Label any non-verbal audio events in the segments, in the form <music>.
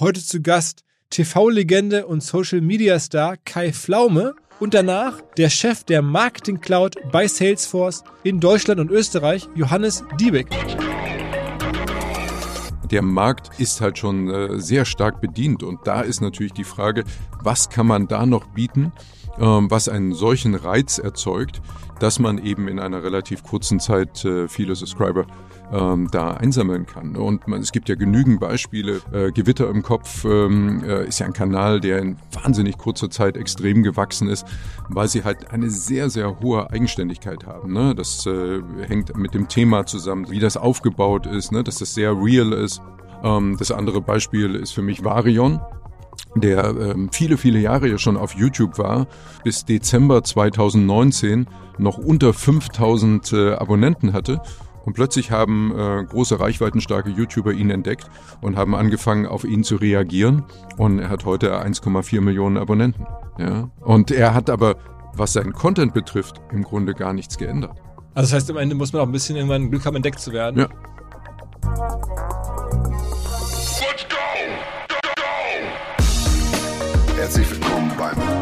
Heute zu Gast TV-Legende und Social-Media-Star Kai Pflaume und danach der Chef der Marketing Cloud bei Salesforce in Deutschland und Österreich, Johannes Diebig. Der Markt ist halt schon äh, sehr stark bedient und da ist natürlich die Frage, was kann man da noch bieten, ähm, was einen solchen Reiz erzeugt, dass man eben in einer relativ kurzen Zeit äh, viele Subscriber ähm, da einsammeln kann. Und man, es gibt ja genügend Beispiele. Äh, Gewitter im Kopf ähm, äh, ist ja ein Kanal, der in wahnsinnig kurzer Zeit extrem gewachsen ist, weil sie halt eine sehr, sehr hohe Eigenständigkeit haben. Ne? Das äh, hängt mit dem Thema zusammen, wie das aufgebaut ist, ne? dass das sehr real ist. Ähm, das andere Beispiel ist für mich Varion der ähm, viele, viele Jahre ja schon auf YouTube war, bis Dezember 2019 noch unter 5000 äh, Abonnenten hatte und plötzlich haben äh, große reichweitenstarke YouTuber ihn entdeckt und haben angefangen, auf ihn zu reagieren. Und er hat heute 1,4 Millionen Abonnenten. Ja? Und er hat aber, was seinen Content betrifft, im Grunde gar nichts geändert. Also das heißt, am Ende muss man auch ein bisschen irgendwann Glück haben, entdeckt zu werden. Ja. Herzlich willkommen beim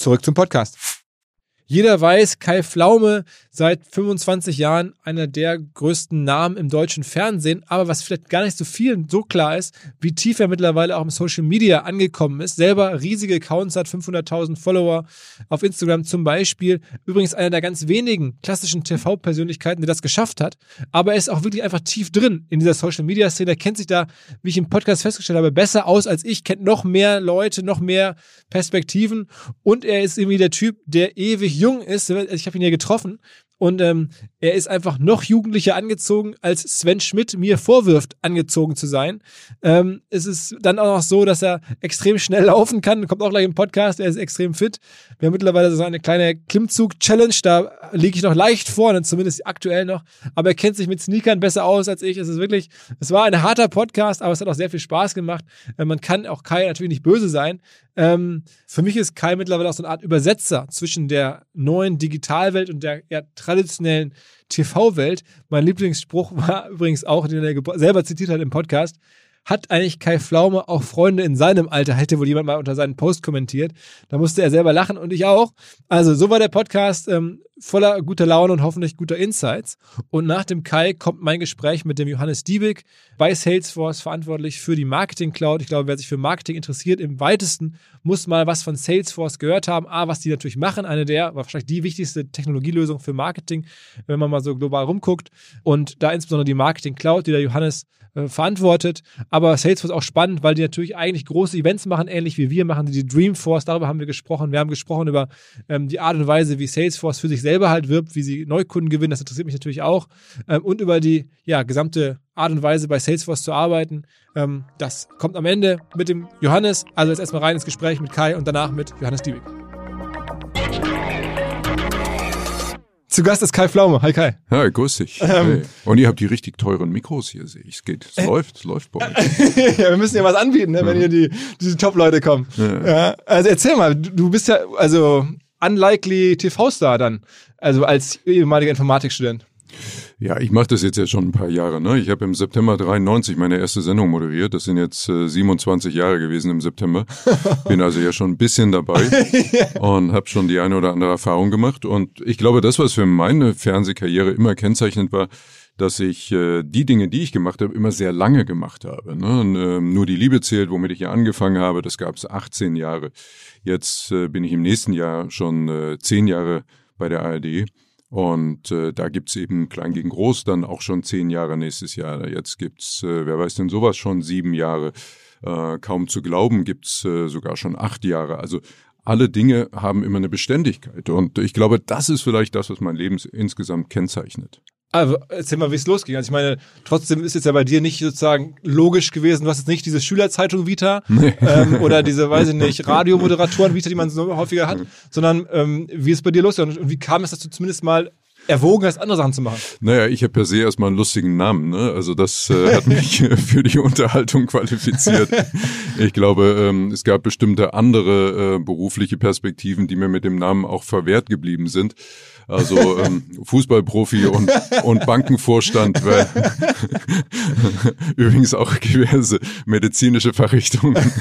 Zurück zum Podcast. Jeder weiß, Kai Pflaume seit 25 Jahren einer der größten Namen im deutschen Fernsehen, aber was vielleicht gar nicht so vielen so klar ist, wie tief er mittlerweile auch im Social Media angekommen ist. Selber riesige Accounts hat, 500.000 Follower auf Instagram zum Beispiel. Übrigens einer der ganz wenigen klassischen TV-Persönlichkeiten, die das geschafft hat. Aber er ist auch wirklich einfach tief drin in dieser Social Media Szene. Er kennt sich da, wie ich im Podcast festgestellt habe, besser aus als ich, kennt noch mehr Leute, noch mehr Perspektiven und er ist irgendwie der Typ, der ewig jung ist. Ich habe ihn ja getroffen und ähm, er ist einfach noch jugendlicher angezogen, als Sven Schmidt mir vorwirft, angezogen zu sein. Ähm, es ist dann auch noch so, dass er extrem schnell laufen kann. Kommt auch gleich im Podcast. Er ist extrem fit. Wir haben mittlerweile so eine kleine Klimmzug-Challenge. Da liege ich noch leicht vorne, zumindest aktuell noch. Aber er kennt sich mit Sneakern besser aus als ich. Es ist wirklich, es war ein harter Podcast, aber es hat auch sehr viel Spaß gemacht. Äh, man kann auch Kai natürlich nicht böse sein. Ähm, für mich ist Kai mittlerweile auch so eine Art Übersetzer zwischen der neuen Digitalwelt und der ja, traditionellen TV-Welt. Mein Lieblingsspruch <laughs> war übrigens auch, den er selber zitiert hat im Podcast. Hat eigentlich Kai Pflaume auch Freunde in seinem Alter? Hätte wohl jemand mal unter seinen Post kommentiert. Da musste er selber lachen und ich auch. Also, so war der Podcast. Ähm, voller guter Laune und hoffentlich guter Insights. Und nach dem Kai kommt mein Gespräch mit dem Johannes Diebig bei Salesforce verantwortlich für die Marketing Cloud. Ich glaube, wer sich für Marketing interessiert, im weitesten muss mal was von Salesforce gehört haben. A, was die natürlich machen, eine der, wahrscheinlich die wichtigste Technologielösung für Marketing, wenn man mal so global rumguckt. Und da insbesondere die Marketing Cloud, die der Johannes äh, verantwortet. Aber Salesforce auch spannend, weil die natürlich eigentlich große Events machen, ähnlich wie wir machen, die Dreamforce, darüber haben wir gesprochen. Wir haben gesprochen über ähm, die Art und Weise, wie Salesforce für sich selber halt wirbt, wie sie Neukunden gewinnen, das interessiert mich natürlich auch. Ähm, und über die ja, gesamte Art und Weise bei Salesforce zu arbeiten. Ähm, das kommt am Ende mit dem Johannes. Also jetzt erstmal rein ins Gespräch mit Kai und danach mit Johannes Diebig. Zu Gast ist Kai Pflaume. Hi Kai. Ja, grüß dich. Ähm. hey. Und ihr habt die richtig teuren Mikros hier, sehe ich. Es geht, es Äh. läuft, es läuft bei <laughs> euch. ja, wir müssen ja was anbieten, ne, wenn hier die, diese Top-Leute kommen. Ja. also erzähl mal, du bist ja also unlikely TV-Star dann, also als ehemaliger Informatikstudent. Ja, ich mache das jetzt ja schon ein paar Jahre. Ne? Ich habe im September 93 meine erste Sendung moderiert. Das sind jetzt äh, 27 Jahre gewesen im September. <laughs> Bin also ja schon ein bisschen dabei <laughs> und habe schon die eine oder andere Erfahrung gemacht. Und ich glaube, das, was für meine Fernsehkarriere immer kennzeichnend war, dass ich äh, die Dinge, die ich gemacht habe, immer sehr lange gemacht habe. Ne? Und, äh, nur die Liebe zählt, womit ich ja angefangen habe, das gab es 18 Jahre. Jetzt äh, bin ich im nächsten Jahr schon äh, 10 Jahre bei der ARD. Und äh, da gibt's eben Klein gegen Groß dann auch schon zehn Jahre nächstes Jahr. Jetzt gibt's, äh, wer weiß denn sowas, schon sieben Jahre. Äh, kaum zu glauben gibt's äh, sogar schon acht Jahre. Also alle Dinge haben immer eine Beständigkeit. Und ich glaube, das ist vielleicht das, was mein Leben insgesamt kennzeichnet. Also erzähl mal, wie es losging. Also ich meine, trotzdem ist jetzt ja bei dir nicht sozusagen logisch gewesen, du hast jetzt nicht diese Schülerzeitung Vita <laughs> Nee. ähm, oder diese, weiß ich nicht, Radiomoderatoren Vita, die man so häufiger hat, sondern ähm, wie ist bei dir losgegangen und wie kam es, dass du zumindest mal erwogen hast, andere Sachen zu machen? Naja, ich habe per se erstmal einen lustigen Namen. Ne? Also das äh, <laughs> hat mich <laughs> für die Unterhaltung qualifiziert. Ich glaube, ähm, es gab bestimmte andere äh, berufliche Perspektiven, die mir mit dem Namen auch verwehrt geblieben sind. Also ähm, Fußballprofi und, und Bankenvorstand, weil <laughs> übrigens auch diverse medizinische Verrichtungen. <laughs>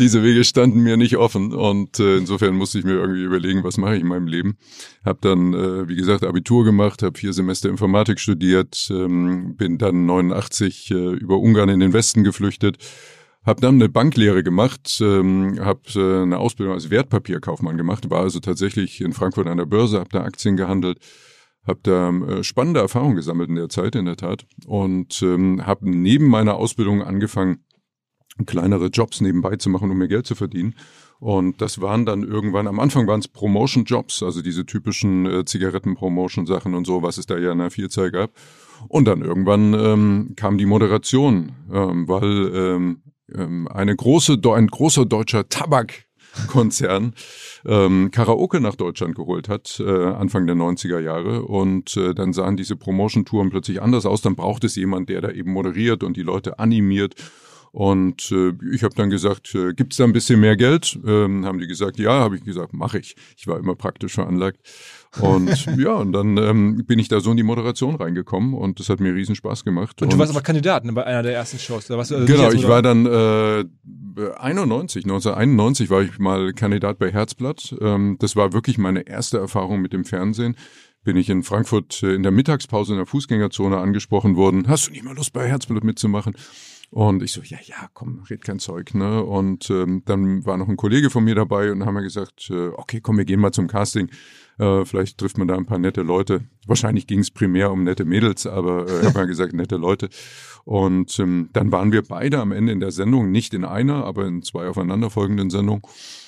Diese Wege standen mir nicht offen und äh, insofern musste ich mir irgendwie überlegen, was mache ich in meinem Leben. Hab dann, äh, wie gesagt, Abitur gemacht, habe vier Semester Informatik studiert, ähm, bin dann 89 äh, über Ungarn in den Westen geflüchtet, habe dann eine Banklehre gemacht, ähm, habe äh, eine Ausbildung als Wertpapierkaufmann gemacht, war also tatsächlich in Frankfurt an der Börse, habe da Aktien gehandelt, habe da äh, spannende Erfahrungen gesammelt in der Zeit, in der Tat, und ähm, habe neben meiner Ausbildung angefangen, kleinere Jobs nebenbei zu machen, um mir Geld zu verdienen. Und das waren dann irgendwann, am Anfang waren es Promotion-Jobs, also diese typischen äh, Zigaretten-Promotion-Sachen und so, was es da ja in der Vielzahl gab. Und dann irgendwann ähm, kam die Moderation, ähm, weil ähm, ähm, eine große, ein großer deutscher Tabakkonzern ähm, Karaoke nach Deutschland geholt hat, äh, Anfang der 90er Jahre. Und äh, dann sahen diese Promotion-Touren plötzlich anders aus. Dann braucht es jemand, der da eben moderiert und die Leute animiert. Und äh, ich habe dann gesagt, äh, gibt's da ein bisschen mehr Geld? Ähm, haben die gesagt, ja, habe ich gesagt, mache ich. Ich war immer praktisch veranlagt. Und ja, und dann ähm, bin ich da so in die Moderation reingekommen und das hat mir riesen Spaß gemacht. Und du warst aber Kandidat ne, bei einer der ersten Shows. Da warst du also Genau, ich war dann äh, 91, 1991 war ich mal Kandidat bei Herzblatt. Ähm, das war wirklich meine erste Erfahrung mit dem Fernsehen. Bin ich in Frankfurt äh, in der Mittagspause in der Fußgängerzone angesprochen worden. Hast du nicht mal Lust bei Herzblatt mitzumachen? Und ich so, ja, ja, komm, red kein Zeug, ne? Und ähm, dann war noch ein Kollege von mir dabei und haben wir gesagt, äh, okay, komm, wir gehen mal zum Casting. Äh, vielleicht trifft man da ein paar nette Leute. Wahrscheinlich ging es primär um nette Mädels, aber äh, ich habe mal gesagt, nette Leute. Und ähm, dann waren wir beide am Ende in der Sendung, nicht in einer, aber in zwei aufeinanderfolgenden Sendungen.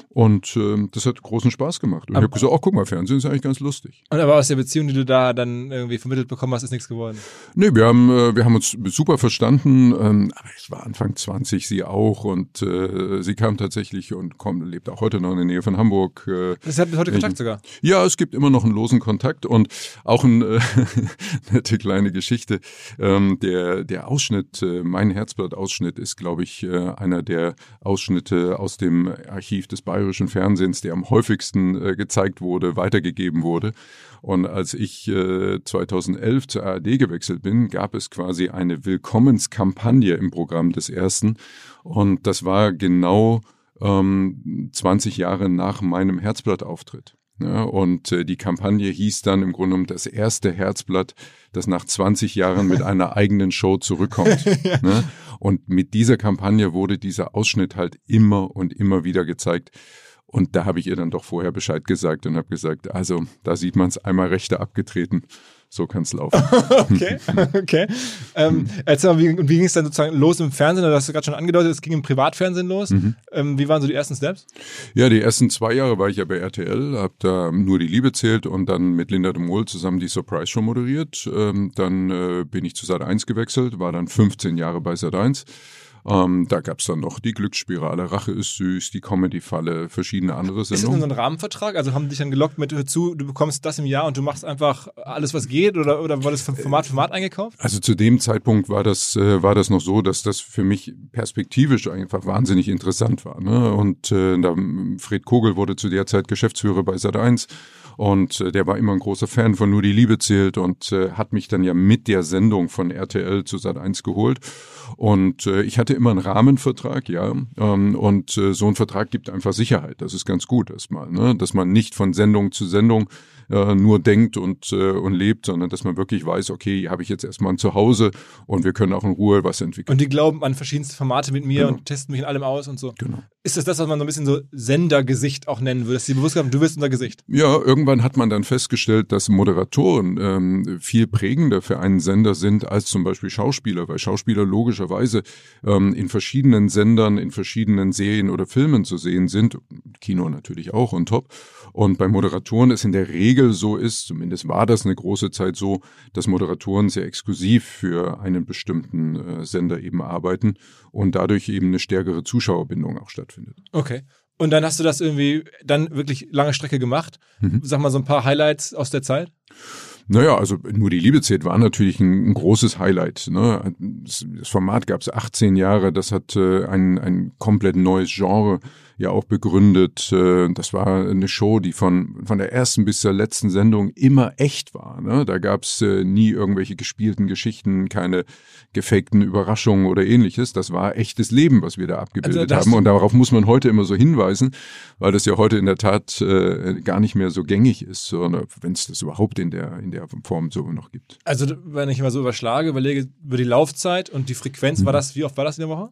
Und ähm, das hat großen Spaß gemacht. Und ich habe gesagt, oh, guck mal, Fernsehen ist eigentlich ganz lustig. Und aber aus der Beziehung, die du da dann irgendwie vermittelt bekommen hast, ist nichts geworden. Nee, wir haben, äh, wir haben uns super verstanden. Ähm, aber ich war Anfang 20, sie auch. Und äh, sie kam tatsächlich und kommt, lebt auch heute noch in der Nähe von Hamburg. Äh, Das hat bis heute Kontakt sogar. Ja, es gibt immer noch einen losen Kontakt und auch eine äh, <laughs> nette kleine Geschichte. Ähm, der, der Ausschnitt, äh, mein Herzblatt-Ausschnitt ist, glaube ich, äh, einer der Ausschnitte aus dem Archiv des bayerischen Fernsehens, der am häufigsten äh, gezeigt wurde, weitergegeben wurde. Und als ich äh, 2011 zur ARD gewechselt bin, gab es quasi eine Willkommenskampagne im Programm des ersten. Und das war genau ähm, 20 Jahre nach meinem Herzblatt-Auftritt. Und äh, die Kampagne hieß dann im Grunde genommen das erste Herzblatt, das nach 20 Jahren mit einer <laughs> eigenen Show zurückkommt. ne? Und mit dieser Kampagne wurde dieser Ausschnitt halt immer und immer wieder gezeigt. Und da habe ich ihr dann doch vorher Bescheid gesagt und habe gesagt, also da sieht man es einmal rechte abgetreten. So kann es laufen. <laughs> Okay, okay. Ähm, erzähl mal, wie, wie ging es dann sozusagen los im Fernsehen? Du hast du gerade schon angedeutet, es ging im Privatfernsehen los. Ähm, wie waren so die ersten Steps? Ja, die ersten zwei Jahre war ich ja bei RTL, habe da nur die Liebe zählt und dann mit Linda de Mol zusammen die Surprise Show moderiert. Ähm, dann äh, bin ich zu Sat 1 gewechselt, war dann 15 Jahre bei Sat 1. Ähm, da gab's dann noch die Glücksspirale, Rache ist süß, die Comedy-Falle, verschiedene andere Ist das Sendungen. denn so ein Rahmenvertrag? Also haben dich dann gelockt mit, hör zu, du bekommst das im Jahr und du machst einfach alles, was geht? Oder, oder wurde das von Format für Format eingekauft? Also zu dem Zeitpunkt war das, äh, war das noch so, dass das für mich perspektivisch einfach wahnsinnig interessant war. Ne? Und äh, da, Fred Kogel wurde zu der Zeit Geschäftsführer bei Sat1 und äh, der war immer ein großer Fan von Nur die Liebe zählt und äh, hat mich dann ja mit der Sendung von RTL zu Sat1 geholt. Und äh, ich hatte immer einen Rahmenvertrag, ja. Ähm, und äh, so ein Vertrag gibt einfach Sicherheit. Das ist ganz gut erstmal, ne? dass man nicht von Sendung zu Sendung äh, nur denkt und, äh, und lebt, sondern dass man wirklich weiß, okay, hier habe ich jetzt erstmal ein Zuhause und wir können auch in Ruhe was entwickeln. Und die glauben an verschiedenste Formate mit mir Genau. und testen mich in allem aus und so. Genau. Ist das das, was man so ein bisschen so Sendergesicht auch nennen würde? Dass sie bewusst haben, du bist unser Gesicht. Ja, irgendwann hat man dann festgestellt, dass Moderatoren ähm, viel prägender für einen Sender sind als zum Beispiel Schauspieler, weil Schauspieler logischerweise ähm, in verschiedenen Sendern, in verschiedenen Serien oder Filmen zu sehen sind. Kino natürlich auch und top. Und bei Moderatoren es in der Regel so ist, zumindest war das eine große Zeit so, dass Moderatoren sehr exklusiv für einen bestimmten äh, Sender eben arbeiten und dadurch eben eine stärkere Zuschauerbindung auch stattfindet. Okay. Und dann hast du das irgendwie dann wirklich lange Strecke gemacht. Mhm. Sag mal so ein paar Highlights aus der Zeit. Naja, also nur die Liebe zählt war natürlich ein, ein großes Highlight. Ne? Das, das Format gab es 18 Jahre, das hat äh, ein, ein komplett neues Genre ja auch begründet. Äh, das war eine Show, die von, von der ersten bis zur letzten Sendung immer echt war. Ne? Da gab es äh, nie irgendwelche gespielten Geschichten, keine gefakten Überraschungen oder ähnliches. Das war echtes Leben, was wir da abgebildet hast haben. Und darauf muss man heute immer so hinweisen, weil das ja heute in der Tat äh, gar nicht mehr so gängig ist, sondern wenn es das überhaupt in der, in der Form so noch gibt. Also, wenn ich mal so überschlage, überlege über die Laufzeit und die Frequenz, Mhm. war das, wie oft war das in der Woche?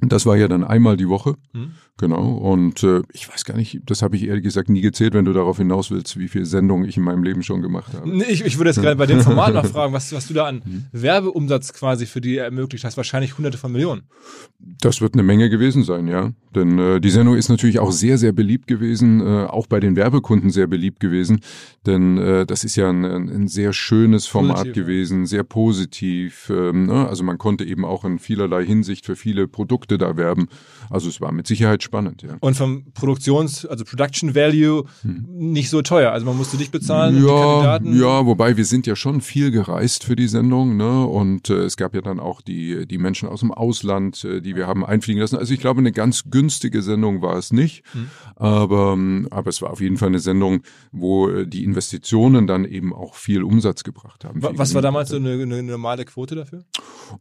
Und das war ja dann einmal die Woche. Hm. Genau. Und äh, ich weiß gar nicht, das habe ich ehrlich gesagt nie gezählt, wenn du darauf hinaus willst, wie viele Sendungen ich in meinem Leben schon gemacht habe. Nee, ich, ich würde jetzt gerade bei dem Format <laughs> noch fragen, was, was du da an Mhm. Werbeumsatz quasi für die ermöglicht hast. Wahrscheinlich hunderte von Millionen. Das wird eine Menge gewesen sein, ja. Denn äh, die Sendung ist natürlich auch sehr, sehr beliebt gewesen, äh, auch bei den Werbekunden sehr beliebt gewesen. Denn äh, das ist ja ein, ein sehr schönes Format Positiv, ja. gewesen, sehr positiv. Ähm, ne? Also man konnte eben auch in vielerlei Hinsicht für viele Produkte da werben. Also es war mit Sicherheit spannend, ja. Und vom Produktions-, also Production Value nicht so teuer. Also man musste dich bezahlen und die Hm. Ja, Kandidaten. ja, wobei wir sind ja schon viel gereist für die Sendung, ne? Und äh, es gab ja dann auch die die Menschen aus dem Ausland, äh, die wir haben einfliegen lassen. Also ich glaube, eine ganz günstige Sendung war es nicht, Hm. aber ähm, aber es war auf jeden Fall eine Sendung, wo äh, die Investitionen dann eben auch viel Umsatz gebracht haben. Wa- Viel Was war damals so eine, eine normale Quote dafür?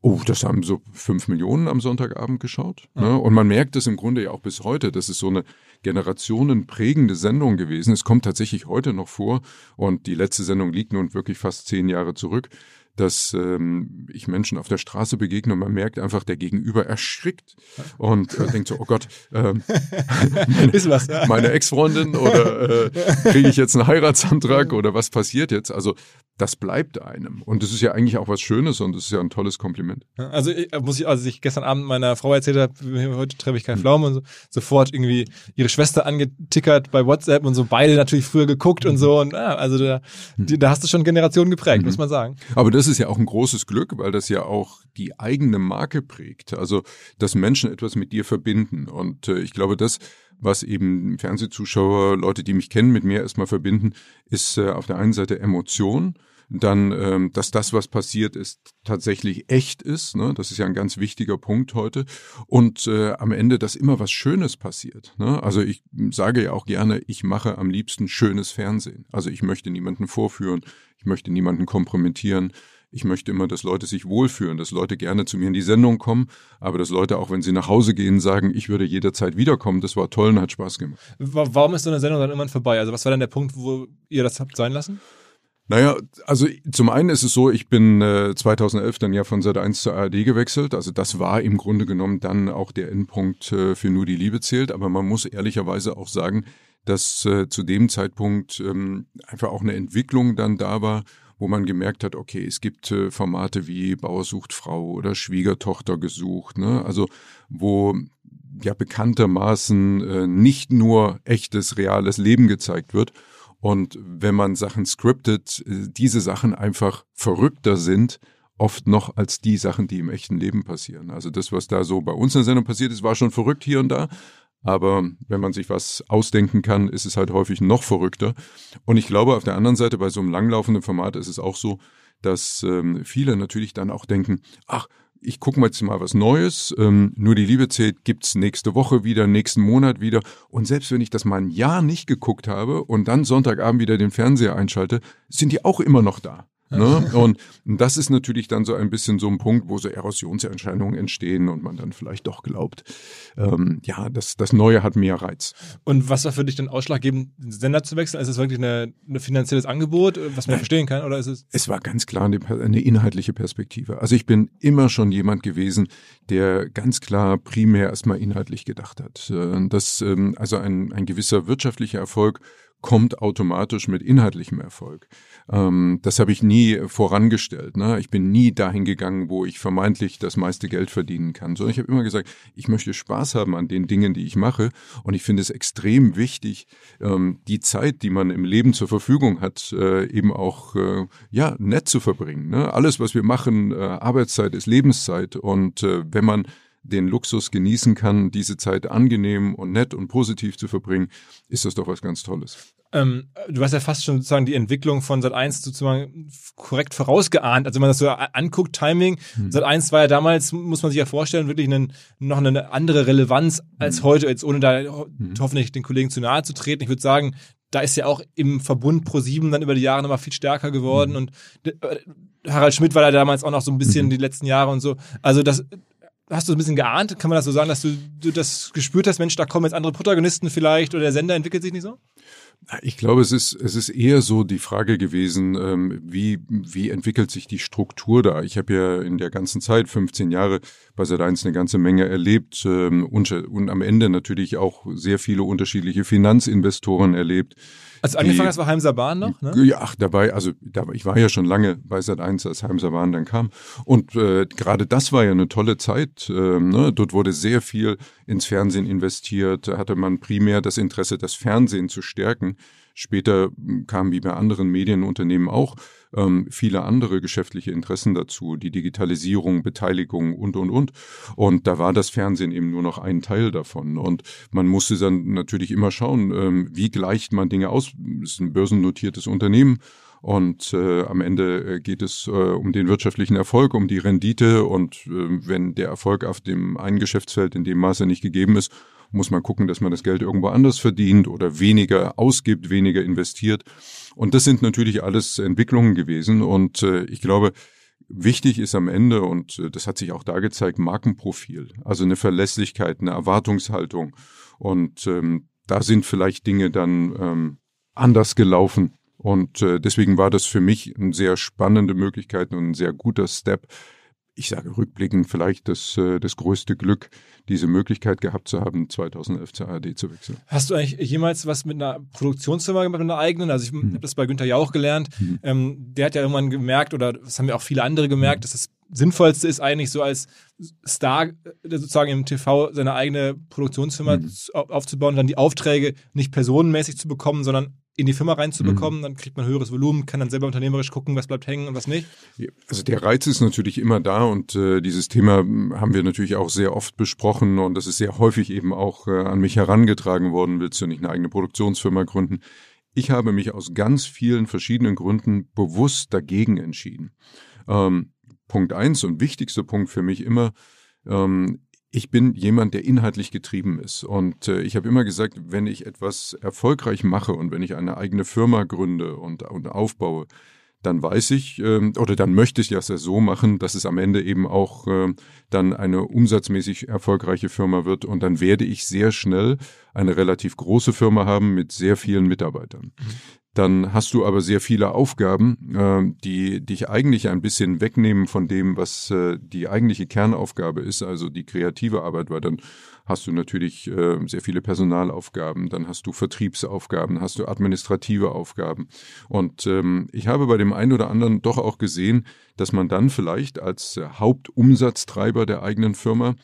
Oh, das haben so fünf Millionen am Sonntagabend geschaut. Ne? Und man merkt es im Grunde ja auch bis heute. Das ist so eine generationenprägende Sendung gewesen. Es kommt tatsächlich heute noch vor. Und die letzte Sendung liegt nun wirklich fast zehn Jahre zurück dass ähm, ich Menschen auf der Straße begegne und man merkt einfach, der Gegenüber erschrickt und äh, denkt so, oh Gott, ähm, <laughs> Ist was, ja. meine Ex-Freundin oder äh, kriege ich jetzt einen Heiratsantrag oder was passiert jetzt? Also das bleibt einem. Und das ist ja eigentlich auch was Schönes und das ist ja ein tolles Kompliment. Also ich, äh, muss ich, als ich gestern Abend meiner Frau erzählt habe, <laughs> heute treffe ich keinen Pflaumen und so, sofort irgendwie ihre Schwester angetickert bei WhatsApp und so beide natürlich früher geguckt und so und ah, also da, die, da hast du schon Generationen geprägt, muss man sagen. Aber das ist ja auch ein großes Glück, weil das ja auch die eigene Marke prägt. Also, dass Menschen etwas mit dir verbinden. Und äh, ich glaube, das, was eben Fernsehzuschauer, Leute, die mich kennen, mit mir erstmal verbinden, ist äh, auf der einen Seite Emotion. Dann, ähm, dass das, was passiert ist, tatsächlich echt ist. Ne? Das ist ja ein ganz wichtiger Punkt heute. Und äh, am Ende, dass immer was Schönes passiert. Ne? Also ich sage ja auch gerne, ich mache am liebsten schönes Fernsehen. Also ich möchte niemanden vorführen, ich möchte niemanden kompromittieren. Ich möchte immer, dass Leute sich wohlfühlen, dass Leute gerne zu mir in die Sendung kommen, aber dass Leute auch, wenn sie nach Hause gehen, sagen, ich würde jederzeit wiederkommen. Das war toll und hat Spaß gemacht. Wa- Warum ist so eine Sendung dann irgendwann vorbei? Also was war denn der Punkt, wo ihr das habt sein lassen? Naja, also zum einen ist es so, ich bin äh, 2011 dann ja von Sat 1 zur ARD gewechselt. Also das war im Grunde genommen dann auch der Endpunkt äh, für nur die Liebe zählt. Aber man muss ehrlicherweise auch sagen, dass äh, zu dem Zeitpunkt ähm, einfach auch eine Entwicklung dann da war, wo man gemerkt hat, okay, es gibt äh, Formate wie Bauer sucht Frau oder Schwiegertochter gesucht, ne? Also wo ja bekanntermaßen äh, nicht nur echtes, reales Leben gezeigt wird. Und wenn man Sachen scriptet, äh, diese Sachen einfach verrückter sind oft noch als die Sachen, die im echten Leben passieren. Also das, was da so bei uns in der Sendung passiert ist, war schon verrückt hier und da. Aber wenn man sich was ausdenken kann, ist es halt häufig noch verrückter. Und ich glaube, auf der anderen Seite, bei so einem langlaufenden Format ist es auch so, dass ähm, viele natürlich dann auch denken, ach, ich gucke mal jetzt mal was Neues. Ähm, nur die Liebe zählt gibt's nächste Woche wieder, nächsten Monat wieder. Und selbst wenn ich das mal ein Jahr nicht geguckt habe und dann Sonntagabend wieder den Fernseher einschalte, sind die auch immer noch da. Ne? Und das ist natürlich dann so ein bisschen so ein Punkt, wo so Erosionserscheinungen entstehen und man dann vielleicht doch glaubt, ähm, ja, das, das Neue hat mehr Reiz. Und was war für dich dann ausschlaggebend, den Sender zu wechseln? Ist es wirklich ein eine finanzielles Angebot, was man verstehen kann? Oder ist es? Es war ganz klar eine, eine inhaltliche Perspektive. Also ich bin immer schon jemand gewesen, der ganz klar primär erstmal inhaltlich gedacht hat. Äh, das, ähm, also ein, ein gewisser wirtschaftlicher Erfolg kommt automatisch mit inhaltlichem Erfolg. Ähm, das habe ich nie vorangestellt. Ne? Ich bin nie dahin gegangen, wo ich vermeintlich das meiste Geld verdienen kann, sondern ich habe immer gesagt, ich möchte Spaß haben an den Dingen, die ich mache. Und ich finde es extrem wichtig, ähm, die Zeit, die man im Leben zur Verfügung hat, äh, eben auch äh, ja nett zu verbringen. Ne? Alles, was wir machen, äh, Arbeitszeit ist Lebenszeit. Und äh, wenn man den Luxus genießen kann, diese Zeit angenehm und nett und positiv zu verbringen, ist das doch was ganz Tolles. Ähm, du hast ja fast schon sozusagen die Entwicklung von Sat 1 sozusagen korrekt vorausgeahnt. Also wenn man das so anguckt, Timing, hm. Sat 1 war ja damals, muss man sich ja vorstellen, wirklich einen, noch eine andere Relevanz als hm. heute, jetzt ohne da hm. hoffentlich den Kollegen zu nahe zu treten. Ich würde sagen, da ist ja auch im Verbund Pro 7 dann über die Jahre nochmal viel stärker geworden hm. und äh, Harald Schmidt war da damals auch noch so ein bisschen hm. die letzten Jahre und so. Also das hast du ein bisschen geahnt? Kann man das so sagen, dass du, du das gespürt hast, Mensch, da kommen jetzt andere Protagonisten vielleicht oder der Sender entwickelt sich nicht so? Ich glaube, es ist, es ist eher so die Frage gewesen, ähm, wie, wie entwickelt sich die Struktur da? Ich habe ja in der ganzen Zeit, 15 Jahre, bei Sat1 eine ganze Menge erlebt ähm, und, und am Ende natürlich auch sehr viele unterschiedliche Finanzinvestoren erlebt also angefangen hast war Heimser Bahn noch, ne? Ja, ach, dabei, also da, ich war ja schon lange bei Sat 1, als Heimser Bahn dann kam. Und äh, gerade das war ja eine tolle Zeit. Äh, ne? Dort wurde sehr viel ins Fernsehen investiert, hatte man primär das Interesse, das Fernsehen zu stärken. Später hm, kamen wie bei anderen Medienunternehmen auch ähm, viele andere geschäftliche Interessen dazu, die Digitalisierung, Beteiligung und, und, und. Und da war das Fernsehen eben nur noch ein Teil davon. Und man musste dann natürlich immer schauen, ähm, wie gleicht man Dinge aus. Es ist ein börsennotiertes Unternehmen. Und äh, am Ende äh, geht es äh, um den wirtschaftlichen Erfolg, um die Rendite. Und äh, wenn der Erfolg auf dem einen Geschäftsfeld in dem Maße nicht gegeben ist, muss man gucken, dass man das Geld irgendwo anders verdient oder weniger ausgibt, weniger investiert. Und das sind natürlich alles Entwicklungen gewesen. Und äh, ich glaube, wichtig ist am Ende, und äh, das hat sich auch da gezeigt, Markenprofil. Also eine Verlässlichkeit, eine Erwartungshaltung. Und ähm, da sind vielleicht Dinge dann ähm, anders gelaufen. Und äh, deswegen war das für mich eine sehr spannende Möglichkeit und ein sehr guter Step, ich sage rückblickend vielleicht das, äh, das größte Glück, diese Möglichkeit gehabt zu haben, 2011 zur ARD zu wechseln. Hast du eigentlich jemals was mit einer Produktionsfirma gemacht, mit einer eigenen? Also ich mhm. habe das bei Günther Jauch gelernt. Ähm, der hat ja irgendwann gemerkt, oder das haben ja auch viele andere gemerkt, mhm. dass das Sinnvollste ist eigentlich so als Star äh, sozusagen im TV seine eigene Produktionsfirma mhm. aufzubauen und dann die Aufträge nicht personenmäßig zu bekommen, sondern in die Firma reinzubekommen, mhm. dann kriegt man höheres Volumen, kann dann selber unternehmerisch gucken, was bleibt hängen und was nicht. Also der Reiz ist natürlich immer da und äh, dieses Thema haben wir natürlich auch sehr oft besprochen und das ist sehr häufig eben auch äh, an mich herangetragen worden, willst du nicht eine eigene Produktionsfirma gründen? Ich habe mich aus ganz vielen verschiedenen Gründen bewusst dagegen entschieden. Ähm, Punkt eins und wichtigster Punkt für mich immer, ähm, ich bin jemand, der inhaltlich getrieben ist. Und äh, ich habe immer gesagt, wenn ich etwas erfolgreich mache und wenn ich eine eigene Firma gründe und, und aufbaue, dann weiß ich ähm, oder dann möchte ich das ja so machen, dass es am Ende eben auch äh, dann eine umsatzmäßig erfolgreiche Firma wird und dann werde ich sehr schnell eine relativ große Firma haben mit sehr vielen Mitarbeitern. Mhm dann hast du aber sehr viele Aufgaben, äh, die dich eigentlich ein bisschen wegnehmen von dem, was äh, die eigentliche Kernaufgabe ist, also die kreative Arbeit, weil dann hast du natürlich äh, sehr viele Personalaufgaben, dann hast du Vertriebsaufgaben, hast du administrative Aufgaben. Und ähm, ich habe bei dem einen oder anderen doch auch gesehen, dass man dann vielleicht als äh, Hauptumsatztreiber der eigenen Firma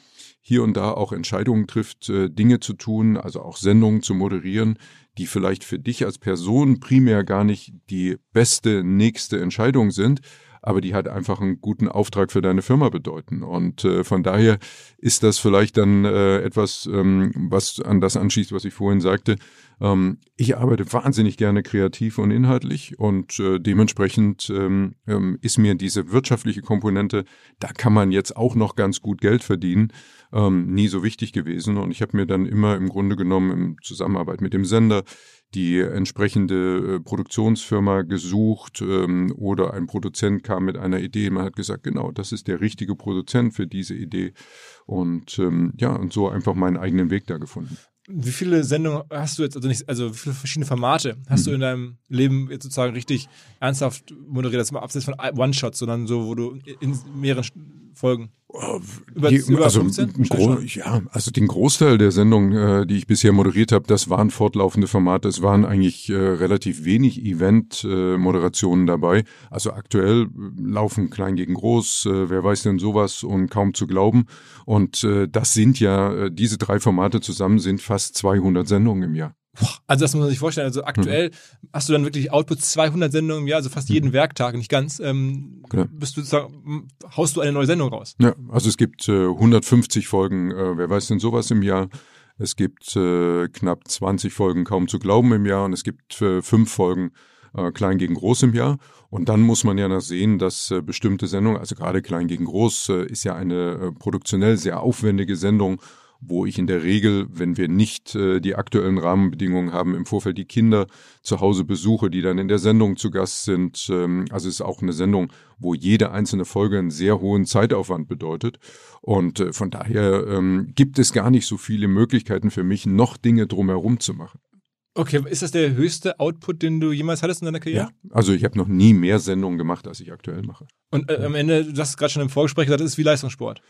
hier und da auch Entscheidungen trifft, äh, Dinge zu tun, also auch Sendungen zu moderieren, die vielleicht für dich als Person primär gar nicht die beste nächste Entscheidung sind, aber die halt einfach einen guten Auftrag für deine Firma bedeuten. Und äh, von daher ist das vielleicht dann äh, etwas, ähm, was an das anschließt, was ich vorhin sagte. Ähm, ich arbeite wahnsinnig gerne kreativ und inhaltlich und äh, dementsprechend ähm, ähm, ist mir diese wirtschaftliche Komponente, da kann man jetzt auch noch ganz gut Geld verdienen, ähm, nie so wichtig gewesen. Und ich habe mir dann immer im Grunde genommen in Zusammenarbeit mit dem Sender die entsprechende äh, Produktionsfirma gesucht ähm, oder ein Produzent kam mit einer Idee. Man hat gesagt, genau, das ist der richtige Produzent für diese Idee. Und ähm, ja, und so einfach meinen eigenen Weg da gefunden. Wie viele Sendungen hast du jetzt, also nicht, also wie viele verschiedene Formate hast hm. du in deinem Leben jetzt sozusagen richtig ernsthaft moderiert? Das mal abseits von One-Shots, sondern so, wo du in mehreren Folgen über, die, über also, 15? ja, also den Großteil der Sendungen, äh, die ich bisher moderiert habe, das waren fortlaufende Formate. Es waren eigentlich äh, relativ wenig Event-Moderationen äh, dabei. Also aktuell äh, laufen Klein gegen Groß, äh, wer weiß denn sowas und kaum zu glauben. Und äh, das sind ja, diese drei Formate zusammen sind fast 200 Sendungen im Jahr. Also das muss man sich vorstellen. Also aktuell mhm. hast du dann wirklich Output 200 Sendungen im Jahr, also fast jeden mhm. Werktag, nicht ganz. Ähm, genau. bist du sozusagen, haust du eine neue Sendung raus? Ja, also es gibt äh, 150 Folgen, äh, wer weiß denn sowas im Jahr. Es gibt äh, knapp 20 Folgen kaum zu glauben im Jahr und es gibt äh, fünf Folgen äh, Klein gegen Groß im Jahr. Und dann muss man ja noch sehen, dass äh, bestimmte Sendungen, also gerade Klein gegen Groß äh, ist ja eine äh, produktionell sehr aufwendige Sendung wo ich in der Regel, wenn wir nicht äh, die aktuellen Rahmenbedingungen haben, im Vorfeld die Kinder zu Hause besuche, die dann in der Sendung zu Gast sind. Ähm, also es ist auch eine Sendung, wo jede einzelne Folge einen sehr hohen Zeitaufwand bedeutet. Und äh, von daher ähm, gibt es gar nicht so viele Möglichkeiten für mich, noch Dinge drumherum zu machen. Okay, ist das der höchste Output, den du jemals hattest in deiner Karriere? Ja, also ich habe noch nie mehr Sendungen gemacht, als ich aktuell mache. Und äh, am Ende, du hast gerade schon im Vorgespräch gesagt, es ist wie Leistungssport.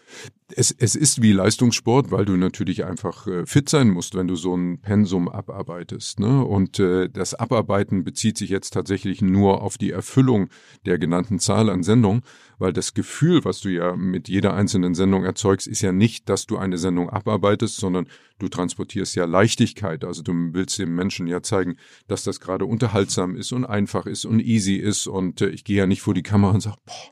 Es, es ist wie Leistungssport, weil du natürlich einfach äh, fit sein musst, wenn du so ein Pensum abarbeitest. Ne? Und äh, das Abarbeiten bezieht sich jetzt tatsächlich nur auf die Erfüllung der genannten Zahl an Sendungen, weil das Gefühl, was du ja mit jeder einzelnen Sendung erzeugst, ist ja nicht, dass du eine Sendung abarbeitest, sondern du transportierst ja Leichtigkeit. Also du willst dem Menschen ja zeigen, dass das gerade unterhaltsam ist und einfach ist und easy ist. Und äh, ich gehe ja nicht vor die Kamera und sage, boah,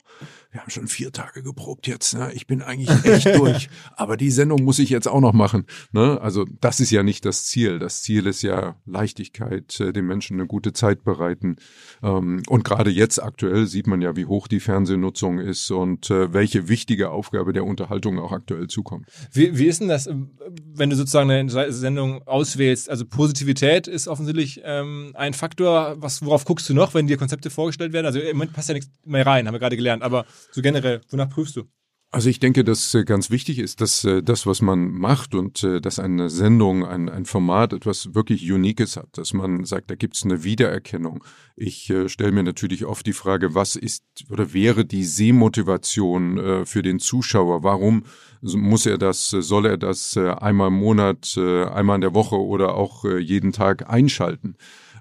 wir haben schon vier Tage geprobt jetzt, ne? ich bin eigentlich echt durch, <laughs> aber die Sendung muss ich jetzt auch noch machen. Ne? Also das ist ja nicht das Ziel. Das Ziel ist ja Leichtigkeit, äh, den Menschen eine gute Zeit bereiten. Ähm, und gerade jetzt aktuell sieht man ja, wie hoch die Fernsehnutzung ist und äh, welche wichtige Aufgabe der Unterhaltung auch aktuell zukommt. Wie, wie ist denn das, ähm, wenn du sozusagen eine Sendung auswählst? Also Positivität ist offensichtlich ähm, ein Faktor. Was, worauf guckst du noch, wenn dir Konzepte vorgestellt werden? Also im Moment passt ja nichts mehr rein, haben wir gerade gelernt. Aber so generell, wonach prüfst du? Also ich denke, dass äh, ganz wichtig ist, dass äh, das, was man macht und äh, dass eine Sendung, ein, ein Format etwas wirklich Uniques hat, dass man sagt, da gibt es eine Wiedererkennung. Ich stelle mir natürlich oft die Frage, was ist oder wäre die Sehmotivation für den Zuschauer? Warum muss er das, soll er das einmal im Monat, einmal in der Woche oder auch jeden Tag einschalten?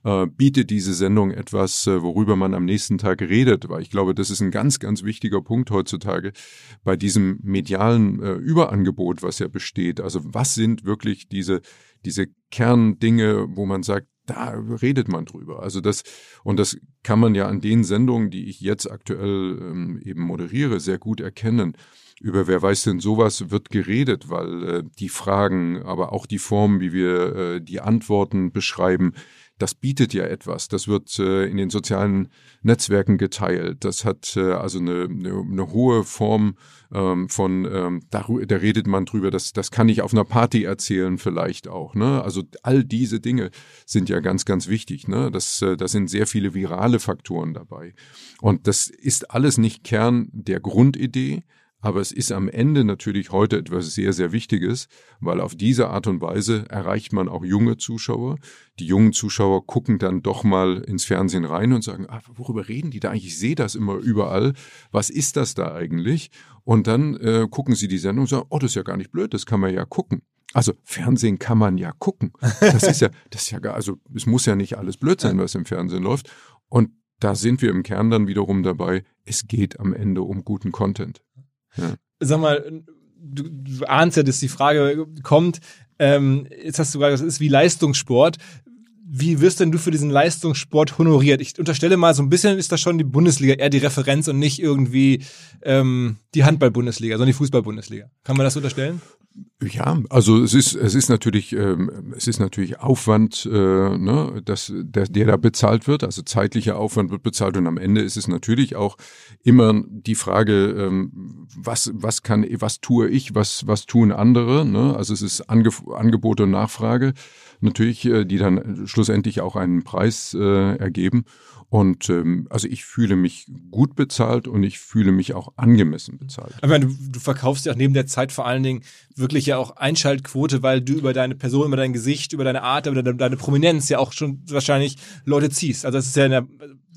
Äh, bietet diese Sendung etwas, äh, worüber man am nächsten Tag redet, weil ich glaube, das ist ein ganz, ganz wichtiger Punkt heutzutage bei diesem medialen äh, Überangebot, was ja besteht. Also was sind wirklich diese, diese Kerndinge, wo man sagt, da redet man drüber. Also das, und das kann man ja an den Sendungen, die ich jetzt aktuell ähm, eben moderiere, sehr gut erkennen. Über wer weiß denn sowas wird geredet, weil äh, die Fragen, aber auch die Form, wie wir äh, die Antworten beschreiben, das bietet ja etwas. Das wird äh, in den sozialen Netzwerken geteilt. Das hat äh, also eine, eine, eine hohe Form ähm, von, ähm, da, da redet man drüber, das, das kann ich auf einer Party erzählen vielleicht auch. Ne? Also all diese Dinge sind ja ganz, ganz wichtig. Ne? Das, äh, das sind sehr viele virale Faktoren dabei. Und das ist alles nicht Kern der Grundidee, aber es ist am Ende natürlich heute etwas sehr, sehr Wichtiges, weil auf diese Art und Weise erreicht man auch junge Zuschauer. Die jungen Zuschauer gucken dann doch mal ins Fernsehen rein und sagen, ah, worüber reden die da eigentlich? Ich sehe das immer überall. Was ist das da eigentlich? Und dann äh, gucken sie die Sendung und sagen, oh, das ist ja gar nicht blöd, das kann man ja gucken. Also Fernsehen kann man ja gucken. Das ist ja, das ist ja gar, also es muss ja nicht alles blöd sein, was im Fernsehen läuft. Und da sind wir im Kern dann wiederum dabei, es geht am Ende um guten Content. Ja. Sag mal, du, du ahnst ja, dass die Frage kommt, ähm, jetzt hast du gerade, das ist wie Leistungssport. wie wirst denn du für diesen Leistungssport honoriert? Ich unterstelle mal, so ein bisschen ist das schon die Bundesliga eher die Referenz und nicht irgendwie ähm, die Handball-Bundesliga, sondern die Fußball-Bundesliga. Kann man das unterstellen? Ja, also es ist es ist natürlich ähm, es ist natürlich Aufwand, äh, ne, dass der, der da bezahlt wird. Also zeitlicher Aufwand wird bezahlt und am Ende ist es natürlich auch immer die Frage, ähm, was was kann was tue ich, was was tun andere. Ne? Also es ist Ange Angebot und Nachfrage natürlich, äh, die dann schlussendlich auch einen Preis äh, ergeben. Und ähm, also ich fühle mich gut bezahlt und ich fühle mich auch angemessen bezahlt. Ich meine, du, du verkaufst ja auch neben der Zeit vor allen Dingen wirklich ja auch Einschaltquote, weil du über deine Person, über dein Gesicht, über deine Art, über deine, deine Prominenz ja auch schon wahrscheinlich Leute ziehst. Also das ist ja, der,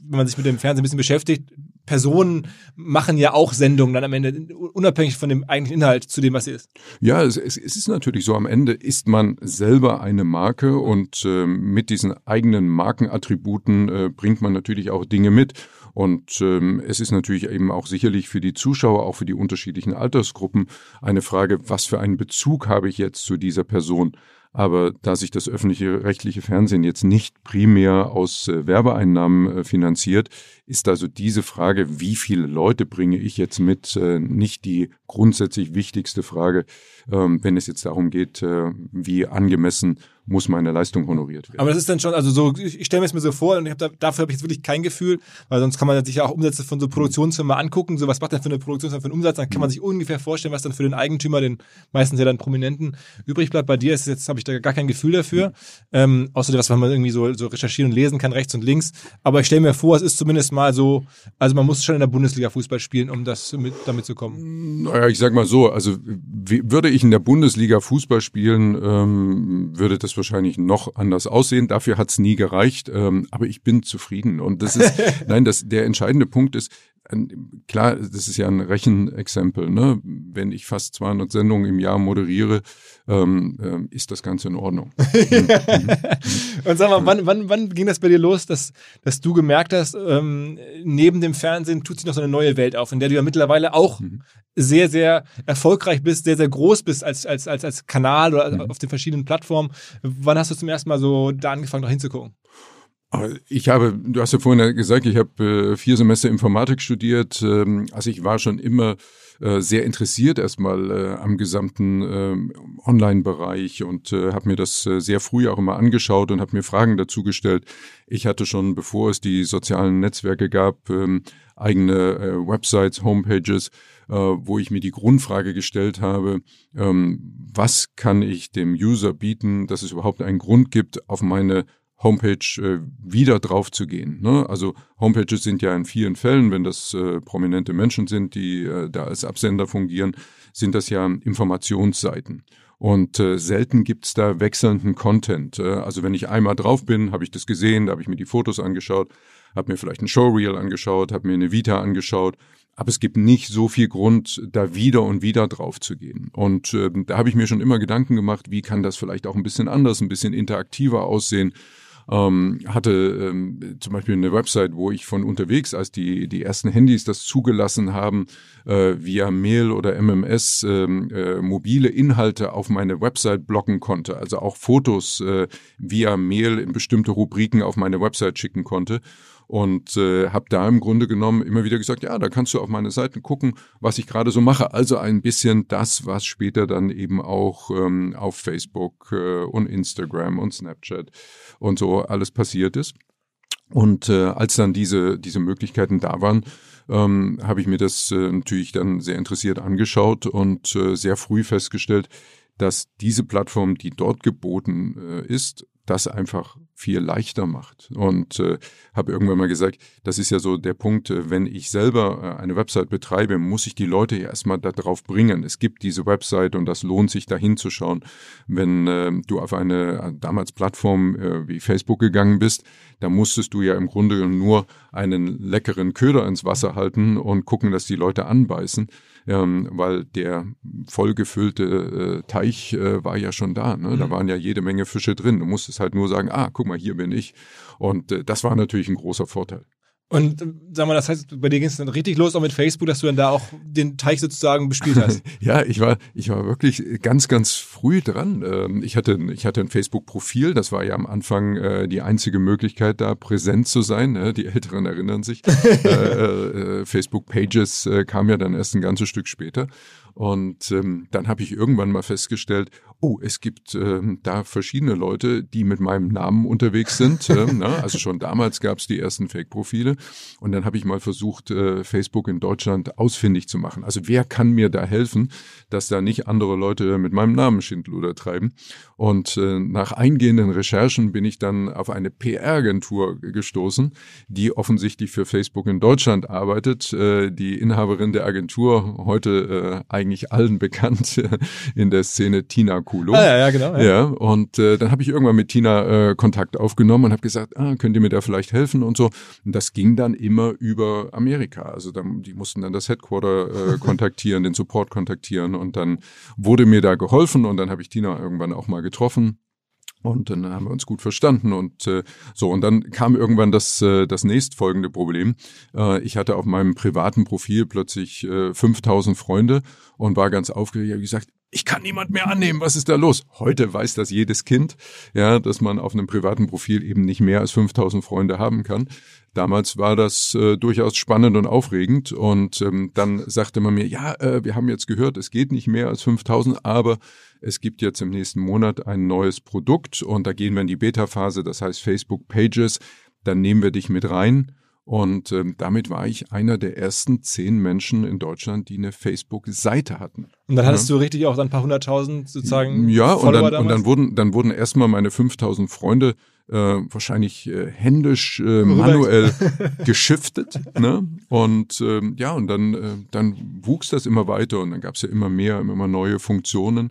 wenn man sich mit dem Fernsehen ein bisschen beschäftigt, Personen machen ja auch Sendungen dann am Ende, unabhängig von dem eigentlichen Inhalt zu dem, was sie ist. Ja, es, es ist natürlich so, am Ende ist man selber eine Marke und äh, mit diesen eigenen Markenattributen äh, bringt man natürlich auch Dinge mit. Und ähm, es ist natürlich eben auch sicherlich für die Zuschauer, auch für die unterschiedlichen Altersgruppen, eine Frage, was für einen Bezug habe ich jetzt zu dieser Person? Aber da sich das öffentliche rechtliche Fernsehen jetzt nicht primär aus äh, Werbeeinnahmen äh, finanziert, ist also diese Frage, wie viele Leute bringe ich jetzt mit, äh, nicht die grundsätzlich wichtigste Frage, ähm, wenn es jetzt darum geht, äh, wie angemessen muss meine Leistung honoriert werden. Aber das ist dann schon, also so, ich, ich stelle mir es mir so vor und ich hab da, dafür habe ich jetzt wirklich kein Gefühl, weil sonst kann man sich ja auch Umsätze von so Produktionsfirmen angucken, so was macht der für eine Produktionsfirma für einen Umsatz, dann kann man sich ungefähr vorstellen, was dann für den Eigentümer, den meistens ja dann Prominenten, übrig bleibt. Bei dir ist jetzt, habe ich da gar kein Gefühl dafür, mhm. ähm, außer was man irgendwie so, so recherchieren und lesen kann, rechts und links. Aber ich stelle mir vor, es ist zumindest mal so, also man muss schon in der Bundesliga Fußball spielen, um das mit, damit zu kommen. Naja, ich sag mal so, also würde ich in der Bundesliga Fußball spielen, ähm, würde das wahrscheinlich noch anders aussehen. Dafür hat's nie gereicht, ähm, aber ich bin zufrieden. Und das ist, <laughs> nein, das, der entscheidende Punkt ist, klar, das ist ja ein Rechenexempel. Ne? Wenn ich fast 200 Sendungen im Jahr moderiere, ähm, ähm, ist das Ganze in Ordnung. <laughs> Und sag mal, wann, wann, wann ging das bei dir los, dass, dass du gemerkt hast, ähm, neben dem Fernsehen tut sich noch so eine neue Welt auf, in der du ja mittlerweile auch mhm. sehr, sehr erfolgreich bist, sehr, sehr groß bist als, als, als, als Kanal oder mhm. auf den verschiedenen Plattformen. Wann hast du zum ersten Mal so da angefangen, noch hinzugucken? Ich habe, du hast ja vorhin gesagt, ich habe äh, vier Semester Informatik studiert. Ähm, also ich war schon immer äh, sehr interessiert erstmal äh, am gesamten äh, Online-Bereich und äh, habe mir das sehr früh auch immer angeschaut und habe mir Fragen dazu gestellt. Ich hatte schon, bevor es die sozialen Netzwerke gab, ähm, eigene Websites, Homepages, wo ich mir die Grundfrage gestellt habe, ähm, was kann ich dem User bieten, dass es überhaupt einen Grund gibt, auf meine Homepage äh, wieder drauf zu gehen. Ne? Also Homepages sind ja in vielen Fällen, wenn das äh, prominente Menschen sind, die äh, da als Absender fungieren, sind das ja Informationsseiten. Und äh, selten gibt's da wechselnden Content. Äh, also wenn ich einmal drauf bin, habe ich das gesehen, da habe ich mir die Fotos angeschaut, habe mir vielleicht ein Showreel angeschaut, habe mir eine Vita angeschaut aber es gibt nicht so viel Grund, da wieder und wieder drauf zu gehen. Und äh, da habe ich mir schon immer Gedanken gemacht, wie kann das vielleicht auch ein bisschen anders, ein bisschen interaktiver aussehen ähm, hatte ähm, zum Beispiel eine Website, wo ich von unterwegs, als die, die ersten Handys das zugelassen haben, äh, via Mail oder MMS ähm, äh, mobile Inhalte auf meine Website blocken konnte, also auch Fotos äh, via Mail in bestimmte Rubriken auf meine Website schicken konnte und äh, habe da im Grunde genommen immer wieder gesagt, ja, da kannst du auf meine Seiten gucken, was ich gerade so mache. Also ein bisschen das, was später dann eben auch ähm, auf Facebook äh, und Instagram und Snapchat und so alles passiert ist. Und äh, als dann diese, diese Möglichkeiten da waren, ähm, habe ich mir das äh, natürlich dann sehr interessiert angeschaut und äh, sehr früh festgestellt, dass diese Plattform, die dort geboten äh, ist, das einfach viel leichter macht. Und äh, habe irgendwann mal gesagt, das ist ja so der Punkt, äh, wenn ich selber äh, eine Website betreibe, muss ich die Leute ja erstmal darauf bringen. Es gibt diese Website und das lohnt sich da hinzuschauen. Wenn äh, du auf eine äh, damals Plattform äh, wie Facebook gegangen bist, da musstest du ja im Grunde nur einen leckeren Köder ins Wasser halten und gucken, dass die Leute anbeißen ähm, weil der vollgefüllte äh, Teich äh, war ja schon da. Ne? Mhm. Da waren ja jede Menge Fische drin. Du musstest halt nur sagen, ah, guck mal, hier bin ich. Und äh, das war natürlich ein großer Vorteil. Und äh, sag mal, das heißt, bei dir ging es dann richtig los auch mit Facebook, dass du dann da auch den Teich sozusagen bespielt hast. <laughs> ja, ich war, ich war wirklich ganz, ganz früh dran. Ähm, ich hatte, ich hatte ein Facebook-Profil. Das war ja am Anfang äh, die einzige Möglichkeit, da präsent zu sein. Ne? Die Älteren erinnern sich. <laughs> äh, Facebook-Pages kam ja dann erst ein ganzes Stück später. Und ähm, dann habe ich irgendwann mal festgestellt, oh, es gibt ähm, da verschiedene Leute, die mit meinem Namen unterwegs sind. <laughs> Äh, ne? Also schon damals gab es die ersten Fake-Profile. Und dann habe ich mal versucht, äh, Facebook in Deutschland ausfindig zu machen. Also wer kann mir da helfen, dass da nicht andere Leute mit meinem Namen Schindluder treiben? Und äh, nach eingehenden Recherchen bin ich dann auf eine PR-Agentur gestoßen, die offensichtlich für Facebook in Deutschland arbeitet. Äh, die Inhaberin der Agentur, heute äh, eigentlich allen <laughs> bekannt in der Szene, Tina Kulo. Ah, ja, ja, genau. Ja, ja und äh, dann habe ich irgendwann mit Tina äh, Kontakt aufgenommen und habe gesagt, ah, könnt ihr mir da vielleicht helfen und so. Und das ging dann immer über Amerika. Also dann, die mussten dann das Headquarter äh, <laughs> kontaktieren, den Support kontaktieren und dann wurde mir da geholfen und dann habe ich Tina irgendwann auch mal getroffen. Und dann haben wir uns gut verstanden und äh, so. Und dann kam irgendwann das, äh, das nächstfolgende Problem. Äh, ich hatte auf meinem privaten Profil plötzlich äh, 5000 Freunde und war ganz aufgeregt. Ich habe gesagt, ich kann niemand mehr annehmen, was ist da los? Heute weiß das jedes Kind, ja, dass man auf einem privaten Profil eben nicht mehr als 5000 Freunde haben kann. Damals war das äh, durchaus spannend und aufregend. Und ähm, dann sagte man mir, ja, äh, wir haben jetzt gehört, es geht nicht mehr als 5000, aber es gibt jetzt im nächsten Monat ein neues Produkt. Und da gehen wir in die Beta-Phase, das heißt Facebook Pages, dann nehmen wir dich mit rein und ähm, damit war ich einer der ersten zehn Menschen in Deutschland, die eine Facebook-Seite hatten. Und dann hattest ja. du richtig auch ein paar hunderttausend sozusagen. Ja, Follower und dann, damals? und dann wurden, dann wurden erstmal meine 5000 Freunde äh, wahrscheinlich äh, händisch, äh, manuell <laughs> geschiftet. Ne? Und ähm, ja, und dann, äh, dann wuchs das immer weiter und dann gab es ja immer mehr, immer neue Funktionen.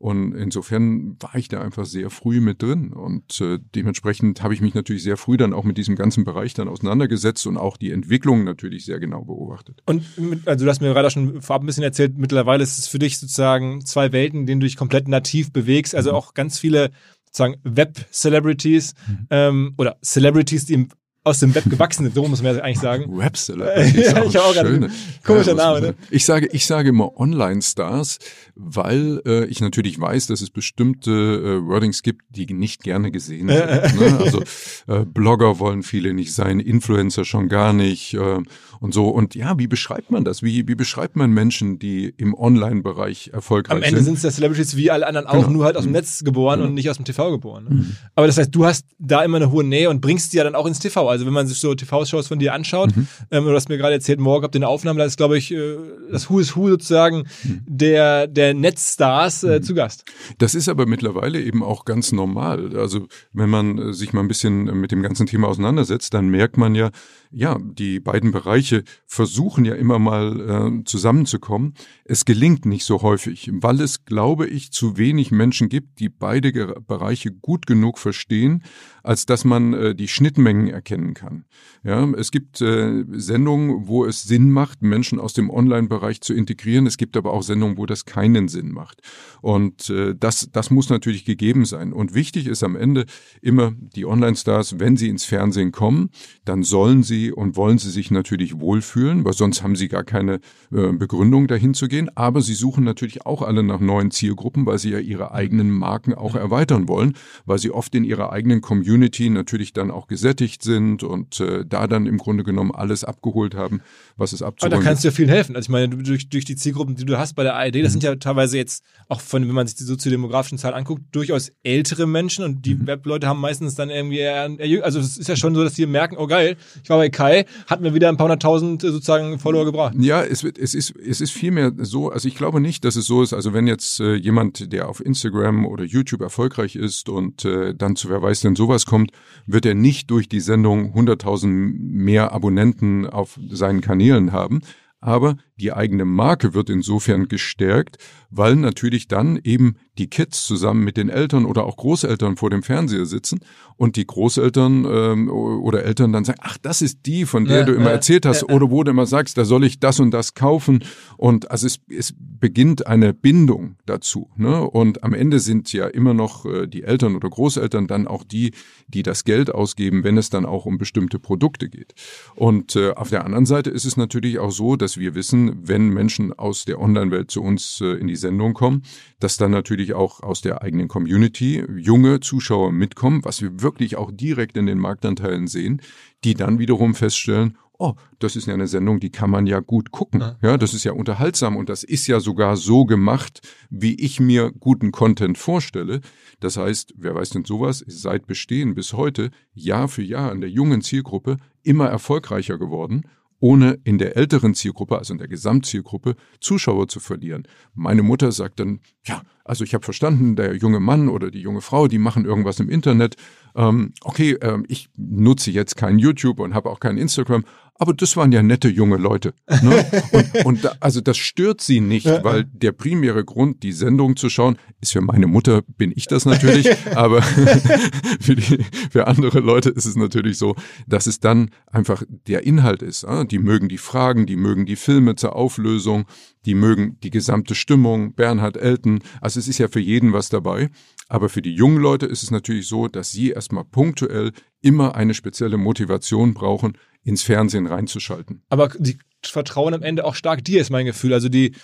Und insofern war ich da einfach sehr früh mit drin. Und äh, dementsprechend habe ich mich natürlich sehr früh dann auch mit diesem ganzen Bereich dann auseinandergesetzt und auch die Entwicklung natürlich sehr genau beobachtet. Und mit, also du hast mir gerade schon vorab ein bisschen erzählt, mittlerweile ist es für dich sozusagen zwei Welten, in denen du dich komplett nativ bewegst. Also mhm. auch ganz viele sozusagen Web-Celebrities mhm. ähm, oder Celebrities, die im aus dem Web gewachsen sind, so muss man ja eigentlich sagen. Web Celebrities. <laughs> ja, ich auch gerade komischer Name. Ne? Ich sage, ich sage immer Online-Stars, weil äh, ich natürlich weiß, dass es bestimmte äh, Wordings gibt, die nicht gerne gesehen werden. <laughs> ne? Also äh, Blogger wollen viele nicht sein, Influencer schon gar nicht äh, und so. Und ja, wie beschreibt man das? Wie, wie beschreibt man Menschen, die im Online-Bereich erfolgreich sind? Am Ende sind es ja Celebrities wie alle anderen auch, genau. nur halt aus dem mhm. Netz geboren genau. und nicht aus dem TV geboren. Ne? Mhm. Aber das heißt, du hast da immer eine hohe Nähe und bringst die ja dann auch ins TV. Also wenn man sich so TV-Shows von dir anschaut, mhm. ähm, du hast mir gerade erzählt, morgen habt ihr eine Aufnahme, da ist, glaube ich, äh, das Who is Who sozusagen mhm. der, der Netzstars äh, mhm. zu Gast. Das ist aber mittlerweile eben auch ganz normal. Also wenn man äh, sich mal ein bisschen mit dem ganzen Thema auseinandersetzt, dann merkt man ja, ja, die beiden Bereiche versuchen ja immer mal äh, zusammenzukommen. Es gelingt nicht so häufig, weil es, glaube ich, zu wenig Menschen gibt, die beide Bereiche gut genug verstehen, als dass man äh, die Schnittmengen erkennen kann. Ja, es gibt äh, Sendungen, wo es Sinn macht, Menschen aus dem Online-Bereich zu integrieren. Es gibt aber auch Sendungen, wo das keinen Sinn macht. Und äh, das, das muss natürlich gegeben sein. Und wichtig ist am Ende immer die Online-Stars, wenn sie ins Fernsehen kommen, dann sollen sie und wollen sie sich natürlich wohlfühlen, weil sonst haben sie gar keine äh, Begründung, dahin zu gehen. Aber sie suchen natürlich auch alle nach neuen Zielgruppen, weil sie ja ihre eigenen Marken auch erweitern wollen, weil sie oft in ihrer eigenen Community natürlich dann auch gesättigt sind und äh, da dann im Grunde genommen alles abgeholt haben, was es abzuholen Aber da kannst du ja viel helfen. Also ich meine, durch, durch die Zielgruppen, die du hast bei der ARD, das mhm. sind ja teilweise jetzt auch von, wenn man sich die soziodemografischen Zahlen anguckt, durchaus ältere Menschen und die mhm. Webleute haben meistens dann irgendwie eher, also es ist ja schon so, dass die merken, oh geil, ich war bei Kai, hat mir wieder ein paar hunderttausend äh, sozusagen Follower gebracht. Ja, es wird, es ist, es ist vielmehr so, also ich glaube nicht, dass es so ist, also wenn jetzt äh, jemand, der auf Instagram oder YouTube erfolgreich ist und äh, dann zu wer weiß denn sowas kommt, wird er nicht durch die Sendung hunderttausend mehr Abonnenten auf seinen Kanälen haben. Aber die eigene Marke wird insofern gestärkt, weil natürlich dann eben die Kids zusammen mit den Eltern oder auch Großeltern vor dem Fernseher sitzen und die Großeltern ähm, oder Eltern dann sagen, ach, das ist die, von der Ja, du immer ja, erzählt hast, ja, oder wo du immer sagst, da soll ich das und das kaufen. Und also es, es beginnt eine Bindung dazu. Ne? Und am Ende sind ja immer noch äh, die Eltern oder Großeltern dann auch die, die das Geld ausgeben, wenn es dann auch um bestimmte Produkte geht. Und äh, auf der anderen Seite ist es natürlich auch so, dass wir wissen, wenn Menschen aus der Online-Welt zu uns äh, in die Sendung kommen, dass dann natürlich auch aus der eigenen Community junge Zuschauer mitkommen, was wir wirklich auch direkt in den Marktanteilen sehen, die dann wiederum feststellen, oh, das ist ja eine Sendung, die kann man ja gut gucken. Ja. Das ist ja unterhaltsam und das ist ja sogar so gemacht, wie ich mir guten Content vorstelle. Das heißt, wer weiß denn sowas, ist seit Bestehen bis heute Jahr für Jahr in der jungen Zielgruppe immer erfolgreicher geworden ohne in der älteren Zielgruppe, also in der Gesamtzielgruppe, Zuschauer zu verlieren. Meine Mutter sagt dann, ja, also ich habe verstanden, der junge Mann oder die junge Frau, die machen irgendwas im Internet. Ähm, okay, ähm, ich nutze jetzt kein YouTube und habe auch kein Instagram, aber das waren ja nette junge Leute. Ne? <laughs> Und, und da, also das stört sie nicht, weil der primäre Grund, die Sendung zu schauen, ist für meine Mutter, bin ich das natürlich, <laughs> aber <laughs> für, die, für andere Leute ist es natürlich so, dass es dann einfach der Inhalt ist. ah. Die mögen die Fragen, die mögen die Filme zur Auflösung, die mögen die gesamte Stimmung, Bernhard Elton. Also es ist ja für jeden was dabei. Aber für die jungen Leute ist es natürlich so, dass sie erstmal punktuell immer eine spezielle Motivation brauchen, ins Fernsehen reinzuschalten. Aber die vertrauen am Ende auch stark dir, ist mein Gefühl. Also die,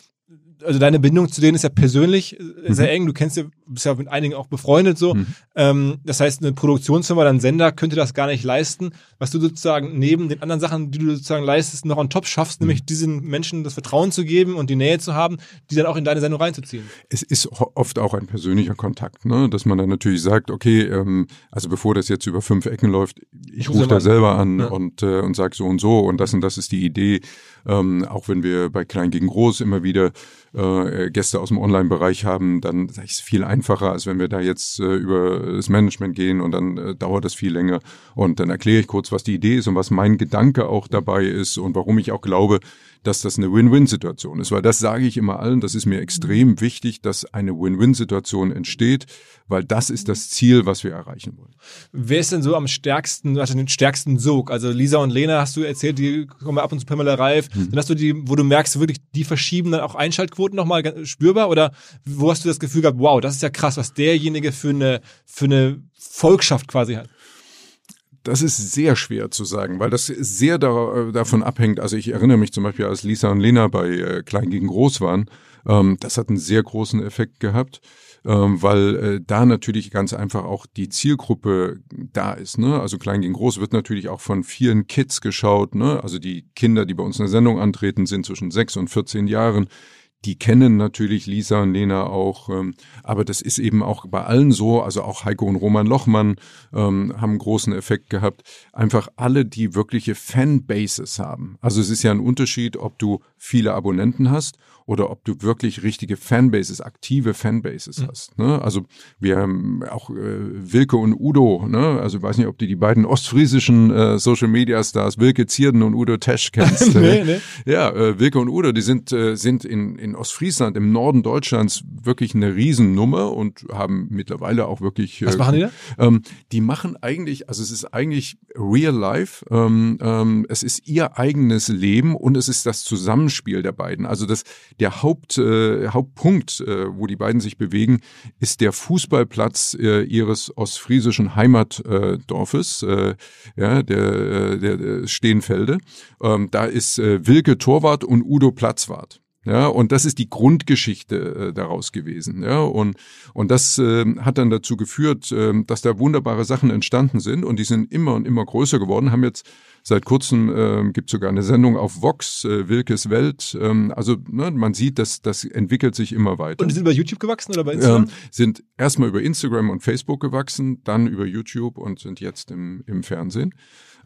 also deine Bindung zu denen ist ja persönlich äh, sehr eng. Du kennst ja, bist ja mit einigen auch befreundet so. Mhm. Ähm, das heißt, eine Produktionsfirma, dann Sender könnte das gar nicht leisten, was du sozusagen neben den anderen Sachen, die du sozusagen leistest, noch on top schaffst, Mhm. nämlich diesen Menschen das Vertrauen zu geben und die Nähe zu haben, die dann auch in deine Sendung reinzuziehen. Es ist oft auch ein persönlicher Kontakt, ne? dass man dann natürlich sagt, okay, ähm, also bevor das jetzt über fünf Ecken läuft, ich Ruf rufe da selber an Ja. und, äh, und sag so und so und das und das ist die Idee. Ähm, auch wenn wir bei Klein gegen Groß immer wieder äh, Gäste aus dem Online-Bereich haben, dann ich, es viel einfacher, als wenn wir da jetzt äh, über das Management gehen und dann äh, dauert das viel länger. Und dann erkläre ich kurz, was die Idee ist und was mein Gedanke auch dabei ist und warum ich auch glaube, dass das eine Win-Win-Situation ist. Weil das sage ich immer allen, das ist mir extrem wichtig, dass eine Win-Win-Situation entsteht, weil das ist das Ziel, was wir erreichen wollen. Wer ist denn so am stärksten, also den stärksten Sog? Also Lisa und Lena hast du erzählt, die kommen ab und zu Pamela Reif. Mhm. Dann hast du die, wo du merkst, wirklich, die verschieben dann auch Einschaltquoten nochmal spürbar? Oder wo hast du das Gefühl gehabt, wow, das ist ja krass, was derjenige für eine, für eine Volkschaft quasi hat? Das ist sehr schwer zu sagen, weil das sehr da, davon abhängt. Also ich erinnere mich zum Beispiel, als Lisa und Lena bei äh, Klein gegen Groß waren, ähm, das hat einen sehr großen Effekt gehabt, ähm, weil äh, da natürlich ganz einfach auch die Zielgruppe da ist. Ne? Also Klein gegen Groß wird natürlich auch von vielen Kids geschaut. Ne? Also die Kinder, die bei uns in der Sendung antreten, sind zwischen sechs und 14 Jahren. Die kennen natürlich Lisa und Lena auch, ähm, aber das ist eben auch bei allen so, also auch Heiko und Roman Lochmann ähm, haben großen Effekt gehabt. Einfach alle, die wirkliche Fanbases haben. Also es ist ja ein Unterschied, ob du viele Abonnenten hast oder ob du wirklich richtige Fanbases, aktive Fanbases Mhm. hast. Ne? Also wir haben auch äh, Wilke und Udo, ne? also ich weiß nicht, ob du die beiden ostfriesischen äh, Social Media Stars, Wilke Zierden und Udo Tesch kennst. <laughs> Nee, nee. Ja, äh, Wilke und Udo, die sind, äh, sind in, in Ostfriesland, im Norden Deutschlands, wirklich eine Riesennummer und haben mittlerweile auch wirklich. Äh, Was machen die da? Ähm, die machen eigentlich, also es ist eigentlich real life, ähm, ähm, es ist ihr eigenes Leben und es ist das Zusammenspiel der beiden. Also das, der Haupt, äh, Hauptpunkt, äh, wo die beiden sich bewegen, ist der Fußballplatz äh, ihres ostfriesischen Heimatdorfes, äh, ja, der, äh, der, der Stehenfelde. Ähm, da ist äh, Wilke Torwart und Udo Platzwart. Ja, und das ist die Grundgeschichte äh, daraus gewesen. Ja, und, und das äh, hat dann dazu geführt, äh, dass da wunderbare Sachen entstanden sind und die sind immer und immer größer geworden, haben jetzt Seit kurzem äh, gibt sogar eine Sendung auf Vox, äh, Wilkes Welt. Ähm, also ne, man sieht, dass das entwickelt sich immer weiter. Und die sind bei YouTube gewachsen oder bei Instagram? Ähm, sind erstmal über Instagram und Facebook gewachsen, dann über YouTube und sind jetzt im, im Fernsehen.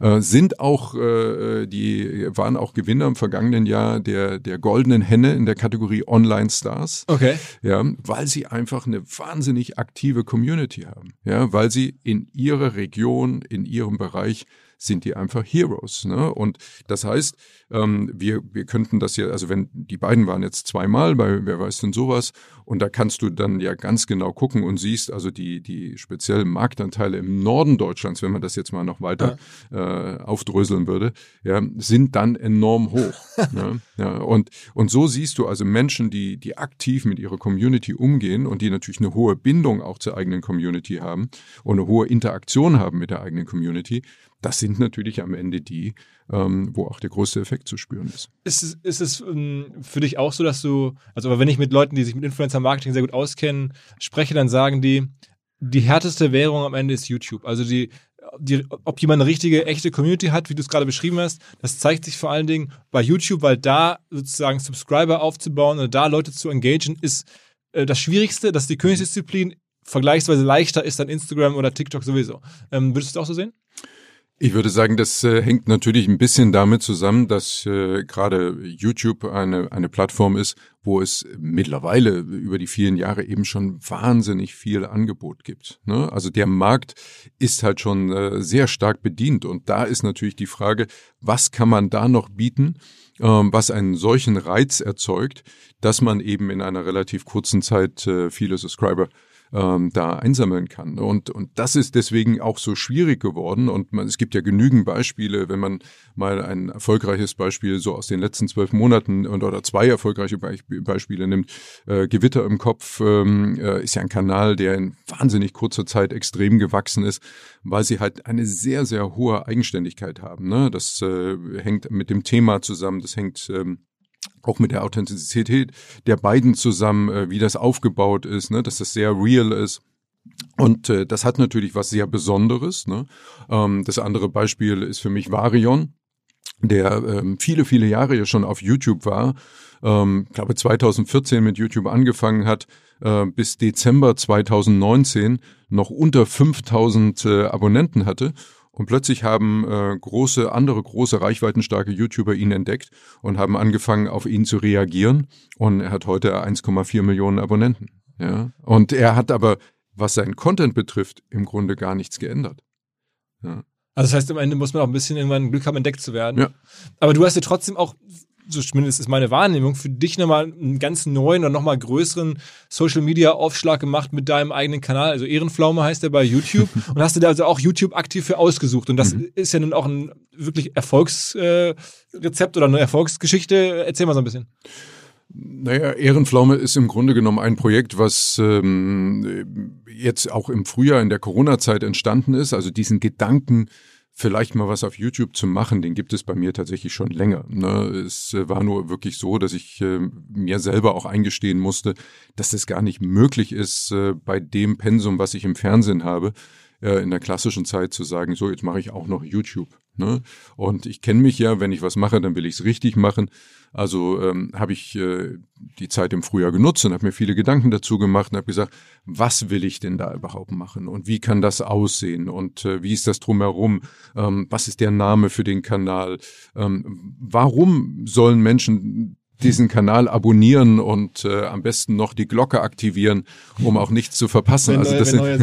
Äh, sind auch, äh, die waren auch Gewinner im vergangenen Jahr der, der goldenen Henne in der Kategorie Online Stars. okay. Ja, weil sie einfach eine wahnsinnig aktive Community haben. Ja, weil sie in ihrer Region, in ihrem Bereich sind die einfach Heroes. Ne? Und das heißt, ähm, wir, wir könnten das ja, also wenn die beiden waren jetzt zweimal bei Wer weiß denn sowas, und da kannst du dann ja ganz genau gucken und siehst also die, die speziellen Marktanteile im Norden Deutschlands, wenn man das jetzt mal noch weiter ja. äh, aufdröseln würde, ja, sind dann enorm hoch. ja, <laughs> ja, und, und so siehst du also Menschen, die, die aktiv mit ihrer Community umgehen und die natürlich eine hohe Bindung auch zur eigenen Community haben und eine hohe Interaktion haben mit der eigenen Community, das sind natürlich am Ende die, ähm, wo auch der größte Effekt zu spüren ist. Ist es, ist es ähm, für dich auch so, dass du, also wenn ich mit Leuten, die sich mit Influencer-Marketing sehr gut auskennen, spreche, dann sagen die, die härteste Währung am Ende ist YouTube. Also die, die, ob jemand eine richtige, echte Community hat, wie du es gerade beschrieben hast, das zeigt sich vor allen Dingen bei YouTube, weil da sozusagen Subscriber aufzubauen oder da Leute zu engagieren, ist äh, das Schwierigste, das ist die Königsdisziplin, vergleichsweise leichter ist dann Instagram oder TikTok sowieso. Ähm, würdest du das auch so sehen? Ich würde sagen, das äh, hängt natürlich ein bisschen damit zusammen, dass äh, gerade YouTube eine, eine Plattform ist, wo es mittlerweile über die vielen Jahre eben schon wahnsinnig viel Angebot gibt. Ne? Also der Markt ist halt schon äh, sehr stark bedient und da ist natürlich die Frage, was kann man da noch bieten, ähm, was einen solchen Reiz erzeugt, dass man eben in einer relativ kurzen Zeit äh, viele Subscriber ähm, da einsammeln kann. Und, und das ist deswegen auch so schwierig geworden. Und man, es gibt ja genügend Beispiele, wenn man mal ein erfolgreiches Beispiel so aus den letzten zwölf Monaten und, oder zwei erfolgreiche Beispiele nimmt. Äh, Gewitter im Kopf ähm, äh, ist ja ein Kanal, der in wahnsinnig kurzer Zeit extrem gewachsen ist, weil sie halt eine sehr, sehr hohe Eigenständigkeit haben. Ne? Das äh, hängt mit dem Thema zusammen, das hängt ähm, auch mit der Authentizität der beiden zusammen, äh, wie das aufgebaut ist, ne, dass das sehr real ist. Und äh, das hat natürlich was sehr Besonderes. Ne? Ähm, das andere Beispiel ist für mich Varion, der ähm, viele, viele Jahre ja schon auf YouTube war. Ähm, glaube 2014 mit YouTube angefangen hat, äh, bis Dezember 2019 noch unter 5000 äh, Abonnenten hatte und plötzlich haben äh, große, andere große, reichweitenstarke YouTuber ihn entdeckt und haben angefangen, auf ihn zu reagieren. Und er hat heute 1,4 Millionen Abonnenten. Ja. Und er hat aber, was seinen Content betrifft, im Grunde gar nichts geändert. Ja. Also das heißt, am Ende muss man auch ein bisschen irgendwann Glück haben, entdeckt zu werden. Ja. Aber du hast ja trotzdem auch so zumindest ist meine Wahrnehmung, für dich nochmal einen ganz neuen oder nochmal größeren Social Media Aufschlag gemacht mit deinem eigenen Kanal. Also Ehrenpflaume heißt der bei YouTube. <laughs> und hast du da also auch YouTube aktiv für ausgesucht. Und das mhm. ist ja nun auch ein wirklich Erfolgsrezept äh, oder eine Erfolgsgeschichte. Erzähl mal so ein bisschen. Naja, Ehrenpflaume ist im Grunde genommen ein Projekt, was ähm, jetzt auch im Frühjahr in der Corona-Zeit entstanden ist. Also diesen Gedanken, vielleicht mal was auf YouTube zu machen, den gibt es bei mir tatsächlich schon länger. Ne? Es äh, war nur wirklich so, dass ich äh, mir selber auch eingestehen musste, dass es gar nicht möglich ist, äh, bei dem Pensum, was ich im Fernsehen habe, äh, in der klassischen Zeit zu sagen, so, jetzt mache ich auch noch YouTube. Ne? Und ich kenne mich ja, wenn ich was mache, dann will ich es richtig machen. Also ähm, habe ich äh, die Zeit im Frühjahr genutzt und habe mir viele Gedanken dazu gemacht und habe gesagt, was will ich denn da überhaupt machen und wie kann das aussehen und äh, wie ist das drumherum? Ähm, was ist der Name für den Kanal? Ähm, warum sollen Menschen diesen Kanal abonnieren und äh, am besten noch die Glocke aktivieren, um auch nichts zu verpassen. also das sind, kommen,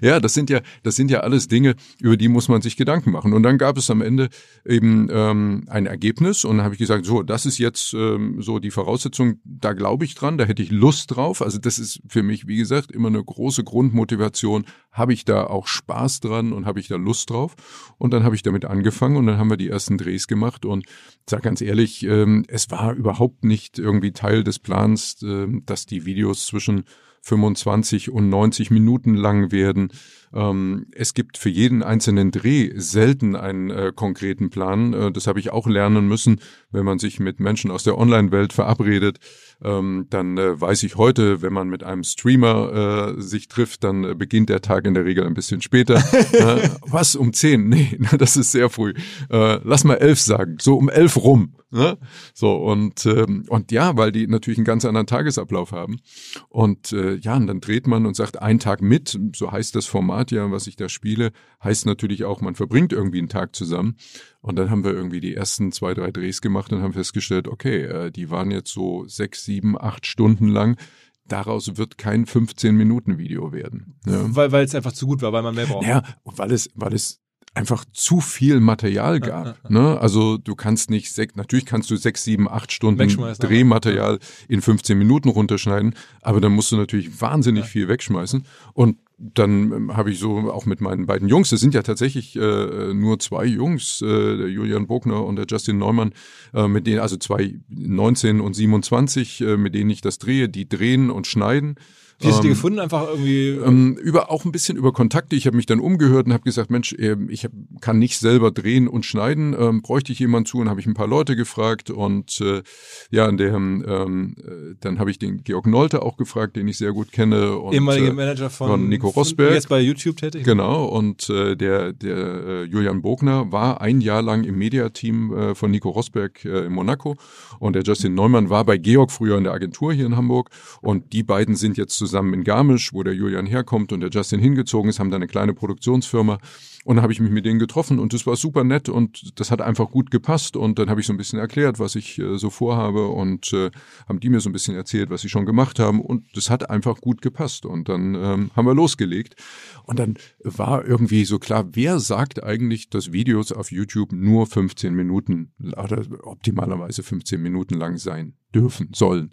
ja? <laughs> ja, das sind ja, das sind ja alles Dinge, über die muss man sich Gedanken machen. Und dann gab es am Ende eben ähm, ein Ergebnis und dann habe ich gesagt, so, das ist jetzt ähm, so die Voraussetzung, da glaube ich dran, da hätte ich Lust drauf. Also das ist für mich, wie gesagt, immer eine große Grundmotivation. Habe ich da auch Spaß dran und habe ich da Lust drauf? Und dann habe ich damit angefangen und dann haben wir die ersten Drehs gemacht und sag ganz ehrlich, ähm, es war überhaupt überhaupt nicht irgendwie Teil des Plans, äh, dass die Videos zwischen 25 und 90 Minuten lang werden. Ähm, es gibt für jeden einzelnen Dreh selten einen äh, konkreten Plan. Äh, das habe ich auch lernen müssen, wenn man sich mit Menschen aus der Online-Welt verabredet ähm, dann äh, weiß ich heute, wenn man mit einem Streamer sich trifft, dann beginnt der Tag in der Regel ein bisschen später. äh, <laughs> was, um zehn? Nee, <laughs> das ist sehr früh. Lass mal elf sagen, so um elf rum. Ne? So, und, ähm, und ja, weil die natürlich einen ganz anderen Tagesablauf haben. Und äh, ja, und dann dreht man und sagt, ein Tag mit, so heißt das Format ja, was ich da spiele, heißt natürlich auch, man verbringt irgendwie einen Tag zusammen. Und dann haben wir irgendwie die ersten zwei, drei Drehs gemacht und haben festgestellt, okay, äh, die waren jetzt so sechs, sieben, acht Stunden lang. Daraus wird kein 15-Minuten-Video werden. Ja. Weil, weil es einfach zu gut war, weil man mehr braucht. Ja, weil es, weil es einfach zu viel Material gab. ja, ja. Ne? Also du kannst nicht sechs, natürlich kannst du sechs, sieben, acht Stunden aber- Drehmaterial in 15 Minuten runterschneiden, aber dann musst du natürlich wahnsinnig viel wegschmeißen. Und dann ähm, habe ich so auch mit meinen beiden Jungs, das sind ja tatsächlich äh, nur zwei Jungs, äh, der Julian Bogner und der Justin Neumann, äh, mit denen, also zwei 19 und 27, äh, mit denen ich das drehe, die drehen und schneiden. Wie hast du die Ähm, gefunden? Einfach irgendwie. ähm, über auch ein bisschen über Kontakte. Ich habe mich dann umgehört und habe gesagt, Mensch, ähm, ich hab, kann nicht selber drehen und schneiden. Ähm, bräuchte ich jemanden zu? Und habe ich ein paar Leute gefragt und äh, ja, in der, ähm, äh, dann habe ich den Georg Nolte auch gefragt, den ich sehr gut kenne. Und, ehemaliger äh, Manager von, von Nico Rosberg. Jetzt bei YouTube tätig. Genau, und äh, der, der äh, Julian Bogner war ein Jahr lang im Mediateam äh, von Nico Rosberg äh, in Monaco und der Justin Neumann war bei Georg früher in der Agentur hier in Hamburg und die beiden sind jetzt zusammen in Garmisch, wo der Julian herkommt und der Justin hingezogen ist, haben da eine kleine Produktionsfirma. Und dann habe ich mich mit denen getroffen und das war super nett und das hat einfach gut gepasst. Und dann habe ich so ein bisschen erklärt, was ich äh, so vorhabe und äh, haben die mir so ein bisschen erzählt, was sie schon gemacht haben. Und das hat einfach gut gepasst. Und dann ähm, haben wir losgelegt. Und dann war irgendwie so klar, wer sagt eigentlich, dass Videos auf YouTube nur 15 Minuten oder optimalerweise 15 Minuten lang sein dürfen, sollen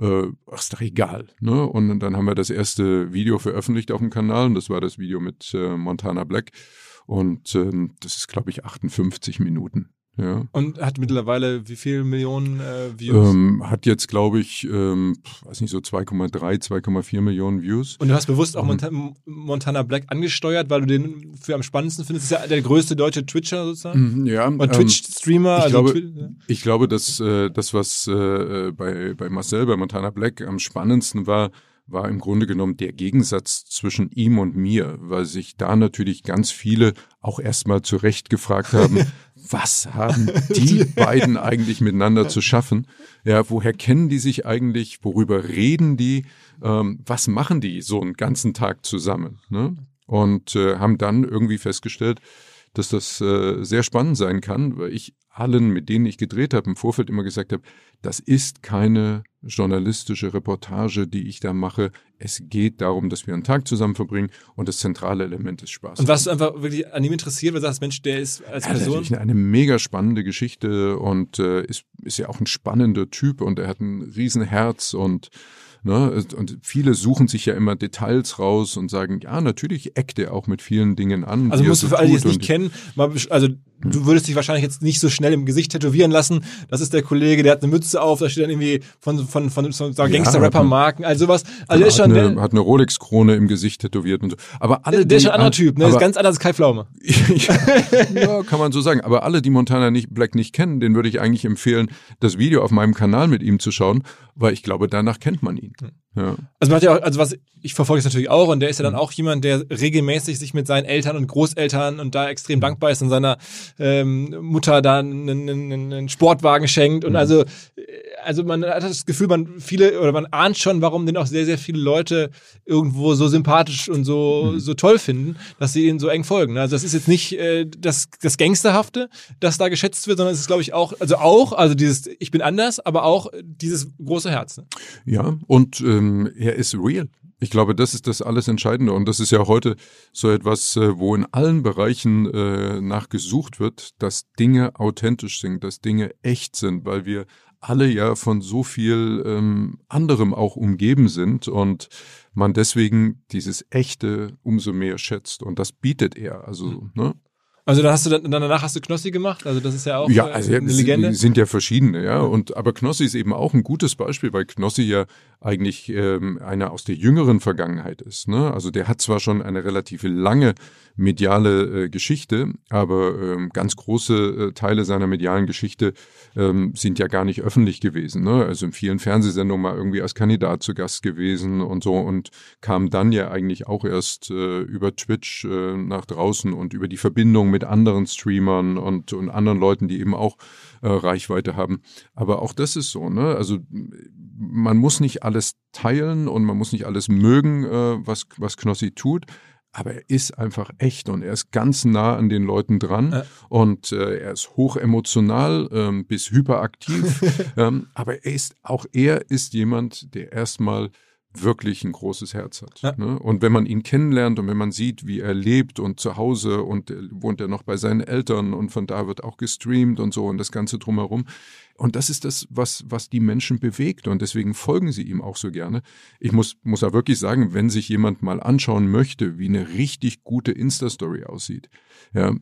äh, ist doch egal. Ne? Und dann haben wir das erste Video veröffentlicht auf dem Kanal und das war das Video mit äh, Montana Black. Und ähm, das ist, glaube ich, 58 Minuten. Ja. Und hat mittlerweile wie viele Millionen äh, Views? Ähm, hat jetzt, glaube ich, ähm, weiß nicht, so 2,3, 2,4 Millionen Views. Und du hast bewusst auch Mhm. Monta Montana Black angesteuert, weil du den für am spannendsten findest. Das ist ja der größte deutsche Twitcher sozusagen. Mhm, Ja, Und ähm, Twitch-Streamer. ich also glaube- Twi- ja. Ich glaube, dass äh, das, was äh, bei, bei Marcel, bei Montana Black am spannendsten war, war im Grunde genommen der Gegensatz zwischen ihm und mir, weil sich da natürlich ganz viele auch erstmal zu Recht gefragt haben, <laughs> was haben die beiden eigentlich miteinander zu schaffen? Ja, woher kennen die sich eigentlich? Worüber reden die? Ähm, was machen die so einen ganzen Tag zusammen? Ne? Und äh, haben dann irgendwie festgestellt, dass das äh, sehr spannend sein kann, weil ich allen, mit denen ich gedreht habe, im Vorfeld immer gesagt habe, das ist keine journalistische Reportage, die ich da mache. Es geht darum, dass wir einen Tag zusammen verbringen und das zentrale Element ist Spaß. Und was einfach wirklich an ihm interessiert, weil du sagst, Mensch, der ist als hat Person. natürlich eine, eine mega spannende Geschichte und äh, ist, ist ja auch ein spannender Typ und er hat ein Riesenherz und Ne, und viele suchen sich ja immer Details raus und sagen, ja, natürlich eckt er auch mit vielen Dingen an. Also musst du für alle, die es nicht kennen, mal, also du würdest dich wahrscheinlich jetzt nicht so schnell im Gesicht tätowieren lassen. Das ist der Kollege, der hat eine Mütze auf, da steht dann irgendwie von, von, von, von so Ja, Gangster-Rapper-Marken, also sowas. Also der ist hat, schon, eine, der, hat eine Rolex-Krone im Gesicht tätowiert und so. Aber alle, der ist die schon ein anderer an- Typ, ne? Aber- ist ganz anders als Kai Pflaume. <laughs> ja, kann man so sagen. Aber alle, die Montana nicht, Black nicht kennen, den würde ich eigentlich empfehlen, das Video auf meinem Kanal mit ihm zu schauen, weil ich glaube, danach kennt man ihn. Hm. Ja. Also man hat ja auch, also was ich verfolge es natürlich auch und der ist ja dann Mhm. auch jemand, der regelmäßig sich mit seinen Eltern und Großeltern und da Mhm. extrem dankbar ist und seiner ähm, Mutter da einen, einen, einen Sportwagen schenkt Mhm. und also äh, also man hat das Gefühl, man viele oder man ahnt schon, warum den auch sehr sehr viele Leute irgendwo so sympathisch und so Mhm. so toll finden, dass sie ihnen so eng folgen. Also das ist jetzt nicht äh, das das Gangsterhafte, das da geschätzt wird, sondern es ist glaube ich auch also auch also dieses ich bin anders, aber auch dieses große Herz. Ne? Ja, und ähm, er ist real. Ich glaube, das ist das alles Entscheidende. Und das ist ja heute so etwas, äh, wo in allen Bereichen äh, nachgesucht wird, dass Dinge authentisch sind, dass Dinge echt sind, weil wir alle ja von so viel ähm, anderem auch umgeben sind und man deswegen dieses Echte umso mehr schätzt. Und das bietet er. Also, ne? Also dann hast du dann danach hast du Knossi gemacht, also das ist ja auch Ja, äh, also eine Legende. sind ja verschiedene, ja. Und aber Knossi ist eben auch ein gutes Beispiel, weil Knossi ja eigentlich ähm, einer aus der jüngeren Vergangenheit ist. Ne? Also der hat zwar schon eine relativ lange mediale äh, Geschichte, aber ähm, ganz große äh, Teile seiner medialen Geschichte ähm, sind ja gar nicht öffentlich gewesen. Ne? Also in vielen Fernsehsendungen mal irgendwie als Kandidat zu Gast gewesen und so und kam dann ja eigentlich auch erst äh, über Twitch äh, nach draußen und über die Verbindung mit anderen Streamern und, und anderen Leuten, die eben auch äh, Reichweite haben. Aber auch das ist so, ne? Also man muss nicht alles teilen und man muss nicht alles mögen, äh, was, was Knossi tut. Aber er ist einfach echt und er ist ganz nah an den Leuten dran Ja. und äh, er ist hochemotional ähm, bis hyperaktiv. <laughs> ähm, aber er ist auch er ist jemand, der erstmal wirklich ein großes Herz hat. Ja. Ne? Und wenn man ihn kennenlernt und wenn man sieht, wie er lebt und zu Hause und äh, wohnt er noch bei seinen Eltern und von da wird auch gestreamt und so und das Ganze drumherum. Und das ist das, was, was die Menschen bewegt und deswegen folgen sie ihm auch so gerne. Ich muss, muss auch wirklich sagen, wenn sich jemand mal anschauen möchte, wie eine richtig gute Insta-Story aussieht, ja,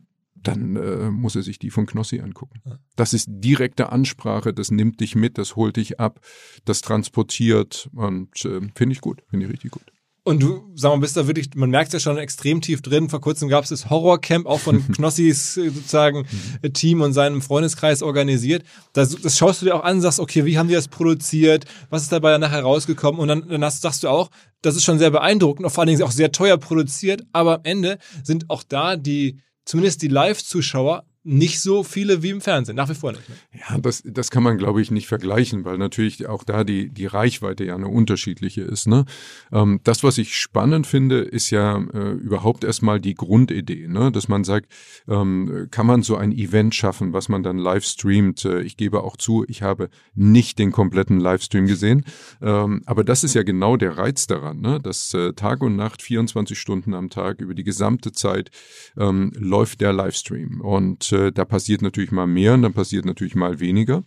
dann äh, muss er sich die von Knossi angucken. Das ist direkte Ansprache, das nimmt dich mit, das holt dich ab, das transportiert und äh, finde ich gut, finde ich richtig gut. Und du, sag mal, bist da wirklich, man merkt ja schon extrem tief drin. Vor kurzem gab es das Horrorcamp auch von <laughs> Knossis äh, sozusagen äh, Team und seinem Freundeskreis organisiert. Das, das schaust du dir auch an, sagst, okay, wie haben die das produziert? Was ist dabei nachher rausgekommen? Und dann, dann hast, sagst du auch, das ist schon sehr beeindruckend und vor allen Dingen auch sehr teuer produziert. Aber am Ende sind auch da die, zumindest die Live-Zuschauer nicht so viele wie im Fernsehen, nach wie vor nicht. Ne? Ja, das, das kann man, glaube ich, nicht vergleichen, weil natürlich auch da die, die Reichweite ja eine unterschiedliche ist. Ne? Ähm, das, was ich spannend finde, ist ja äh, überhaupt erstmal die Grundidee, ne? dass man sagt, ähm, kann man so ein Event schaffen, was man dann live streamt. Äh, ich gebe auch zu, ich habe nicht den kompletten Livestream gesehen, ähm, aber das ist ja genau der Reiz daran, ne? dass äh, Tag und Nacht, 24 Stunden am Tag, über die gesamte Zeit ähm, läuft der Livestream und äh, da passiert natürlich mal mehr und dann passiert natürlich mal weniger.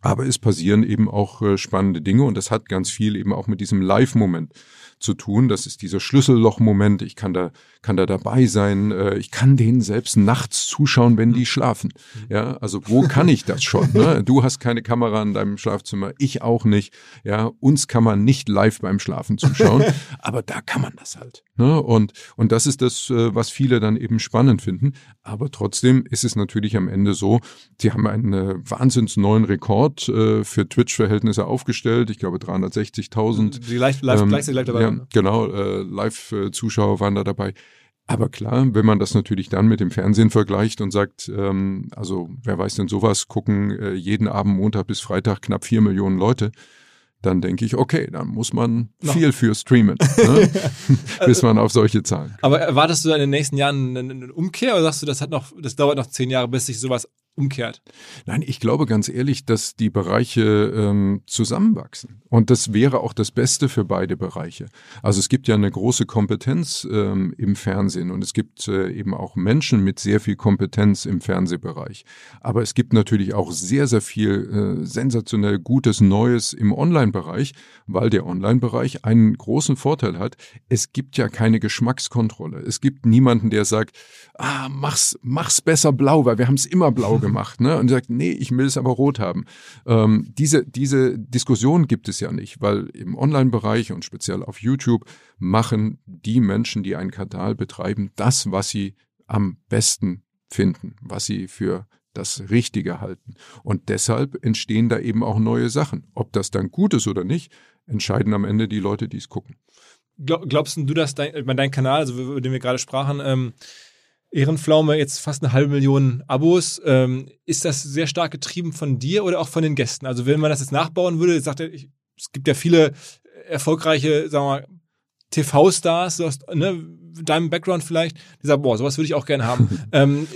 Aber es passieren eben auch äh, spannende Dinge und das hat ganz viel eben auch mit diesem Live-Moment zu tun. Das ist dieser Schlüsselloch-Moment. Ich kann da, kann da dabei sein. Äh, ich kann denen selbst nachts zuschauen, wenn die schlafen. Ja, also wo kann ich das schon? Ne? <laughs> Du hast keine Kamera in deinem Schlafzimmer, ich auch nicht. Ja, uns kann man nicht live beim Schlafen zuschauen, <laughs> aber da kann man das halt. Ne? Und, und das ist das, äh, was viele dann eben spannend finden. Aber trotzdem ist es natürlich am Ende so, sie haben einen äh, wahnsinns neuen Rekord äh, für Twitch-Verhältnisse aufgestellt. Ich glaube 360.000. Die live, live, Ähm, gleichzeitig live dabei. ja, ne? genau, äh, Live-Zuschauer waren da dabei. Aber klar, wenn man das natürlich dann mit dem Fernsehen vergleicht und sagt, ähm, also wer weiß denn sowas, gucken äh, jeden Abend Montag bis Freitag knapp vier Millionen Leute, dann denke ich, okay, dann muss man Noch. viel für streamen, ne? <laughs> <laughs> bis man auf solche Zahlen. Aber erwartest du in den nächsten Jahren eine, eine Umkehr oder sagst du, das hat noch, das dauert noch zehn Jahre, bis sich sowas umkehrt? Nein, ich glaube ganz ehrlich, dass die Bereiche ähm, zusammenwachsen. Und das wäre auch das Beste für beide Bereiche. Also es gibt ja eine große Kompetenz ähm, im Fernsehen und es gibt äh, eben auch Menschen mit sehr viel Kompetenz im Fernsehbereich. Aber es gibt natürlich auch sehr, sehr viel äh, sensationell Gutes Neues im Online-Bereich, weil der Online-Bereich einen großen Vorteil hat. Es gibt ja keine Geschmackskontrolle. Es gibt niemanden, der sagt, ah, mach's, mach's besser blau, weil wir haben es immer blau gemacht, ne? Und sagt, nee, ich will es aber rot haben. Ähm, diese, diese Diskussion gibt es ja nicht, weil im Online-Bereich und speziell auf YouTube machen die Menschen, die einen Kanal betreiben, das, was sie am besten finden, was sie für das Richtige halten. Und deshalb entstehen da eben auch neue Sachen. Ob das dann gut ist oder nicht, entscheiden am Ende die Leute, die es gucken. Glaub, glaubst du, dass dein, dein Kanal, also über den wir gerade sprachen, ähm, Ehrenpflaume, jetzt fast eine halbe Million Abos, ähm, ist das sehr stark getrieben von dir oder auch von den Gästen? Also wenn man das jetzt nachbauen würde, sagt er, ich, es gibt ja viele erfolgreiche, sagen wir mal, TV-Stars, ne, deinem Background vielleicht, die sagen, boah, sowas würde ich auch gerne haben. <laughs> ähm,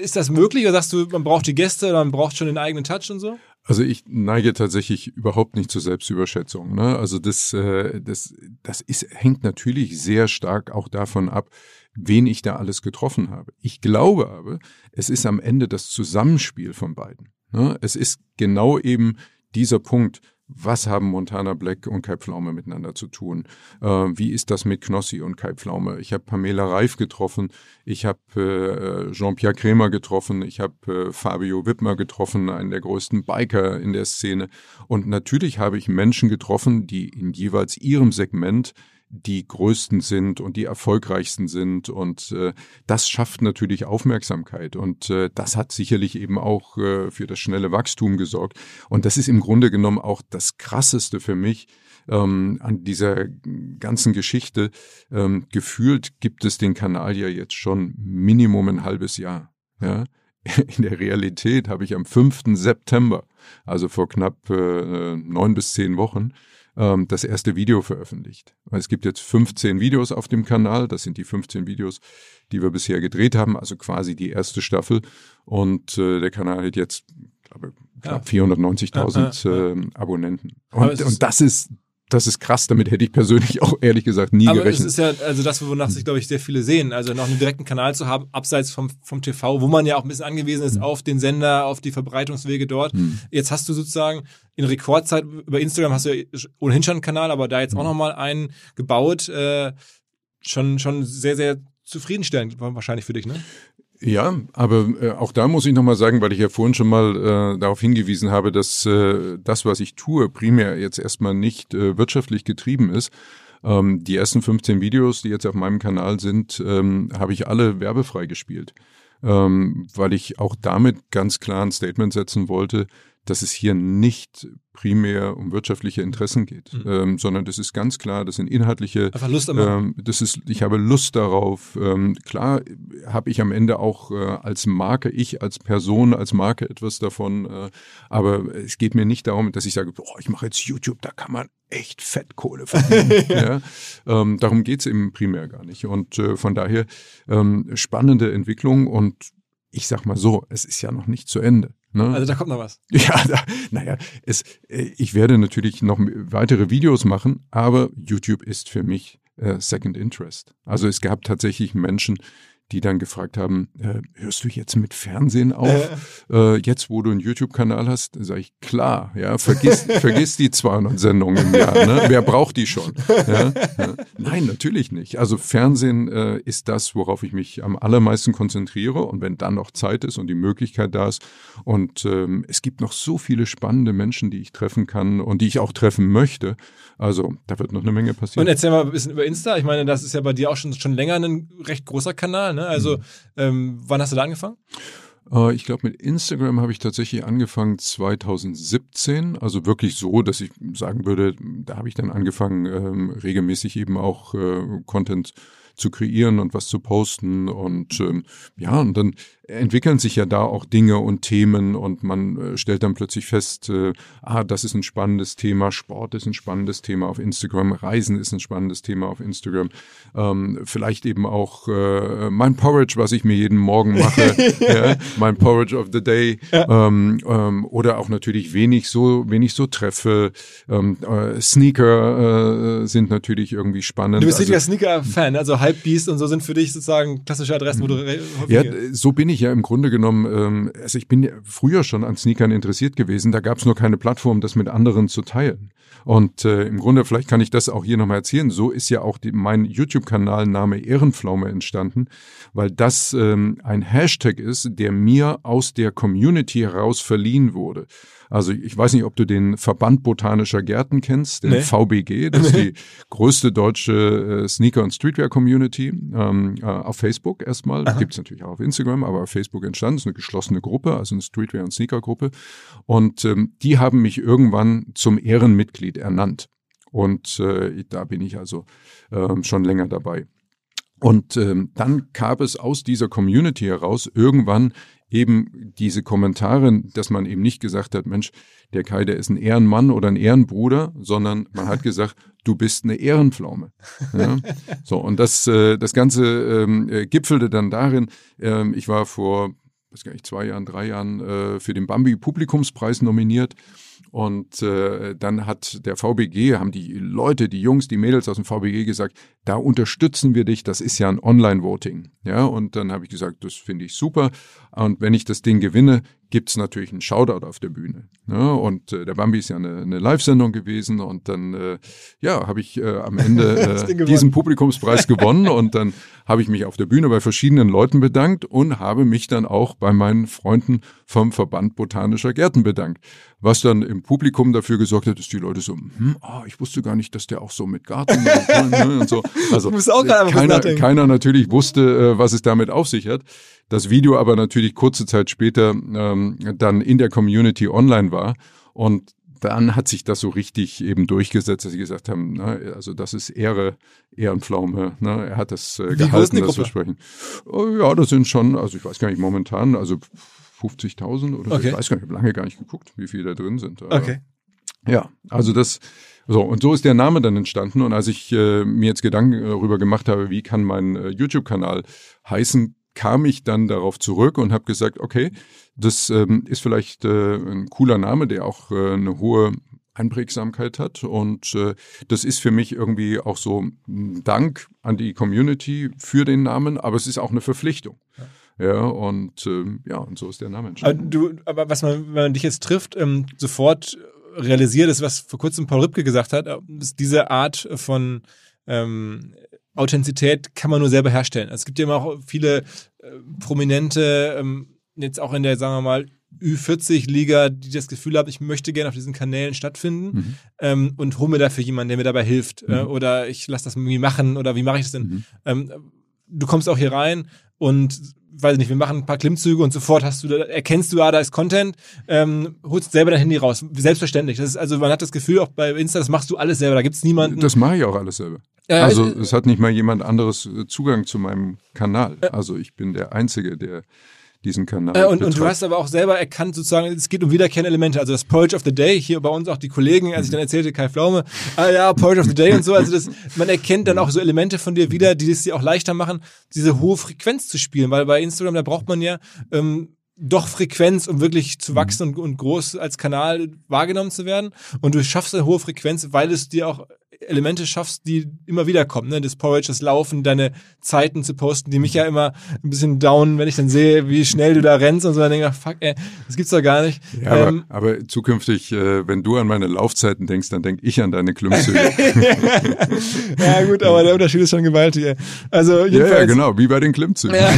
ist das möglich oder sagst du, man braucht die Gäste oder man braucht schon den eigenen Touch und so? Also ich neige tatsächlich überhaupt nicht zur Selbstüberschätzung. Ne? Also das, äh, das, das ist, hängt natürlich sehr stark auch davon ab, wen ich da alles getroffen habe. Ich glaube aber, es ist am Ende das Zusammenspiel von beiden. Ne? Es ist genau eben dieser Punkt, was haben Montana Black und Kai Pflaume miteinander zu tun? Äh, wie ist das mit Knossi und Kai Pflaume? Ich habe Pamela Reif getroffen, ich habe äh, Jean-Pierre Kremer getroffen, ich habe äh, Fabio Wittmer getroffen, einen der größten Biker in der Szene. Und natürlich habe ich Menschen getroffen, die in jeweils ihrem Segment die größten sind und die erfolgreichsten sind. Und äh, das schafft natürlich Aufmerksamkeit. Und äh, das hat sicherlich eben auch äh, für das schnelle Wachstum gesorgt. Und das ist im Grunde genommen auch das Krasseste für mich ähm, an dieser ganzen Geschichte. Ähm, gefühlt gibt es den Kanal ja jetzt schon Minimum ein halbes Jahr. Ja. <laughs> In der Realität habe ich am 5. September, also vor knapp äh, neun bis zehn Wochen, ähm, das erste Video veröffentlicht. Es gibt jetzt 15 Videos auf dem Kanal. Das sind die 15 Videos, die wir bisher gedreht haben, also quasi die erste Staffel. Und äh, der Kanal hat jetzt, glaube knapp 490.000 Ja, ja, ja. äh, Abonnenten. Und, und das ist das ist krass. Damit hätte ich persönlich auch ehrlich gesagt nie Aber gerechnet. es ist ja also das, wonach sich, glaube ich, sehr viele sehen. Also noch einen direkten Kanal zu haben, abseits vom, vom TV, wo man ja auch ein bisschen angewiesen ist auf den Sender, auf die Verbreitungswege dort. Jetzt hast du sozusagen in Rekordzeit über Instagram hast du ja ohnehin schon einen Kanal, aber da jetzt auch nochmal einen gebaut. Äh, schon, schon sehr, sehr zufriedenstellend wahrscheinlich für dich, ne? Ja, aber äh, auch da muss ich nochmal sagen, weil ich ja vorhin schon mal äh, darauf hingewiesen habe, dass äh, das, was ich tue, primär jetzt erstmal nicht äh, wirtschaftlich getrieben ist. Ähm, die ersten 15 Videos, die jetzt auf meinem Kanal sind, ähm, habe ich alle werbefrei gespielt, ähm, weil ich auch damit ganz klar ein Statement setzen wollte, dass es hier nicht primär um wirtschaftliche Interessen geht, Mhm. ähm, sondern das ist ganz klar, das sind inhaltliche Einfach Lust am ähm, das ist, ich habe Lust darauf. Ähm, klar habe ich am Ende auch äh, als Marke, ich als Person, als Marke etwas davon. Äh, aber es geht mir nicht darum, dass ich sage, boah, ich mache jetzt YouTube, da kann man echt Fettkohle verdienen. <laughs> ja. ähm, darum geht's eben primär gar nicht. Und äh, von daher ähm, spannende Entwicklung und ich sag mal so, es ist ja noch nicht zu Ende. Ne? Also da kommt noch was. <laughs> Ja, da, naja, es, äh, ich werde natürlich noch weitere Videos machen, aber YouTube ist für mich äh, Second Interest. Also es gab tatsächlich Menschen, die dann gefragt haben, äh, hörst du jetzt mit Fernsehen auf? Äh, jetzt, wo du einen YouTube-Kanal hast, sage ich, klar, ja, vergiss, <laughs> vergiss die 200 Sendungen im Jahr, ne? Wer braucht die schon? Ja, ja. Nein, natürlich nicht. Also Fernsehen äh, ist das, worauf ich mich am allermeisten konzentriere und wenn dann noch Zeit ist und die Möglichkeit da ist und ähm, es gibt noch so viele spannende Menschen, die ich treffen kann und die ich auch treffen möchte. Also da wird noch eine Menge passieren. Und erzähl mal ein bisschen über Insta. Ich meine, das ist ja bei dir auch schon, schon länger ein recht großer Kanal. Ne? Also, Mhm. ähm, wann hast du da angefangen? Äh, Ich glaube, mit Instagram habe ich tatsächlich angefangen 2017. Also wirklich so, dass ich sagen würde, da habe ich dann angefangen, ähm, regelmäßig eben auch äh, Content zu kreieren und was zu posten. Und ähm, ja, und dann entwickeln sich ja da auch Dinge und Themen und man äh, stellt dann plötzlich fest, äh, ah, das ist ein spannendes Thema, Sport ist ein spannendes Thema auf Instagram, Reisen ist ein spannendes Thema auf Instagram, ähm, vielleicht eben auch äh, mein Porridge, was ich mir jeden Morgen mache, <laughs> ja, mein Porridge of the Day ähm, ähm, oder auch natürlich wenig so, wenig so treffe. Ähm, äh, Sneaker äh, sind natürlich irgendwie spannend. Du bist Also- richtiger Sneaker-Fan, also Hypebeast und so sind für dich sozusagen klassische Adressen, wo du häufig Ja, so bin ich ja im Grunde genommen, ähm, also ich bin ja früher schon an Sneakern interessiert gewesen, da gab es nur keine Plattform, das mit anderen zu teilen. Und äh, im Grunde, vielleicht kann ich das auch hier nochmal erzählen, so ist ja auch die, mein YouTube-Kanal Name Ehrenpflaume entstanden, weil das ähm, ein Hashtag ist, der mir aus der Community heraus verliehen wurde. Also ich weiß nicht, ob du den Verband Botanischer Gärten kennst, den Nee. VBG, <laughs> das ist die größte deutsche äh, Sneaker- und Streetwear-Community ähm, äh, auf Facebook erstmal. Gibt es natürlich auch auf Instagram, aber auf Facebook entstanden. Das ist eine geschlossene Gruppe, also eine Streetwear- und Sneaker-Gruppe. Und ähm, die haben mich irgendwann zum Ehrenmitglied ernannt. Und äh, da bin ich also ähm, schon länger dabei. Und ähm, dann gab es aus dieser Community heraus irgendwann eben diese Kommentare, dass man eben nicht gesagt hat, Mensch, der Kai, der ist ein Ehrenmann oder ein Ehrenbruder, sondern man hat gesagt, du bist eine Ehrenpflaume. Ja? <laughs> So, und das, äh, das Ganze ähm, äh, gipfelte dann darin, ähm, ich war vor, weiß gar nicht, zwei Jahren, drei Jahren äh, für den Bambi Publikumspreis nominiert. Und äh, dann hat der VBG, haben die Leute, die Jungs, die Mädels aus dem VBG gesagt, da unterstützen wir dich, das ist ja ein Online-Voting. Ja, und dann habe ich gesagt, das finde ich super. Und wenn ich das Ding gewinne, gibt's natürlich einen Shoutout auf der Bühne. Ja, und äh, der Bambi ist ja eine, eine Live-Sendung gewesen und dann äh, ja, habe ich äh, am Ende <laughs> äh, diesen Publikumspreis gewonnen und dann habe ich mich auf der Bühne bei verschiedenen Leuten bedankt und habe mich dann auch bei meinen Freunden vom Verband Botanischer Gärten bedankt. Was dann im Publikum dafür gesorgt hat, dass die Leute so, hm, oh, ich wusste gar nicht, dass der auch so mit Garten und, ne, und so. <laughs> Also keiner, keiner natürlich wusste, äh, was es damit auf sich hat. Das Video aber natürlich kurze Zeit später ähm, dann in der Community online war und dann hat sich das so richtig eben durchgesetzt, dass sie gesagt haben, ne, also das ist Ehre, Ehrenpflaume. Ne, er hat das äh, gehalten, das Gruppe? Versprechen. Oh, ja, das sind schon, also ich weiß gar nicht momentan, also 50.000 oder so. Okay. ich weiß gar nicht, ich habe lange gar nicht geguckt, wie viele da drin sind. Aber- Okay. ja, also das, so, und so ist der Name dann entstanden. Und als ich äh, mir jetzt Gedanken darüber gemacht habe, wie kann mein äh, YouTube-Kanal heißen, kam ich dann darauf zurück und habe gesagt, okay, das ähm, ist vielleicht äh, ein cooler Name, der auch äh, eine hohe Einprägsamkeit hat. Und äh, das ist für mich irgendwie auch so ein Dank an die Community für den Namen, aber es ist auch eine Verpflichtung. Ja. Ja, und äh, ja, und so ist der Name entstanden. Aber, du, aber was man, wenn man dich jetzt trifft, ähm, sofort realisiert ist, was vor kurzem Paul Ripke gesagt hat, ist diese Art von ähm, Authentizität kann man nur selber herstellen. Also es gibt ja immer auch viele äh, prominente, ähm, jetzt auch in der, sagen wir mal, Ü40-Liga, die das Gefühl haben, ich möchte gerne auf diesen Kanälen stattfinden mhm. ähm, und hole mir dafür jemanden, der mir dabei hilft. Äh, mhm. Äh, oder ich lasse das irgendwie machen oder wie mache ich das denn? Mhm. Ähm, du kommst auch hier rein und weiß nicht, wir machen ein paar Klimmzüge und sofort hast du, erkennst du, ah, da ist Content, ähm, holst selber dein Handy raus. Selbstverständlich. Das ist, also man hat das Gefühl, auch bei Insta, das machst du alles selber. Da gibt's niemanden. Das mache ich auch alles selber. Äh, also es hat nicht mal jemand anderes Zugang zu meinem Kanal. Also ich bin der Einzige, der diesen Kanal. Äh, und, und, du hast aber auch selber erkannt, sozusagen, es geht um wiederkehrende Elemente. Also das Porridge of the Day, hier bei uns auch die Kollegen, als ich dann erzählte, Kai Pflaume, ah ja, Porridge of the Day und so. Also das, man erkennt dann auch so Elemente von dir wieder, die es dir auch leichter machen, diese hohe Frequenz zu spielen. Weil bei Instagram, da braucht man ja ähm, doch Frequenz, um wirklich zu wachsen und, und groß als Kanal wahrgenommen zu werden. Und du schaffst eine hohe Frequenz, weil es dir auch Elemente schaffst, die immer wieder kommen. Ne? Das Porridge, das Laufen, deine Zeiten zu posten, die mich ja immer ein bisschen down, wenn ich dann sehe, wie schnell du da rennst und so, dann denke ich, fuck, ey, das gibt's doch gar nicht. Ja, ähm, aber, aber, zukünftig, äh, wenn du an meine Laufzeiten denkst, dann denk ich an deine Klimmzüge. <laughs> ja gut, aber der Unterschied ist schon gewaltig. Ey. Also jedenfalls, ja, ja, genau, wie bei den Klimmzügen. <laughs>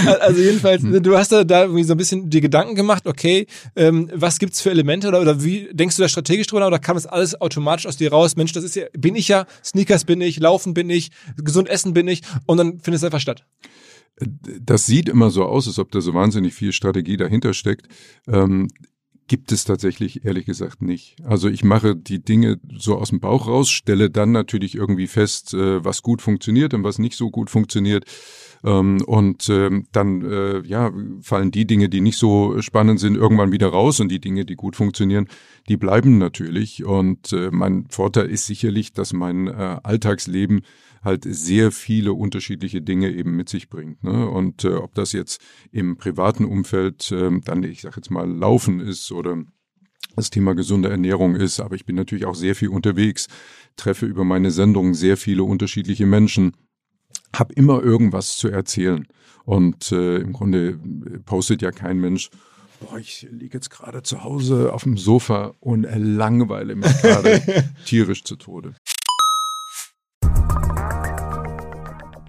<laughs> Also jedenfalls, hm. du hast da, da irgendwie so ein bisschen die Gedanken gemacht, okay, ähm, was gibt's für Elemente oder, oder wie denkst du da strategisch drüber oder kam das alles automatisch aus dir raus? Mensch, das ist ja, bin ich ja, Sneakers bin ich, Laufen bin ich, gesund essen bin ich und dann findet es einfach statt. Das sieht immer so aus, als ob da so wahnsinnig viel Strategie dahinter steckt. Ähm, gibt es tatsächlich ehrlich gesagt nicht. Also ich mache die Dinge so aus dem Bauch raus, stelle dann natürlich irgendwie fest, äh, was gut funktioniert und was nicht so gut funktioniert. Ähm, und ähm, dann äh, ja, fallen die Dinge, die nicht so spannend sind, irgendwann wieder raus und die Dinge, die gut funktionieren, die bleiben natürlich. Und äh, mein Vorteil ist sicherlich, dass mein äh, Alltagsleben halt sehr viele unterschiedliche Dinge eben mit sich bringt. Ne? Und äh, ob das jetzt im privaten Umfeld äh, dann, ich sag jetzt mal, Laufen ist oder das Thema gesunde Ernährung ist, aber ich bin natürlich auch sehr viel unterwegs, treffe über meine Sendung sehr viele unterschiedliche Menschen, habe immer irgendwas zu erzählen. Und äh, im Grunde postet ja kein Mensch, boah, ich liege jetzt gerade zu Hause auf dem Sofa und langweile mich <laughs> gerade tierisch zu Tode.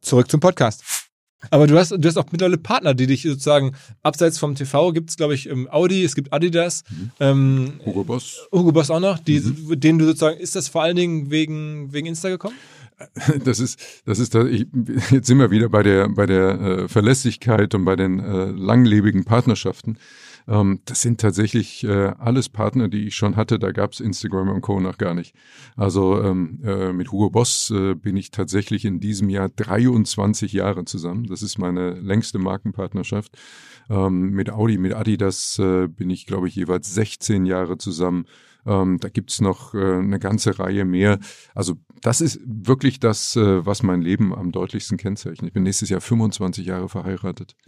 Zurück zum Podcast. Aber du hast, du hast auch mittlerweile Partner, die dich sozusagen abseits vom TV gibt es, glaube ich, Audi, es gibt Adidas, mhm. ähm, Hugo Boss. Hugo Boss auch noch, die, mhm. denen du sozusagen, ist das vor allen Dingen wegen, wegen Insta gekommen? <laughs> Das ist, das ist, ich, jetzt sind wir wieder bei der, bei der äh, Verlässlichkeit und bei den äh, langlebigen Partnerschaften. Ähm, das sind tatsächlich äh, alles Partner, die ich schon hatte. Da gab's Instagram und Co. noch gar nicht. Also ähm, äh, mit Hugo Boss äh, bin ich tatsächlich in diesem Jahr 23 Jahre zusammen. Das ist meine längste Markenpartnerschaft. Ähm, mit Audi, mit Adidas äh, bin ich, glaube ich, jeweils 16 Jahre zusammen. Ähm, da gibt's noch äh, eine ganze Reihe mehr. Also das ist wirklich das, äh, was mein Leben am deutlichsten kennzeichnet. Ich bin nächstes Jahr 25 Jahre verheiratet. <laughs>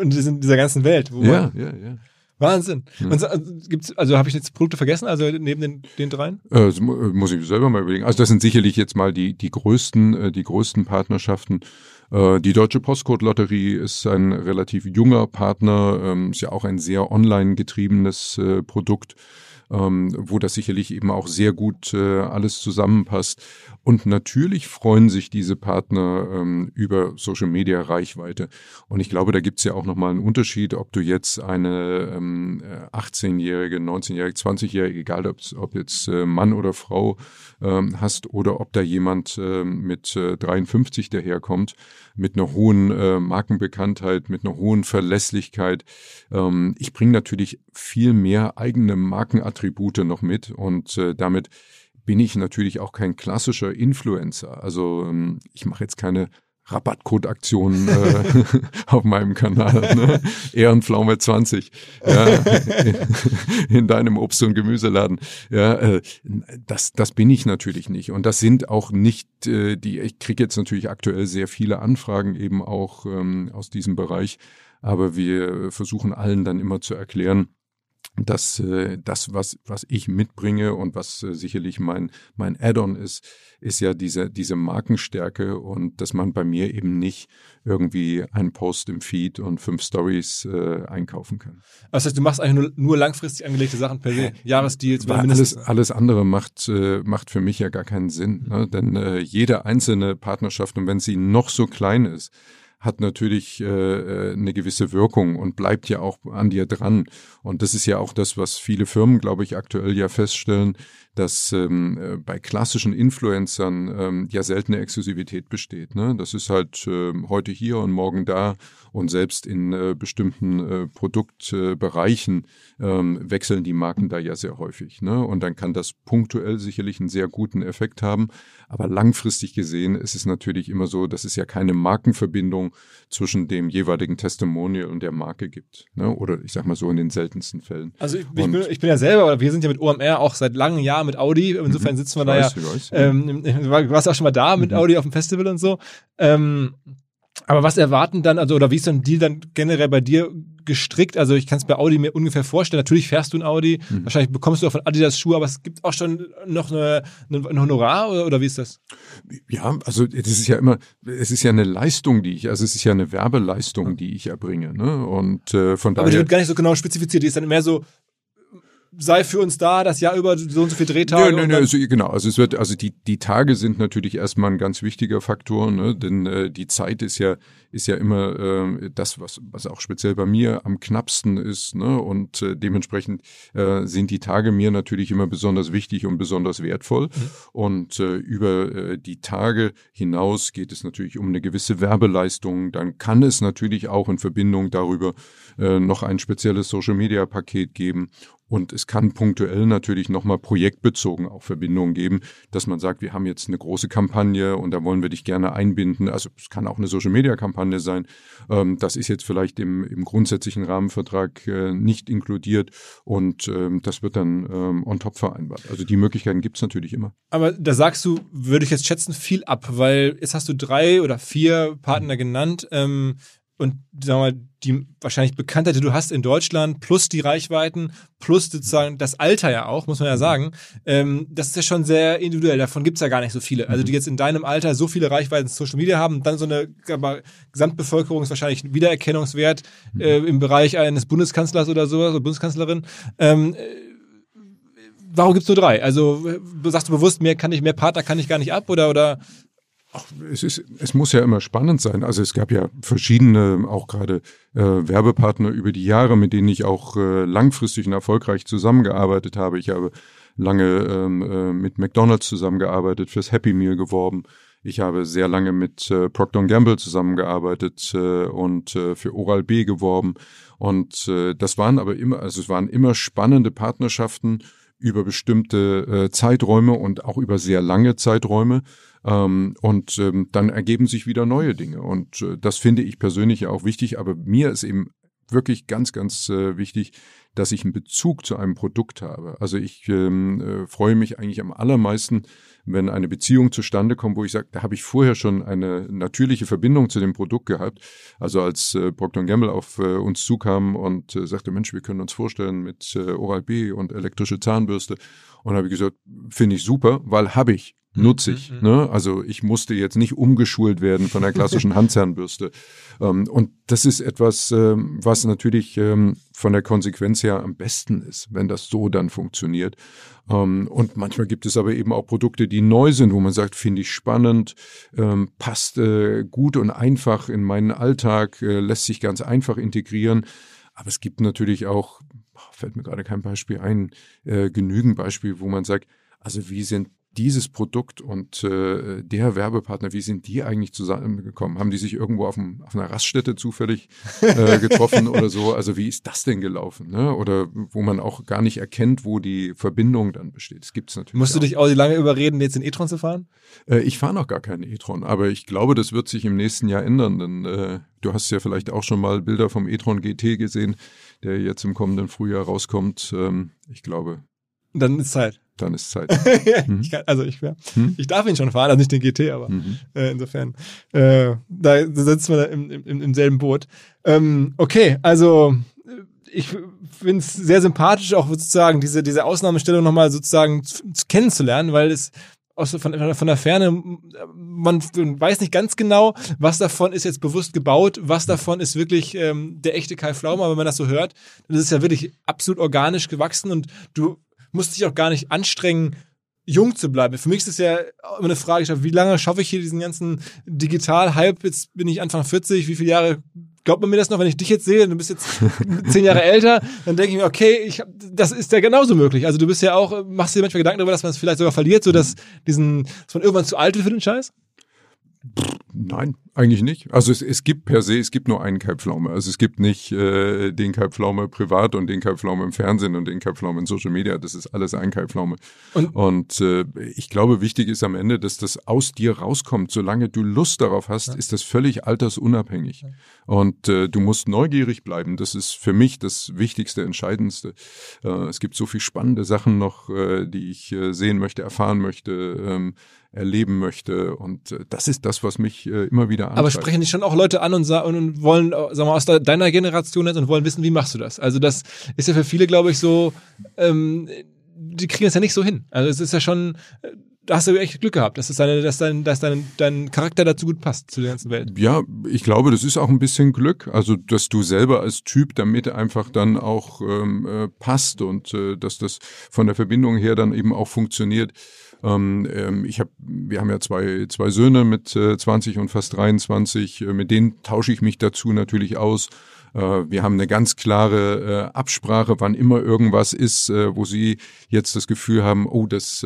Und in dieser ganzen Welt. ja, ja, ja. Wahnsinn. Mhm. Und, also, gibt's, also habe ich jetzt Produkte vergessen, also neben den, den dreien? Äh, muss ich selber mal überlegen. Also das sind sicherlich jetzt mal die, die größten, äh, die größten Partnerschaften. Äh, die Deutsche Postcode-Lotterie ist ein relativ junger Partner, ähm, ist ja auch ein sehr online getriebenes äh, Produkt ähm, wo das sicherlich eben auch sehr gut äh, alles zusammenpasst. Und natürlich freuen sich diese Partner ähm, über Social Media Reichweite. Und ich glaube, da gibt es ja auch nochmal einen Unterschied, ob du jetzt eine ähm, 18-jährige, 19-jährige, 20-jährige, egal ob, ob jetzt äh, Mann oder Frau ähm, hast oder ob da jemand äh, mit äh, 53 daherkommt, mit einer hohen äh, Markenbekanntheit, mit einer hohen Verlässlichkeit. Ähm, ich bringe natürlich viel mehr eigene Markenattribute noch mit und äh, damit bin ich natürlich auch kein klassischer Influencer. Also ähm, ich mache jetzt keine Rabattcode-Aktionen äh, <laughs> auf meinem Kanal. Ne? Ehrenpflaume 20 ja, in, <laughs> in deinem Obst- und Gemüseladen. Ja, äh, das, das bin ich natürlich nicht. Und das sind auch nicht äh, die, ich kriege jetzt natürlich aktuell sehr viele Anfragen eben auch ähm, aus diesem Bereich. Aber wir versuchen allen dann immer zu erklären, dass äh, das, was, was ich mitbringe und was äh, sicherlich mein, mein Add-on ist, ist ja diese, diese Markenstärke und dass man bei mir eben nicht irgendwie einen Post im Feed und fünf Stories äh, einkaufen kann. Das heißt, du machst eigentlich nur, nur langfristig angelegte Sachen per se, Jahresdeals. Weil alles, alles andere macht, äh, macht für mich ja gar keinen Sinn, ne? denn äh, jede einzelne Partnerschaft und wenn sie noch so klein ist, hat natürlich äh, äh, eine gewisse Wirkung und bleibt ja auch an dir dran. Und das ist ja auch das, was viele Firmen, glaube ich, aktuell ja feststellen, dass ähm, äh, bei klassischen Influencern ähm, ja seltene Exklusivität besteht. Ne? Das ist halt äh, heute hier und morgen da und selbst in äh, bestimmten äh, Produktbereichen äh, ähm, wechseln die Marken da ja sehr häufig. Ne? Und dann kann das punktuell sicherlich einen sehr guten Effekt haben. Aber langfristig gesehen ist es natürlich immer so, dass es ja keine Markenverbindung zwischen dem jeweiligen Testimonial und der Marke gibt. Ne? Oder ich sag mal so in den seltensten Fällen. Also ich, ich, bin, ich bin ja selber, oder wir sind ja mit OMR auch seit langen Jahren mit Audi. Insofern mhm. sitzen wir da ja. Ähm, du warst auch schon mal da mit mhm. Audi auf dem Festival und so. Ähm, aber was erwarten dann, also oder wie ist dann Deal dann generell bei dir gestrickt? Also ich kann es bei Audi mir ungefähr vorstellen. Natürlich fährst du ein Audi, mhm. wahrscheinlich bekommst du auch von Adidas Schuhe, aber es gibt auch schon noch eine, eine, ein Honorar oder, oder wie ist das? Ja, also das ist ja immer, es ist ja eine Leistung, die ich, also es ist ja eine Werbeleistung, die ich erbringe. Ne? Und äh, von daher. Aber die wird gar nicht so genau spezifiziert, die ist dann mehr so sei für uns da, das Jahr über so und so viele Drehtage. Ja, nee, nee, also, genau. Also es wird, also die, die Tage sind natürlich erstmal ein ganz wichtiger Faktor, ne? denn äh, die Zeit ist ja, ist ja immer äh, das, was, was auch speziell bei mir am knappsten ist. Ne? Und äh, dementsprechend äh, sind die Tage mir natürlich immer besonders wichtig und besonders wertvoll. Mhm. Und äh, über äh, die Tage hinaus geht es natürlich um eine gewisse Werbeleistung. Dann kann es natürlich auch in Verbindung darüber äh, noch ein spezielles Social-Media-Paket geben und es kann punktuell natürlich nochmal projektbezogen auch Verbindungen geben, dass man sagt, wir haben jetzt eine große Kampagne und da wollen wir dich gerne einbinden. Also es kann auch eine Social-Media-Kampagne sein. Ähm, das ist jetzt vielleicht im, im grundsätzlichen Rahmenvertrag äh, nicht inkludiert und ähm, das wird dann ähm, on top vereinbart. Also die Möglichkeiten gibt es natürlich immer. Aber da sagst du, würde ich jetzt schätzen, viel ab, weil jetzt hast du drei oder vier Partner genannt. Ähm, und wir mal, die wahrscheinlich Bekanntheit, die du hast in Deutschland, plus die Reichweiten, plus sozusagen das Alter ja auch, muss man ja sagen, ähm, das ist ja schon sehr individuell. Davon gibt's ja gar nicht so viele. Also die jetzt in deinem Alter so viele Reichweiten in Social Media haben, dann so eine aber Gesamtbevölkerung ist wahrscheinlich Wiedererkennungswert äh, im Bereich eines Bundeskanzlers oder sowas, oder Bundeskanzlerin. Ähm, äh, warum gibt's nur drei? Also sagst du bewusst, mehr kann ich, mehr Partner kann ich gar nicht ab oder oder Ach, es, ist, es muss ja immer spannend sein. Also es gab ja verschiedene, auch gerade äh, Werbepartner über die Jahre, mit denen ich auch äh, langfristig und erfolgreich zusammengearbeitet habe. Ich habe lange ähm, äh, mit McDonald's zusammengearbeitet, fürs Happy Meal geworben. Ich habe sehr lange mit äh, Procter Gamble zusammengearbeitet äh, und äh, für Oral B geworben. Und äh, das waren aber immer, also es waren immer spannende Partnerschaften über bestimmte äh, Zeiträume und auch über sehr lange Zeiträume. Ähm, und ähm, dann ergeben sich wieder neue Dinge. Und äh, das finde ich persönlich auch wichtig. Aber mir ist eben wirklich ganz, ganz äh, wichtig, dass ich einen Bezug zu einem Produkt habe. Also ich ähm, äh, freue mich eigentlich am allermeisten, wenn eine Beziehung zustande kommt, wo ich sage, da habe ich vorher schon eine natürliche Verbindung zu dem Produkt gehabt. Also als äh, Procter Gamble auf äh, uns zukam und äh, sagte, Mensch, wir können uns vorstellen mit äh, Oral-B und elektrische Zahnbürste. Und habe ich gesagt, finde ich super, weil habe ich nutze ich. Mhm. Ne? Also ich musste jetzt nicht umgeschult werden von der klassischen <laughs> Handzahnbürste. ähm, und das ist etwas, ähm, was natürlich ähm, von der Konsequenz her am besten ist, wenn das so dann funktioniert. Ähm, und manchmal gibt es aber eben auch Produkte, die neu sind, wo man sagt, finde ich spannend, ähm, passt äh, gut und einfach in meinen Alltag, äh, lässt sich ganz einfach integrieren. Aber es gibt natürlich auch, fällt mir gerade kein Beispiel ein, äh, genügend Beispiele, wo man sagt, also wie sind dieses Produkt und äh, der Werbepartner, wie sind die eigentlich zusammengekommen? Haben die sich irgendwo auf, dem, auf einer Raststätte zufällig <laughs> äh, getroffen oder so? Also wie ist das denn gelaufen? Ne? Oder wo man auch gar nicht erkennt, wo die Verbindung dann besteht. Das gibt's natürlich. Musst auch. du dich auch lange überreden, jetzt in e-tron zu fahren? Äh, ich fahre noch gar keinen e-tron, aber ich glaube, das wird sich im nächsten Jahr ändern, denn äh, du hast ja vielleicht auch schon mal Bilder vom e-tron GT gesehen, der jetzt im kommenden Frühjahr rauskommt. Ähm, ich glaube. Dann ist Zeit dann ist Zeit. <laughs> mhm. ich kann, also ich, ja, hm? ich darf ihn schon fahren, also nicht den GT, aber mhm. äh, insofern, äh, da sitzen wir im, im, im selben Boot. Ähm, okay, also äh, ich finde es sehr sympathisch, auch sozusagen diese, diese Ausnahmestellung nochmal sozusagen zu, zu kennenzulernen, weil es aus, von, von der Ferne, man weiß nicht ganz genau, was davon ist jetzt bewusst gebaut, was davon ist wirklich ähm, der echte Kai Pflaume, aber wenn man das so hört, dann ist es ja wirklich absolut organisch gewachsen und du musst dich auch gar nicht anstrengen, jung zu bleiben. Für mich ist es ja immer eine Frage, wie lange schaffe ich hier diesen ganzen Digital-Hype? Jetzt bin ich Anfang 40, wie viele Jahre glaubt man mir das noch, wenn ich dich jetzt sehe, du bist jetzt <laughs> zehn Jahre älter, dann denke ich mir, okay, ich hab, das ist ja genauso möglich. Also du bist ja auch, machst dir manchmal Gedanken darüber, dass man es vielleicht sogar verliert, so dass diesen, dass man irgendwann zu alt wird für den Scheiß? Nein, eigentlich nicht. Also es, es gibt per se, es gibt nur einen Kalbpflaume. Also es gibt nicht äh, den Kalbpflaume privat und den Kalbpflaume im Fernsehen und den Kalbpflaume in Social Media. Das ist alles ein Kalbpflaume. Und, und äh, ich glaube, wichtig ist am Ende, dass das aus dir rauskommt. Solange du Lust darauf hast, ja. ist das völlig altersunabhängig. Und äh, du musst neugierig bleiben. Das ist für mich das Wichtigste, Entscheidendste. Äh, es gibt so viel spannende Sachen noch, äh, die ich äh, sehen möchte, erfahren möchte. Ähm, erleben möchte. Und äh, das ist das, was mich äh, immer wieder antreibt. Aber sprechen dich schon auch Leute an und, und wollen, äh, sagen wir, aus deiner Generation jetzt und wollen wissen, wie machst du das? Also das ist ja für viele, glaube ich, so, ähm, die kriegen es ja nicht so hin. Also es ist ja schon, äh, da hast du echt Glück gehabt, dass, deine, dass, dein, dass dein, dein Charakter dazu gut passt, zu der ganzen Welt. Ja, ich glaube, das ist auch ein bisschen Glück. Also, dass du selber als Typ damit einfach dann auch ähm, äh, passt und äh, dass das von der Verbindung her dann eben auch funktioniert. Ähm, ähm, ich habe, wir haben ja zwei, zwei Söhne mit äh, 20 und fast 23. Äh, mit denen tausche ich mich dazu natürlich aus. Äh, wir haben eine ganz klare äh, Absprache, wann immer irgendwas ist, wo sie jetzt das Gefühl haben, oh, das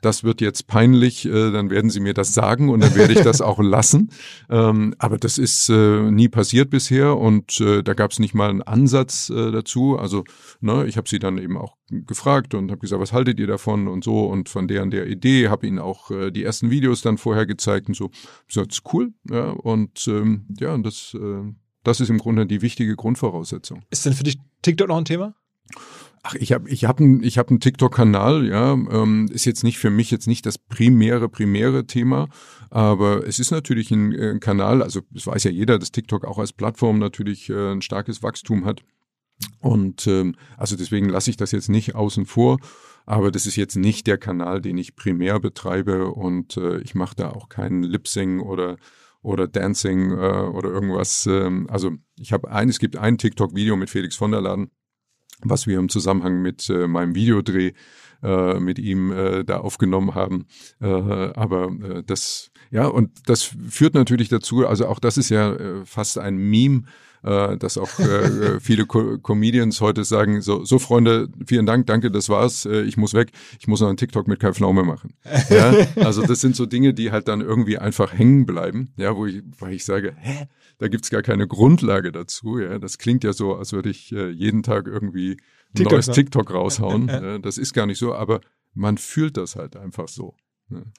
das wird jetzt peinlich, äh, dann werden sie mir das sagen und dann werde ich das auch <laughs> lassen. Ähm, aber das ist äh, nie passiert bisher und äh, da gab es nicht mal einen Ansatz äh, dazu. Also ne, ich habe sie dann eben auch gefragt und habe gesagt, was haltet ihr davon und so und von der und der Idee, habe ihnen auch äh, die ersten Videos dann vorher gezeigt und so. Ich gesagt, ist cool, ja und ähm, ja, das, äh, das ist im Grunde die wichtige Grundvoraussetzung. Ist denn für dich TikTok noch ein Thema? Ach, ich habe ich hab einen hab einen TikTok-Kanal, ja, ähm, ist jetzt nicht für mich jetzt nicht das primäre primäre Thema, aber es ist natürlich ein, äh, ein Kanal, also es weiß ja jeder, dass TikTok auch als Plattform natürlich äh, ein starkes Wachstum hat und ähm, also deswegen lasse ich das jetzt nicht außen vor, aber das ist jetzt nicht der Kanal, den ich primär betreibe und äh, ich mache da auch keinen Lip-Sing oder oder Dancing äh, oder irgendwas. Ähm, also ich habe ein, es gibt ein TikTok-Video mit Felix von der Laden, was wir im Zusammenhang mit äh, meinem Videodreh äh, mit ihm äh, da aufgenommen haben. Äh, aber äh, das, ja, und das führt natürlich dazu, also auch das ist ja äh, fast ein Meme, äh, dass auch äh, <laughs> viele Co Comedians heute sagen, so, so Freunde, vielen Dank, danke, das war's, äh, ich muss weg, ich muss noch einen TikTok mit Kai Pflaume machen. <laughs> Ja, also das sind so Dinge, die halt dann irgendwie einfach hängen bleiben, ja, wo ich, weil ich sage, hä, da gibt's gar keine Grundlage dazu. Ja, das klingt ja so, als würde ich äh, jeden Tag irgendwie ein TikTok, neues TikTok raushauen. <laughs> ja, das ist gar nicht so, aber man fühlt das halt einfach so.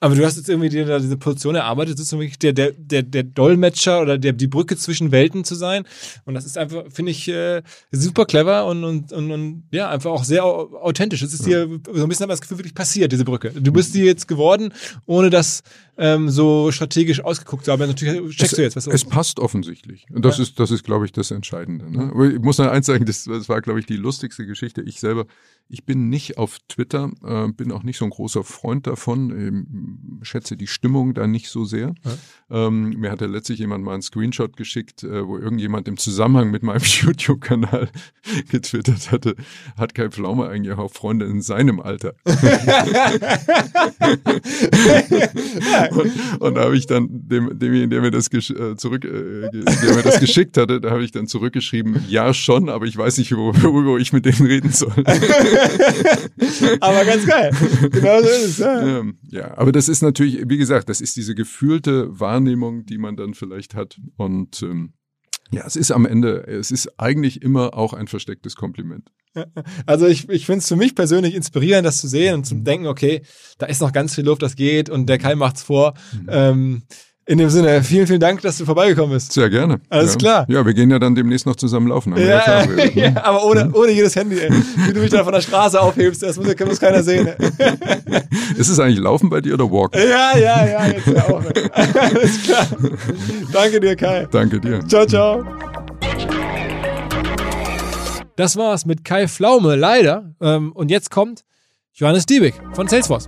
Aber du hast jetzt irgendwie dir da diese Position erarbeitet, wirklich der, der, der, der Dolmetscher oder der, die Brücke zwischen Welten zu sein. Und das ist einfach, finde ich, äh, super clever und, und, und, und ja, einfach auch sehr au- authentisch. Es ist dir so ein bisschen aber das Gefühl wirklich passiert, diese Brücke. Du bist die jetzt geworden, ohne das ähm, so strategisch ausgeguckt haben. Natürlich checkst es, du jetzt, was Es passt offensichtlich. Und das Ja. ist, das ist, glaube ich, das Entscheidende. Ne? Aber ich muss noch eins sagen, das, das war, glaube ich, die lustigste Geschichte. Ich selber, ich bin nicht auf Twitter, äh, bin auch nicht so ein großer Freund davon, ähm, schätze die Stimmung da nicht so sehr. Ähm, mir hatte letztlich jemand mal einen Screenshot geschickt, äh, wo irgendjemand im Zusammenhang mit meinem <laughs> YouTube-Kanal getwittert hatte, hat Kai Pflaume eigentlich auch Freunde in seinem Alter. <laughs> <laughs> und, und da habe ich dann dem, demjenigen, der mir das äh, zurück, äh, der mir das geschickt hatte, da habe ich dann zurückgeschrieben, ja schon, aber ich weiß nicht, wo- worüber ich mit denen reden soll. <laughs> Aber ganz geil. Genau so ist es. Ja. ähm, ja, aber das ist natürlich, wie gesagt, das ist diese gefühlte Wahrnehmung, die man dann vielleicht hat. Und ähm, ja, es ist am Ende, es ist eigentlich immer auch ein verstecktes Kompliment. Also ich, ich finde es für mich persönlich inspirierend, das zu sehen und zu denken, okay, da ist noch ganz viel Luft, das geht und der Kai macht's vor. Ähm, in dem Sinne, vielen, vielen Dank, dass du vorbeigekommen bist. Sehr gerne. Alles ja. klar. Ja, wir gehen ja dann demnächst noch zusammen laufen. Ja, ne? <laughs> ja, aber ohne, ohne jedes Handy, ey. Wie du mich da von der Straße aufhebst, das muss, ja- muss keiner sehen. ey. Ist es eigentlich Laufen bei dir oder Walken? Ja, ja, ja, jetzt ja auch. Alles klar. Danke dir, Kai. Danke dir. Ciao, ciao. Das war's mit Kai Pflaume, leider. Ähm, und jetzt kommt Johannes Diebig von Salesforce.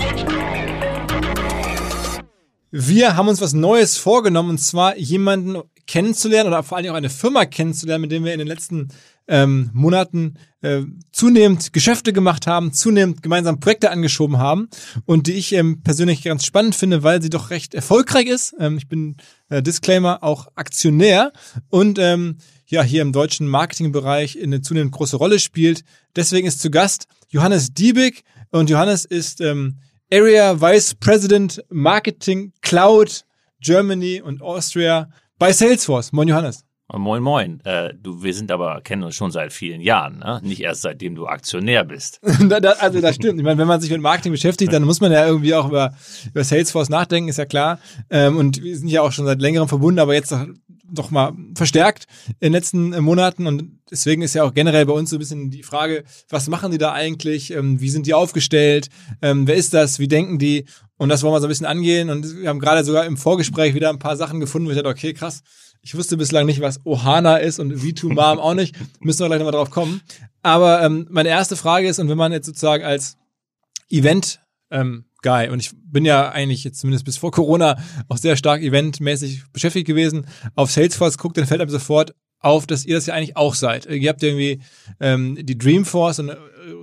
Wir haben uns was Neues vorgenommen, und zwar jemanden kennenzulernen oder vor allem auch eine Firma kennenzulernen, mit der wir in den letzten ähm, Monaten äh, zunehmend Geschäfte gemacht haben, zunehmend gemeinsam Projekte angeschoben haben und die ich ähm, persönlich ganz spannend finde, weil sie doch recht erfolgreich ist. Ähm, ich bin äh, Disclaimer auch Aktionär und ähm, ja hier im deutschen Marketingbereich eine zunehmend große Rolle spielt. Deswegen ist zu Gast Johannes Diebig und Johannes ist ähm, Area Vice President Marketing Cloud Germany und Austria bei Salesforce. Moin Johannes. Moin, moin. Äh, du, wir sind aber, kennen uns schon seit vielen Jahren, ne? Nicht erst seitdem du Aktionär bist. <laughs> also das stimmt. Ich meine, wenn man sich mit Marketing beschäftigt, dann muss man ja irgendwie auch über, über Salesforce nachdenken, ist ja klar. Ähm, und wir sind ja auch schon seit längerem verbunden, aber jetzt doch mal verstärkt in den letzten äh, Monaten. Und deswegen ist ja auch generell bei uns so ein bisschen die Frage, was machen die da eigentlich? Ähm, wie sind die aufgestellt? Ähm, wer ist das? Wie denken die? Und das wollen wir so ein bisschen angehen. Und wir haben gerade sogar im Vorgespräch wieder ein paar Sachen gefunden, wo ich dachte, okay, krass. Ich wusste bislang nicht, was Ohana ist und V2Mom auch nicht. Müssen wir gleich nochmal drauf kommen. Aber ähm, meine erste Frage ist, und wenn man jetzt sozusagen als Event Guy und ich bin ja eigentlich jetzt zumindest bis vor Corona auch sehr stark eventmäßig beschäftigt gewesen, auf Salesforce guckt, dann fällt einem sofort auf, dass ihr das ja eigentlich auch seid. Ihr habt irgendwie ähm, die Dreamforce, eine äh,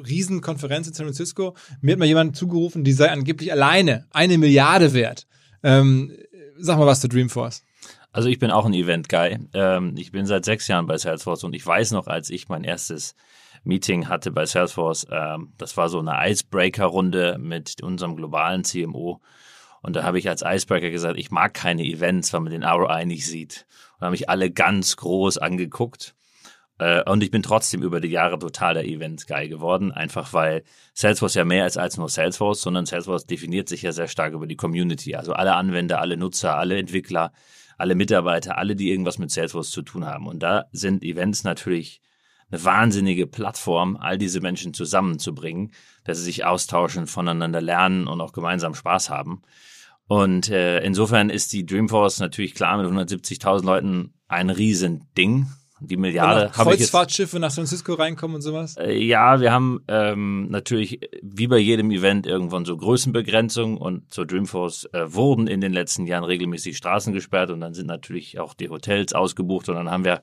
Riesenkonferenz in San Francisco. Mir hat mal jemand zugerufen, die sei angeblich alleine eine Milliarde wert. Ähm, sag mal was zu Dreamforce. Also ich bin auch ein Event-Guy. Ähm, ich bin seit sechs Jahren bei Salesforce und ich weiß noch, als ich mein erstes Meeting hatte bei Salesforce, ähm, das war so eine Icebreaker-Runde mit unserem globalen CMO. Und da habe ich als Icebreaker gesagt, ich mag keine Events, weil man den ROI nicht sieht. Und da haben mich alle ganz groß angeguckt. Äh, und ich bin trotzdem über die Jahre total der Event-Guy geworden, einfach weil Salesforce ja mehr ist als nur Salesforce, sondern Salesforce definiert sich ja sehr stark über die Community. Also alle Anwender, alle Nutzer, alle Entwickler, alle Mitarbeiter, alle, die irgendwas mit Salesforce zu tun haben. Und da sind Events natürlich eine wahnsinnige Plattform, all diese Menschen zusammenzubringen, dass sie sich austauschen, voneinander lernen und auch gemeinsam Spaß haben. Und äh, insofern ist die Dreamforce natürlich klar mit 170.000 Leuten ein Riesending. Die Milliarde habe ich jetzt. Kreuzfahrtschiffe nach San Francisco reinkommen und sowas. Äh, Ja, wir haben ähm, natürlich wie bei jedem Event irgendwann so Größenbegrenzungen und zur Dreamforce äh, wurden in den letzten Jahren regelmäßig Straßen gesperrt und dann sind natürlich auch die Hotels ausgebucht und dann haben wir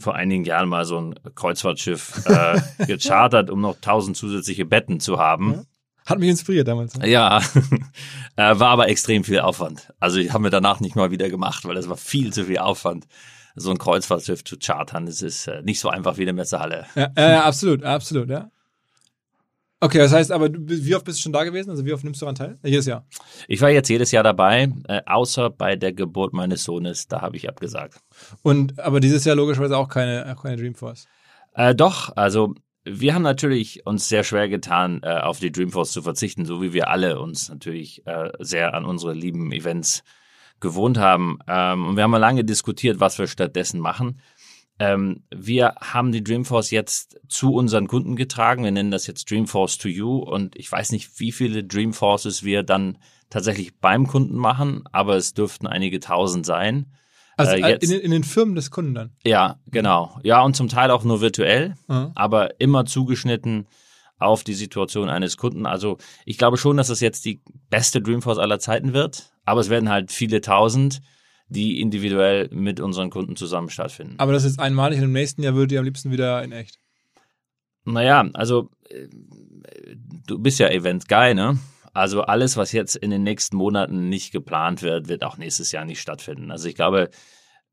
vor einigen Jahren mal so ein Kreuzfahrtschiff äh, gechartert, um noch tausend zusätzliche Betten zu haben. Hat mich inspiriert damals. Ja, <laughs> äh, war aber extrem viel Aufwand. Also ich haben wir danach nicht mal wieder gemacht, weil das war viel zu viel Aufwand, so ein Kreuzfahrtschiff zu chartern. Das ist äh, nicht so einfach wie eine Messehalle. Ja, ja, ja, absolut, absolut, ja. Okay, das heißt aber, wie oft bist du schon da gewesen? Also wie oft nimmst du daran teil? Jedes Jahr. Ich war jetzt jedes Jahr dabei, äh, außer bei der Geburt meines Sohnes, da habe ich abgesagt. Und aber dieses Jahr logischerweise auch keine, auch keine Dreamforce. Äh, doch, also wir haben natürlich uns sehr schwer getan, äh, auf die Dreamforce zu verzichten, so wie wir alle uns natürlich äh, sehr an unsere lieben Events gewohnt haben. Ähm, und wir haben mal lange diskutiert, was wir stattdessen machen. Ähm, wir haben die Dreamforce jetzt zu unseren Kunden getragen. Wir nennen das jetzt Dreamforce to You. Und ich weiß nicht, wie viele Dreamforces wir dann tatsächlich beim Kunden machen, aber es dürften einige tausend sein. Also Äh, äh, jetzt- in, den- in den Firmen des Kunden dann. Ja, genau. Ja, und zum Teil auch nur virtuell, Mhm. aber immer zugeschnitten auf die Situation eines Kunden. Also ich glaube schon, dass es jetzt die beste Dreamforce aller Zeiten wird, aber es werden halt viele tausend, die individuell mit unseren Kunden zusammen stattfinden. Aber das ist einmalig und im nächsten Jahr würdet ihr am liebsten wieder in echt. Naja, also äh, du bist ja Event-Guy, ne? Also alles, was jetzt in den nächsten Monaten nicht geplant wird, wird auch nächstes Jahr nicht stattfinden. Also ich glaube,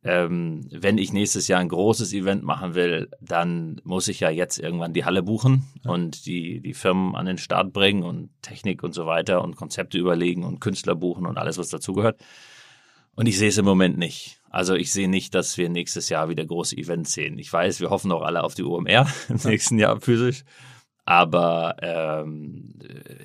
ähm, wenn ich nächstes Jahr ein großes Event machen will, dann muss ich ja jetzt irgendwann die Halle buchen und die, die Firmen an den Start bringen und Technik und so weiter und Konzepte überlegen und Künstler buchen und alles, was dazugehört. Und ich sehe es im Moment nicht. Also ich sehe nicht, dass wir nächstes Jahr wieder große Events sehen. Ich weiß, wir hoffen auch alle auf die OMR <laughs> im nächsten Jahr physisch. Aber ähm,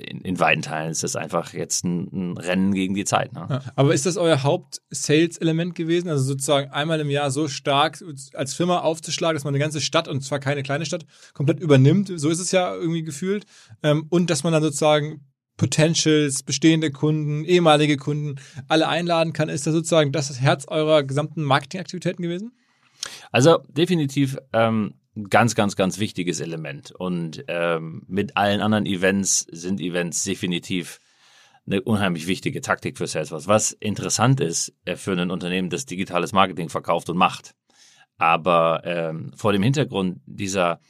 in, in weiten Teilen ist das einfach jetzt ein, ein Rennen gegen die Zeit. Ne? Ja. Aber ist das euer Haupt-Sales-Element gewesen? Also sozusagen einmal im Jahr so stark als Firma aufzuschlagen, dass man eine ganze Stadt, und zwar keine kleine Stadt, komplett übernimmt. So ist es ja irgendwie gefühlt. Ähm, und dass man dann sozusagen Potentials, bestehende Kunden, ehemalige Kunden, alle einladen kann. Ist das sozusagen das, das Herz eurer gesamten Marketingaktivitäten gewesen? Also definitiv ähm, ein ganz, ganz, ganz wichtiges Element. Und ähm, mit allen anderen Events sind Events definitiv eine unheimlich wichtige Taktik für Salesforce. Was interessant ist äh, für ein Unternehmen, das digitales Marketing verkauft und macht. Aber ähm, vor dem Hintergrund dieser,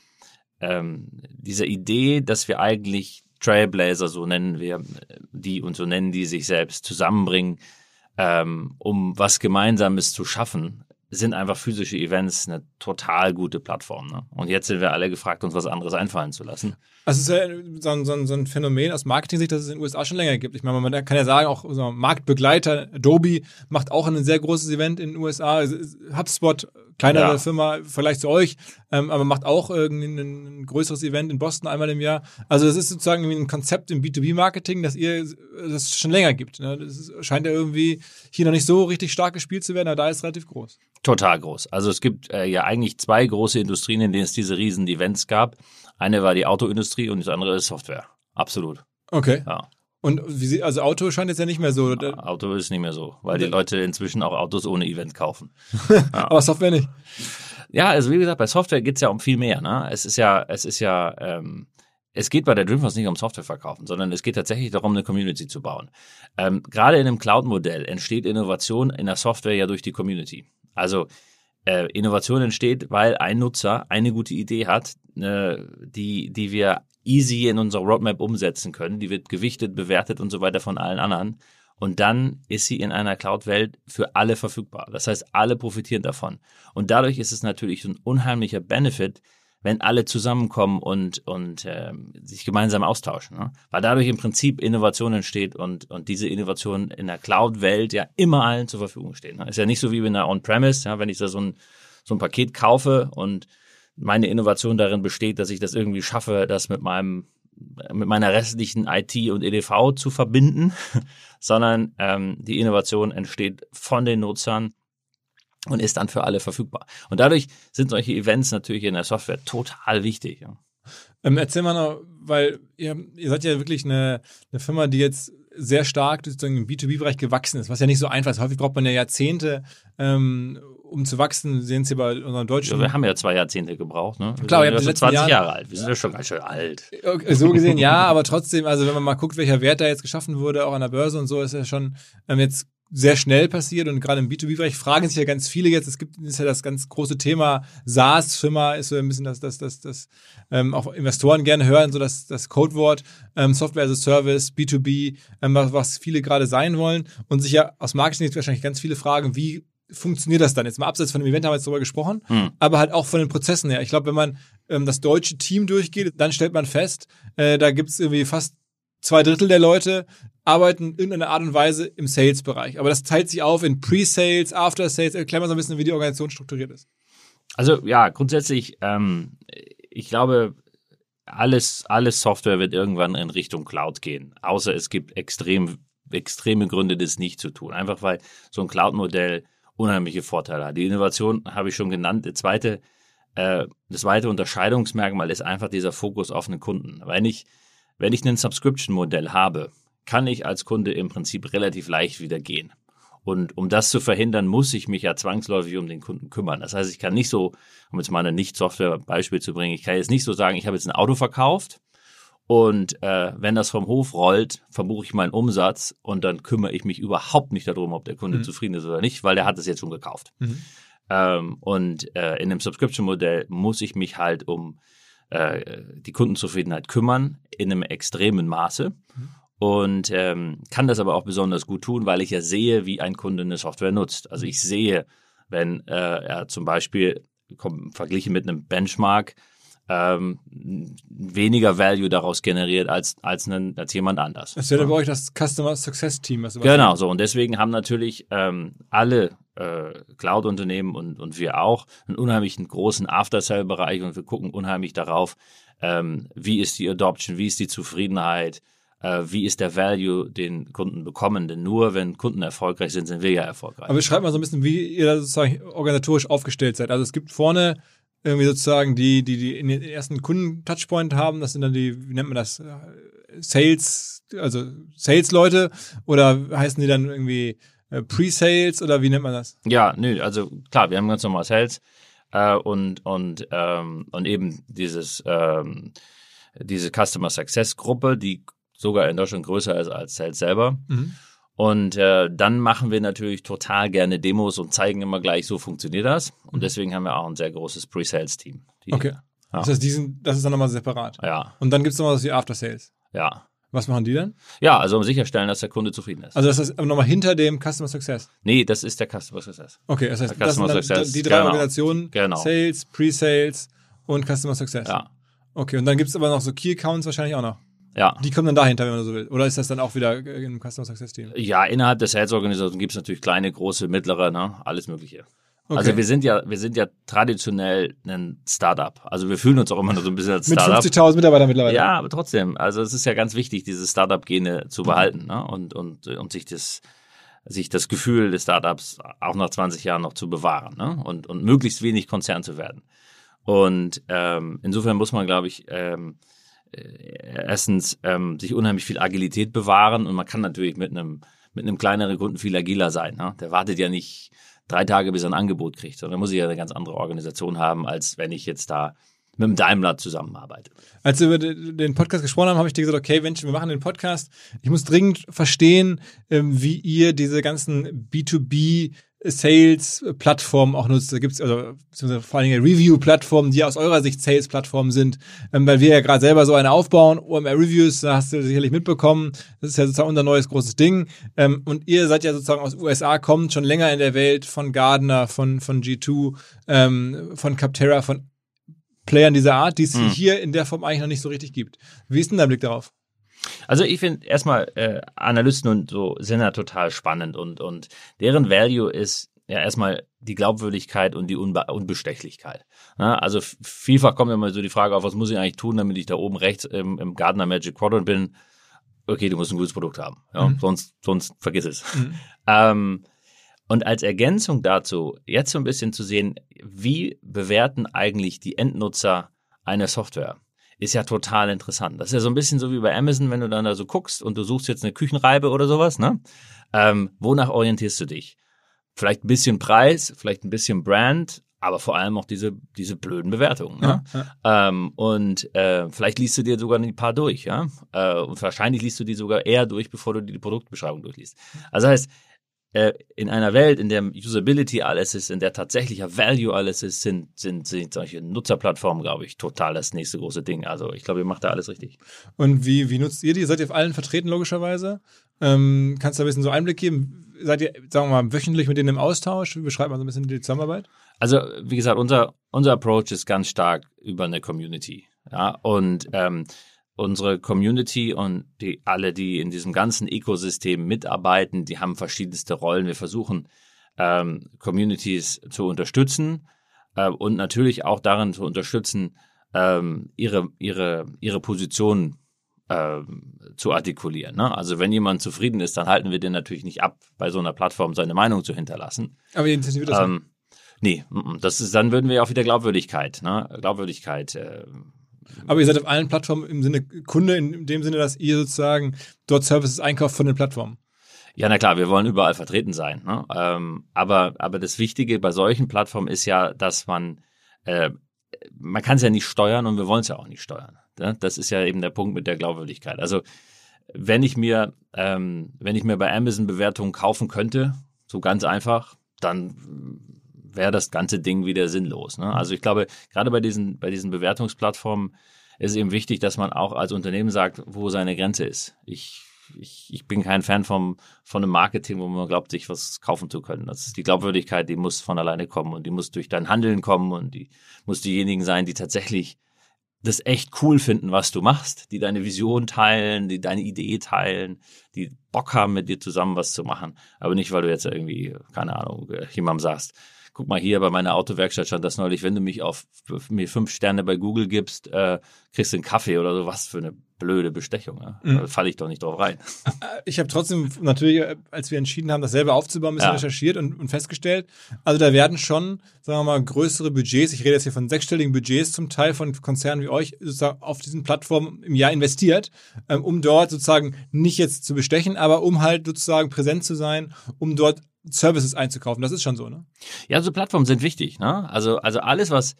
ähm, dieser Idee, dass wir eigentlich Trailblazer, so nennen wir die und so nennen die sich selbst, zusammenbringen, ähm, um was Gemeinsames zu schaffen, sind einfach physische Events eine total gute Plattform. Ne? Und jetzt sind wir alle gefragt, uns was anderes einfallen zu lassen. Also es ist ja so ein, so ein, Phänomen aus Marketing-Sicht, das es in den USA schon länger gibt. Ich meine, man kann ja sagen, auch ein Marktbegleiter, Adobe macht auch ein sehr großes Event in den USA. HubSpot, kleinere Ja. Firma Vergleich zu euch, ähm, aber macht auch irgendwie ein, ein größeres Event in Boston einmal im Jahr. Also das ist sozusagen ein Konzept im B2B-Marketing, das ihr das schon länger gibt. Ne? Das ist, scheint ja irgendwie hier noch nicht so richtig stark gespielt zu werden, aber da ist es relativ groß. Total groß. Also es gibt äh, ja eigentlich zwei große Industrien, in denen es diese riesen Events gab. Eine war die Autoindustrie und das andere ist Software. Absolut. Okay. Ja. Und wie sie, also Auto scheint jetzt ja nicht mehr so, Auto ist nicht mehr so, weil die Leute inzwischen auch Autos ohne Event kaufen. <laughs> aber Software nicht. Ja, also wie gesagt, bei Software geht's ja um viel mehr. Ne? Es ist ja, es ist ja, ähm, es geht bei der Dreamforce nicht um Software verkaufen, sondern es geht tatsächlich darum, eine Community zu bauen. Ähm, Gerade in einem Cloud-Modell entsteht Innovation in der Software ja durch die Community. Also äh, Innovation entsteht, weil ein Nutzer eine gute Idee hat, äh, die, die wir easy in unserer Roadmap umsetzen können. Die wird gewichtet, bewertet und so weiter von allen anderen. Und dann ist sie in einer Cloud-Welt für alle verfügbar. Das heißt, alle profitieren davon. Und dadurch ist es natürlich ein unheimlicher Benefit, wenn alle zusammenkommen und, und ähm, sich gemeinsam austauschen. Ne? Weil dadurch im Prinzip Innovation entsteht und, und diese Innovation in der Cloud-Welt ja immer allen zur Verfügung stehen. Ne? Ist ja nicht so wie in der On-Premise, ja, wenn ich da so ein, so ein Paket kaufe und meine Innovation darin besteht, dass ich das irgendwie schaffe, das mit meinem mit meiner restlichen IT und EDV zu verbinden, <laughs> sondern ähm, die Innovation entsteht von den Nutzern und ist dann für alle verfügbar. Und dadurch sind solche Events natürlich in der Software total wichtig. Ähm, erzähl mal noch, weil ihr, ihr seid ja wirklich eine, eine Firma, die jetzt sehr stark sozusagen im B2B-Bereich gewachsen ist, was ja nicht so einfach ist. Häufig braucht man ja Jahrzehnte, ähm, um zu wachsen. Wir sehen es hier bei unseren deutschen. Wir haben ja zwei Jahrzehnte gebraucht. Ne? Wir Klar, ihr sind ja die schon letzten 20 Jahre- Jahre alt. Wir sind ja schon ganz schön alt. Okay, So gesehen ja, aber trotzdem, also wenn man mal guckt, welcher Wert da jetzt geschaffen wurde, auch an der Börse und so, ist ja schon ähm, jetzt sehr schnell passiert und gerade im B2B-Bereich fragen sich ja ganz viele jetzt, es gibt ist ja das ganz große Thema SaaS-Firma ist so ein bisschen das, das, das, das ähm, auch Investoren gerne hören, so das, das Codewort ähm, Software as a Service, B2B, ähm, was, was viele gerade sein wollen und sich ja aus Marketing wahrscheinlich ganz viele fragen, wie funktioniert das dann? Jetzt mal abseits von dem Event haben wir jetzt darüber gesprochen, Hm. aber halt auch von den Prozessen her. Ich glaube, wenn man ähm, das deutsche Team durchgeht, dann stellt man fest, äh, da gibt's irgendwie fast zwei Drittel der Leute arbeiten in irgendeiner Art und Weise im Sales-Bereich. Aber das teilt sich auf in Pre-Sales, After-Sales. Erklär mal so ein bisschen, wie die Organisation strukturiert ist. Also ja, grundsätzlich, ähm, ich glaube, alles, alles Software wird irgendwann in Richtung Cloud gehen. Außer es gibt extrem, extreme Gründe, das nicht zu tun. Einfach weil so ein Cloud-Modell unheimliche Vorteile hat. Die Innovation habe ich schon genannt. Der zweite, äh, das zweite Unterscheidungsmerkmal ist einfach dieser Fokus auf den Kunden. Wenn ich, wenn ich ein Subscription-Modell habe, kann ich als Kunde im Prinzip relativ leicht wieder gehen. Und um das zu verhindern, muss ich mich ja zwangsläufig um den Kunden kümmern. Das heißt, ich kann nicht so, um jetzt mal ein Nicht-Software-Beispiel zu bringen, ich kann jetzt nicht so sagen, ich habe jetzt ein Auto verkauft und äh, wenn das vom Hof rollt, verbuche ich meinen Umsatz und dann kümmere ich mich überhaupt nicht darum, ob der Kunde mhm. zufrieden ist oder nicht, weil der hat es jetzt schon gekauft. Mhm. Ähm, und äh, in einem Subscription-Modell muss ich mich halt um äh, die Kundenzufriedenheit kümmern in einem extremen Maße. Mhm und ähm, kann das aber auch besonders gut tun, weil ich ja sehe, wie ein Kunde eine Software nutzt. Also ich sehe, wenn äh, er zum Beispiel komm, verglichen mit einem Benchmark ähm, weniger Value daraus generiert als, als, einen, als jemand anders. Das wäre ja. bei euch das Customer Success Team. Was genau, so. Und deswegen haben natürlich ähm, alle äh, Cloud-Unternehmen und, und wir auch einen unheimlichen großen After-Sale-Bereich und wir gucken unheimlich darauf, ähm, wie ist die Adoption, wie ist die Zufriedenheit, wie ist der Value, den Kunden bekommen. Denn nur wenn Kunden erfolgreich sind, sind wir ja erfolgreich. Aber beschreibt mal so ein bisschen, wie ihr da sozusagen organisatorisch aufgestellt seid. Also es gibt vorne irgendwie sozusagen die, die, die in den ersten Kunden-Touchpoint haben, das sind dann die, wie nennt man das, Sales, also Sales-Leute oder heißen die dann irgendwie äh, Pre-Sales oder wie nennt man das? Ja, nö, also klar, wir haben ganz normal Sales äh, und, und, ähm, und eben dieses, ähm, diese Customer Success Gruppe, die sogar in Deutschland größer ist als Sales selber. Mhm. Und äh, dann machen wir natürlich total gerne Demos und zeigen immer gleich, so funktioniert das. Und mhm. deswegen haben wir auch ein sehr großes Pre-Sales-Team. Okay. Ja. Das heißt, diesen, das ist dann nochmal separat. Ja. Und dann gibt es nochmal das wie After Sales. Ja. Was machen die dann? Ja, also um sicherstellen, dass der Kunde zufrieden ist. Also das ist nochmal hinter dem Customer Success? Nee, das ist der Customer Success. Okay, das heißt, das sind dann die drei genau. Organisationen, genau. Sales, Pre-Sales und Customer Success. Ja. Okay, und dann gibt es aber noch so Key Accounts wahrscheinlich auch noch. Ja. Die kommen dann dahinter, wenn man so will. Oder ist das dann auch wieder im Customer Success Team? Ja, innerhalb der Sales-Organisation gibt es natürlich kleine, große, mittlere, ne? alles Mögliche. Okay. Also wir sind ja, wir sind ja traditionell ein Startup. Also wir fühlen uns auch immer noch so ein bisschen als Startup. Mit 50.000 Mitarbeitern mittlerweile. Ja, aber trotzdem. Also es ist ja ganz wichtig, diese Startup-Gene zu behalten ne? und, und, und sich das, sich das Gefühl des Startups auch nach 20 Jahren noch zu bewahren ne? und, und möglichst wenig Konzern zu werden. Und ähm, insofern muss man, glaube ich, ähm, äh, erstens ähm, sich unheimlich viel Agilität bewahren und man kann natürlich mit einem mit einem kleineren Kunden viel agiler sein. Ne? Der wartet ja nicht drei Tage, bis er ein Angebot kriegt, sondern muss ich ja eine ganz andere Organisation haben, als wenn ich jetzt da mit dem Daimler zusammenarbeite. Als wir über den Podcast gesprochen haben, habe ich dir gesagt, okay, Mensch, wir machen den Podcast. Ich muss dringend verstehen, ähm, wie ihr diese ganzen B2B Sales-Plattformen auch nutzt. Da gibt's also vor allen Dingen Review-Plattformen, die aus eurer Sicht Sales-Plattformen sind, ähm, weil wir ja gerade selber so eine aufbauen. OMR Reviews, da hast du sicherlich mitbekommen. Das ist ja sozusagen unser neues großes Ding. Ähm, und ihr seid ja sozusagen aus USA, kommt schon länger in der Welt von Gardner, von, von G2, ähm, von Capterra, von Playern dieser Art, die es mhm. hier in der Form eigentlich noch nicht so richtig gibt. Wie ist denn dein Blick darauf? Also ich finde erstmal äh, Analysten und so sind ja total spannend und und deren Value ist ja erstmal die Glaubwürdigkeit und die Unbe Unbestechlichkeit. Ja, also vielfach kommt immer so die Frage auf, was muss ich eigentlich tun, damit ich da oben rechts im, im Gardner Magic Quadrant bin? Okay, du musst ein gutes Produkt haben, ja, mhm. sonst sonst vergiss es. Mhm. Ähm, und als Ergänzung dazu jetzt so ein bisschen zu sehen, wie bewerten eigentlich die Endnutzer eine Software? Ist ja total interessant. Das ist ja so ein bisschen so wie bei Amazon, wenn du dann da so guckst und du suchst jetzt eine Küchenreibe oder sowas, ne? Ähm, wonach orientierst du dich? Vielleicht ein bisschen Preis, vielleicht ein bisschen Brand, aber vor allem auch diese, diese blöden Bewertungen. Ne? Ja, ja. Ähm, und äh, vielleicht liest du dir sogar ein paar durch, ja. Äh, und wahrscheinlich liest du die sogar eher durch, bevor du die Produktbeschreibung durchliest. Also das heißt, in einer Welt, in der Usability alles ist, in der tatsächlicher Value alles ist, sind, sind, sind solche Nutzerplattformen, glaube ich, total das nächste große Ding. Also ich glaube, ihr macht da alles richtig. Und wie, wie nutzt ihr die? Seid ihr auf allen vertreten, logischerweise? Ähm, kannst du ein bisschen so Einblick geben? Seid ihr, sagen wir mal, wöchentlich mit denen im Austausch? Wie beschreibt man so ein bisschen die Zusammenarbeit? Also, wie gesagt, unser, unser Approach ist ganz stark über eine Community. Ja, und ähm, unsere Community und die alle, die in diesem ganzen Ökosystem mitarbeiten, die haben verschiedenste Rollen. Wir versuchen ähm, Communities zu unterstützen äh, und natürlich auch darin zu unterstützen, ähm, ihre, ihre, ihre Position ähm, zu artikulieren. Ne? Also wenn jemand zufrieden ist, dann halten wir den natürlich nicht ab, bei so einer Plattform seine Meinung zu hinterlassen. Aber wie intensiviert das? Ähm, nee, das ist, dann würden wir auch wieder Glaubwürdigkeit, ne? Glaubwürdigkeit. Äh, aber ihr seid auf allen Plattformen im Sinne Kunde, in dem Sinne, dass ihr sozusagen dort Services einkauft von den Plattformen. Ja, na klar, wir wollen überall vertreten sein. Ne? Ähm, aber, aber das Wichtige bei solchen Plattformen ist ja, dass man, äh, man kann es ja nicht steuern und wir wollen es ja auch nicht steuern. Ne? Das ist ja eben der Punkt mit der Glaubwürdigkeit. Also wenn ich mir, ähm, wenn ich mir bei Amazon Bewertungen kaufen könnte, so ganz einfach, dann wäre das ganze Ding wieder sinnlos. Ne? Also ich glaube, gerade bei diesen, bei diesen Bewertungsplattformen ist es eben wichtig, dass man auch als Unternehmen sagt, wo seine Grenze ist. Ich, ich, ich bin kein Fan vom, von einem Marketing, wo man glaubt, sich was kaufen zu können. Das ist die Glaubwürdigkeit, die muss von alleine kommen und die muss durch dein Handeln kommen und die muss diejenigen sein, die tatsächlich das echt cool finden, was du machst, die deine Vision teilen, die deine Idee teilen, die Bock haben, mit dir zusammen was zu machen. Aber nicht, weil du jetzt irgendwie, keine Ahnung, jemandem sagst, guck mal hier bei meiner Autowerkstatt stand das neulich, wenn du mich auf mir fünf Sterne bei Google gibst, äh, kriegst du einen Kaffee oder so, was für eine blöde Bestechung. Ja? Mhm. Da falle ich doch nicht drauf rein. <laughs> Ich habe trotzdem natürlich, äh, als wir entschieden haben, das selber aufzubauen, ein bisschen ja. recherchiert und, und, festgestellt. Also da werden schon, sagen wir mal, größere Budgets, ich rede jetzt hier von sechsstelligen Budgets zum Teil von Konzernen wie euch, sozusagen auf diesen Plattformen im Jahr investiert, ähm, um dort sozusagen nicht jetzt zu bestechen, aber um halt sozusagen präsent zu sein, um dort Services einzukaufen. Das ist schon so, ne? Ja, so Plattformen sind wichtig, ne? Also, also alles, was,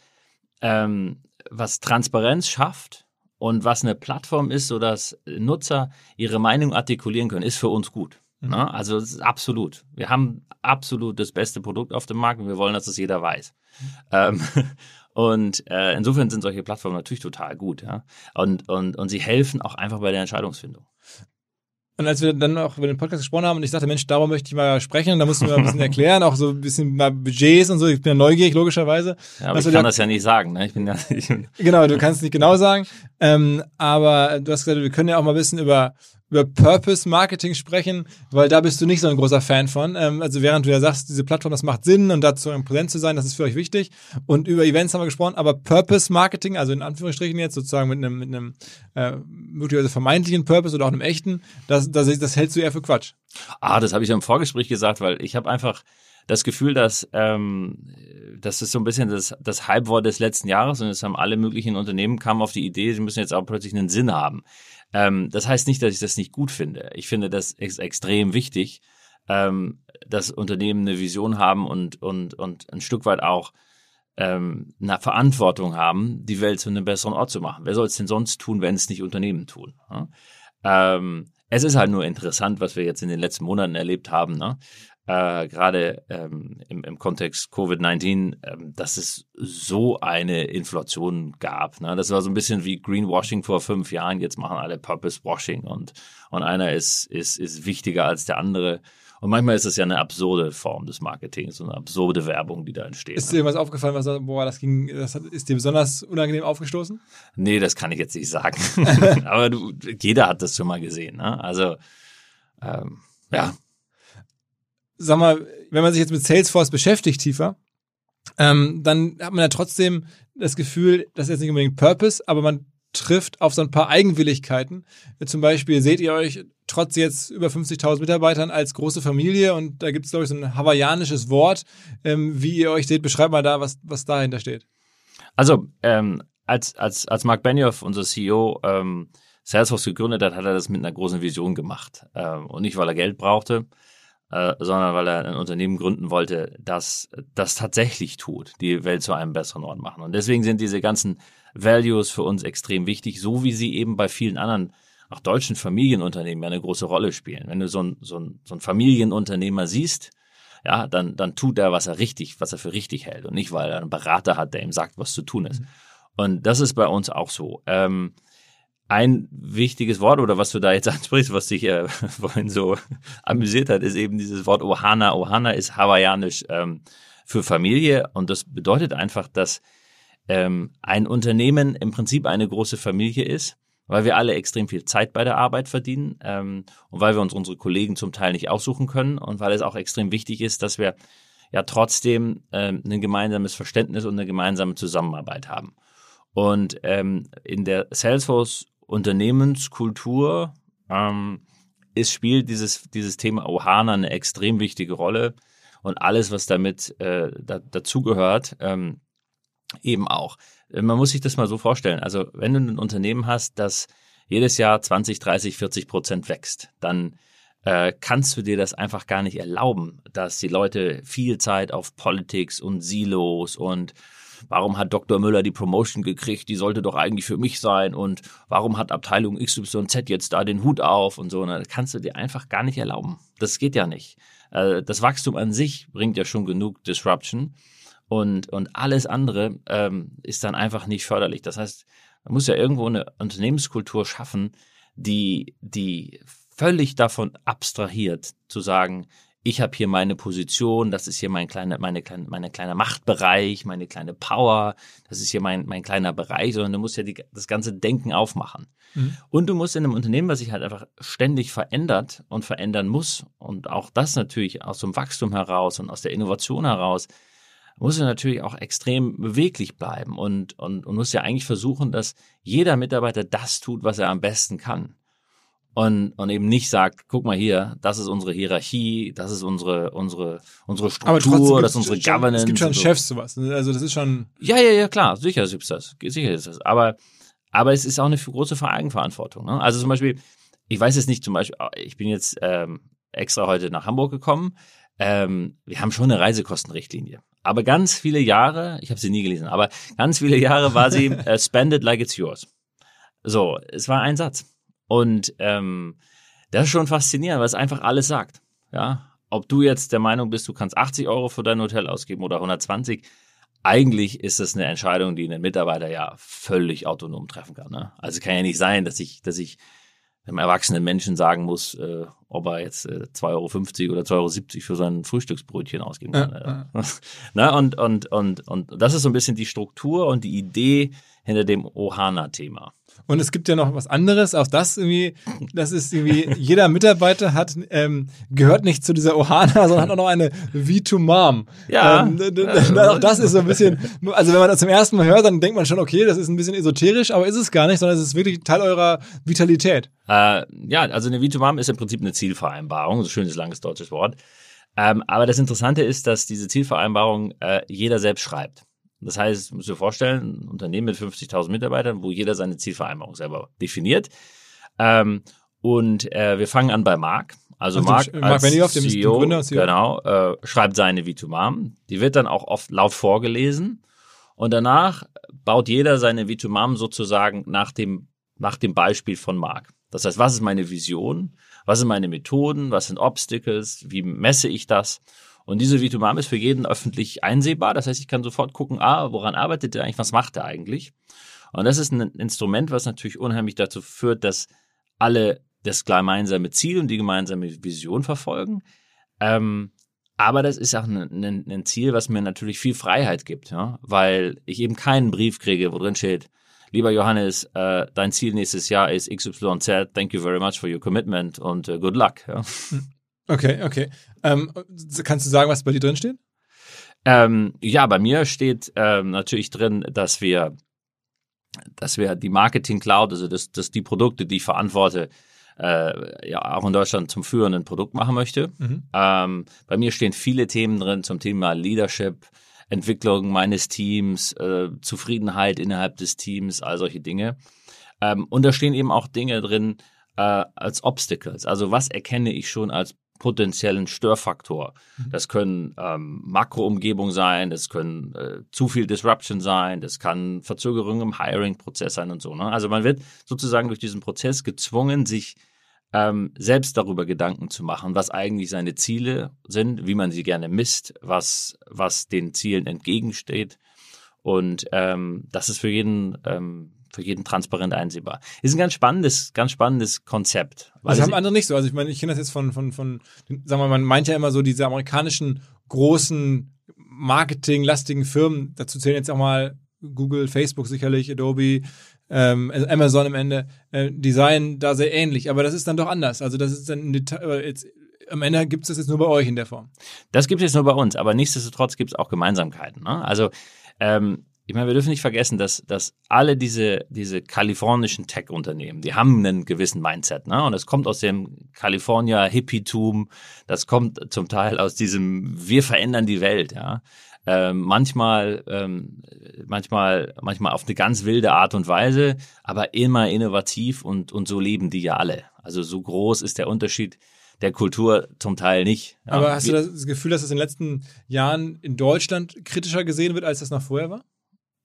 ähm, was Transparenz schafft und was eine Plattform ist, sodass Nutzer ihre Meinung artikulieren können, ist für uns gut. Mhm. Ne? Also das ist absolut. Wir haben absolut das beste Produkt auf dem Markt und wir wollen, dass das jeder weiß. Mhm. Ähm, <laughs> und äh, insofern sind solche Plattformen natürlich total gut, ja. Und, und, und sie helfen auch einfach bei der Entscheidungsfindung. Und als wir dann auch über den Podcast gesprochen haben und ich sagte, Mensch, darüber möchte ich mal sprechen, da mussten wir ein bisschen <laughs> erklären, auch so ein bisschen mal Budgets und so. Ich bin ja neugierig, logischerweise. Ja, aber ich kann das ja nicht sagen, ne? Ich bin ja, ich genau, du kannst nicht genau sagen. Ähm, aber du hast gesagt, wir können ja auch mal ein bisschen über über Purpose Marketing sprechen, weil da bist du nicht so ein großer Fan von. Ähm, also während du ja sagst, diese Plattform, das macht Sinn und dazu präsent zu sein, das ist für euch wichtig. Und über Events haben wir gesprochen, aber Purpose Marketing, also in Anführungsstrichen jetzt sozusagen mit einem, mit einem äh, möglicherweise vermeintlichen Purpose oder auch einem echten, das, das, das hältst du eher für Quatsch. Ah, das habe ich ja im Vorgespräch gesagt, weil ich habe einfach das Gefühl, dass ähm, das ist so ein bisschen das, das Hypewort des letzten Jahres und es haben alle möglichen Unternehmen kamen auf die Idee, sie müssen jetzt auch plötzlich einen Sinn haben. Ähm, das heißt nicht, dass ich das nicht gut finde. Ich finde das ist extrem wichtig, ähm, dass Unternehmen eine Vision haben und, und, und ein Stück weit auch ähm, eine Verantwortung haben, die Welt zu einem besseren Ort zu machen. Wer soll es denn sonst tun, wenn es nicht Unternehmen tun? Ja? Ähm, es ist halt nur interessant, was wir jetzt in den letzten Monaten erlebt haben. Ne? Äh, gerade ähm, im, im Kontext Covid-19, ähm, dass es so eine Inflation gab. Ne? Das war so ein bisschen wie Greenwashing vor fünf Jahren. Jetzt machen alle Purpose Washing und, und einer ist, ist, ist wichtiger als der andere. Und manchmal ist es ja eine absurde Form des Marketings, so eine absurde Werbung, die da entsteht. Ist dir irgendwas aufgefallen, was boah, das ging, das hat, ist dir besonders unangenehm aufgestoßen? Nee, das kann ich jetzt nicht sagen. <laughs> Aber du, jeder hat das schon mal gesehen. Ne? Also ähm, ja, sag mal, wenn man sich jetzt mit Salesforce beschäftigt tiefer, ähm, dann hat man ja trotzdem das Gefühl, das ist jetzt nicht unbedingt Purpose, aber man trifft auf so ein paar Eigenwilligkeiten. Zum Beispiel seht ihr euch trotz jetzt über 50.000 Mitarbeitern als große Familie und da gibt es, glaube ich, so ein hawaiianisches Wort. Ähm, wie ihr euch seht, beschreibt mal da, was, was dahinter steht. Also, ähm, als, als, als Mark Benioff, unser CEO, ähm, Salesforce gegründet hat, hat er das mit einer großen Vision gemacht. Ähm, und nicht, weil er Geld brauchte, äh, sondern weil er ein Unternehmen gründen wollte, das das tatsächlich tut, die Welt zu einem besseren Ort machen. Und deswegen sind diese ganzen Values für uns extrem wichtig, so wie sie eben bei vielen anderen auch deutschen Familienunternehmen eine große Rolle spielen. Wenn du so ein, so ein, so ein Familienunternehmer siehst, ja, dann, dann tut er, was er richtig, was er für richtig hält und nicht, weil er einen Berater hat, der ihm sagt, was zu tun ist. Mhm. Und das ist bei uns auch so. Ähm, ein wichtiges Wort oder was du da jetzt <laughs> ansprichst, was dich äh, <laughs> vorhin so amüsiert hat, ist eben dieses Wort Ohana. Ohana ist hawaiianisch ähm, für Familie und das bedeutet einfach, dass ähm, ein Unternehmen im Prinzip eine große Familie ist, weil wir alle extrem viel Zeit bei der Arbeit verdienen ähm, und weil wir uns unsere Kollegen zum Teil nicht aussuchen können und weil es auch extrem wichtig ist, dass wir ja trotzdem ähm, ein gemeinsames Verständnis und eine gemeinsame Zusammenarbeit haben. Und ähm, in der Salesforce Unternehmenskultur ähm, ist, spielt dieses, dieses Thema Ohana eine extrem wichtige Rolle und alles, was damit äh, da, dazugehört, ähm, eben auch. Man muss sich das mal so vorstellen. Also wenn du ein Unternehmen hast, das jedes Jahr 20, 30, 40 Prozent wächst, dann äh, kannst du dir das einfach gar nicht erlauben, dass die Leute viel Zeit auf Politics und Silos und warum hat Dr. Müller die Promotion gekriegt, die sollte doch eigentlich für mich sein und warum hat Abteilung XYZ jetzt da den Hut auf und so, ne? das kannst du dir einfach gar nicht erlauben. Das geht ja nicht. Äh, das Wachstum an sich bringt ja schon genug Disruption und, und alles andere ähm, ist dann einfach nicht förderlich. Das heißt, man muss ja irgendwo eine Unternehmenskultur schaffen, die, die völlig davon abstrahiert, zu sagen, ich habe hier meine Position, das ist hier mein kleiner, meine meine kleiner Machtbereich, meine kleine Power, das ist hier mein, mein kleiner Bereich, sondern du musst ja die, das ganze Denken aufmachen. Mhm. Und du musst in einem Unternehmen, was sich halt einfach ständig verändert und verändern muss, und auch das natürlich aus dem Wachstum heraus und aus der Innovation heraus, muss du natürlich auch extrem beweglich bleiben und, und, und muss ja eigentlich versuchen, dass jeder Mitarbeiter das tut, was er am besten kann und, und eben nicht sagt, guck mal hier, das ist unsere Hierarchie, das ist unsere, unsere, unsere Struktur, das ist unsere schon, Governance. Es gibt schon so. Chefs sowas. Ne? Also das ist schon. Ja, ja, ja, klar, sicher ist das. Sicher ist das. Aber, aber es ist auch eine große Eigenverantwortung. Ne? Also zum Beispiel, ich weiß jetzt nicht, zum Beispiel, ich bin jetzt ähm, extra heute nach Hamburg gekommen. Ähm, wir haben schon eine Reisekostenrichtlinie. Aber ganz viele Jahre, ich habe sie nie gelesen, aber ganz viele Jahre war sie <laughs> uh, spend it like it's yours. So, es war ein Satz. Und ähm, das ist schon faszinierend, weil es einfach alles sagt. Ja, ob du jetzt der Meinung bist, du kannst 80 Euro für dein Hotel ausgeben oder 120, eigentlich ist das eine Entscheidung, die ein Mitarbeiter ja völlig autonom treffen kann. Ne? Also kann ja nicht sein, dass ich, dass ich einem erwachsenen Menschen sagen muss, äh, ob er jetzt äh, 2,50 Euro oder 2,70 Euro für sein Frühstücksbrötchen ausgeben kann. Ja, ja. <laughs> Na, und, und, und, und das ist so ein bisschen die Struktur und die Idee hinter dem Ohana-Thema. Und es gibt ja noch was anderes, auch das irgendwie, das ist irgendwie, jeder Mitarbeiter hat, ähm, gehört nicht zu dieser Ohana, sondern hat auch noch eine V2Mom. Ja. Ähm, auch das ist so ein bisschen, also wenn man das zum ersten Mal hört, dann denkt man schon, okay, das ist ein bisschen esoterisch, aber ist es gar nicht, sondern es ist wirklich Teil eurer Vitalität. Äh, ja, also eine V2Mom ist im Prinzip eine Zielvereinbarung, so ein schönes langes deutsches Wort. Ähm, aber das Interessante ist, dass diese Zielvereinbarung äh, jeder selbst schreibt. Das heißt, muss dir vorstellen, ein Unternehmen mit 50.000 Mitarbeitern, wo jeder seine Zielvereinbarung selber definiert. Ähm, und äh, wir fangen an bei Marc. Also Ach, Marc, Marc als Benioff, dem CEO, Gründer, CEO, genau, äh, schreibt seine V2MAM. Die wird dann auch oft laut vorgelesen. Und danach baut jeder seine V2MAM sozusagen nach dem, nach dem Beispiel von Marc. Das heißt, was ist meine Vision? Was sind meine Methoden? Was sind Obstacles? Wie messe ich das? Und diese Vitomam ist für jeden öffentlich einsehbar. Das heißt, ich kann sofort gucken, ah, woran arbeitet der eigentlich, was macht er eigentlich? Und das ist ein Instrument, was natürlich unheimlich dazu führt, dass alle das gemeinsame Ziel und die gemeinsame Vision verfolgen. Ähm, aber das ist auch ein, ein, ein, Ziel, was mir natürlich viel Freiheit gibt, ja? weil ich eben keinen Brief kriege, wo drin steht, lieber Johannes, äh, dein Ziel nächstes Jahr ist XYZ, thank you very much for your commitment und uh, good luck. Ja? Okay, okay. Ähm, kannst du sagen, was bei dir drin steht? Ähm, ja, bei mir steht ähm, natürlich drin, dass wir, dass wir die Marketing Cloud, also dass, dass die Produkte, die ich verantworte, äh, ja auch in Deutschland zum führenden Produkt machen möchte. Mhm. Ähm, bei mir stehen viele Themen drin zum Thema Leadership, Entwicklung meines Teams, äh, Zufriedenheit innerhalb des Teams, all solche Dinge. Ähm, und da stehen eben auch Dinge drin äh, als Obstacles. Also was erkenne ich schon als potenziellen Störfaktor. Mhm. Das können ähm, Makroumgebung sein, das können äh, zu viel Disruption sein, das kann Verzögerung im Hiring-Prozess sein und so. Ne? Also man wird sozusagen durch diesen Prozess gezwungen, sich ähm, selbst darüber Gedanken zu machen, was eigentlich seine Ziele sind, wie man sie gerne misst, was, was den Zielen entgegensteht. Und ähm, das ist für jeden ähm, für jeden transparent einsehbar. Ist ein ganz spannendes, ganz spannendes Konzept. Das haben andere nicht so. Also ich meine, ich kenne das jetzt von, von, von, sagen wir mal, man meint ja immer so diese amerikanischen großen marketinglastigen Firmen, dazu zählen jetzt auch mal Google, Facebook sicherlich, Adobe, ähm, Amazon im Ende, äh, Design da sehr ähnlich, aber das ist dann doch anders. Also das ist dann äh, jetzt am Ende gibt es das jetzt nur bei euch in der Form. Das gibt es jetzt nur bei uns, aber nichtsdestotrotz gibt es auch Gemeinsamkeiten. Ne? Also ähm, ich meine, wir dürfen nicht vergessen, dass, dass alle diese, diese kalifornischen Tech-Unternehmen, die haben einen gewissen Mindset, ne? Und das kommt aus dem California Hippietum, das kommt zum Teil aus diesem Wir verändern die Welt, ja. Ähm, manchmal, ähm, manchmal, manchmal auf eine ganz wilde Art und Weise, aber immer innovativ und, und so leben die ja alle. Also so groß ist der Unterschied der Kultur zum Teil nicht. Ja. Aber hast du das Gefühl, dass es in den letzten Jahren in Deutschland kritischer gesehen wird, als das noch vorher war?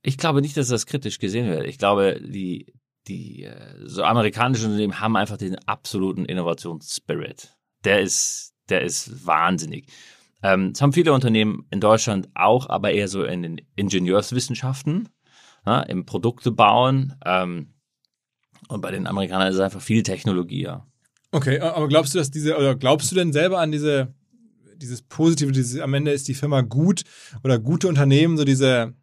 Ich glaube nicht, dass das kritisch gesehen wird. Ich glaube, die, die äh, so amerikanischen Unternehmen haben einfach den absoluten Innovationsspirit. Der ist, der ist wahnsinnig. Ähm, das haben viele Unternehmen in Deutschland auch, aber eher so in den Ingenieurswissenschaften, ja, im Produkte bauen. Ähm, und bei den Amerikanern ist es einfach viel Technologie, ja. Okay, aber glaubst du, dass diese, oder glaubst du denn selber an diese, dieses Positive, dieses, am Ende ist die Firma gut oder gute Unternehmen, so diese,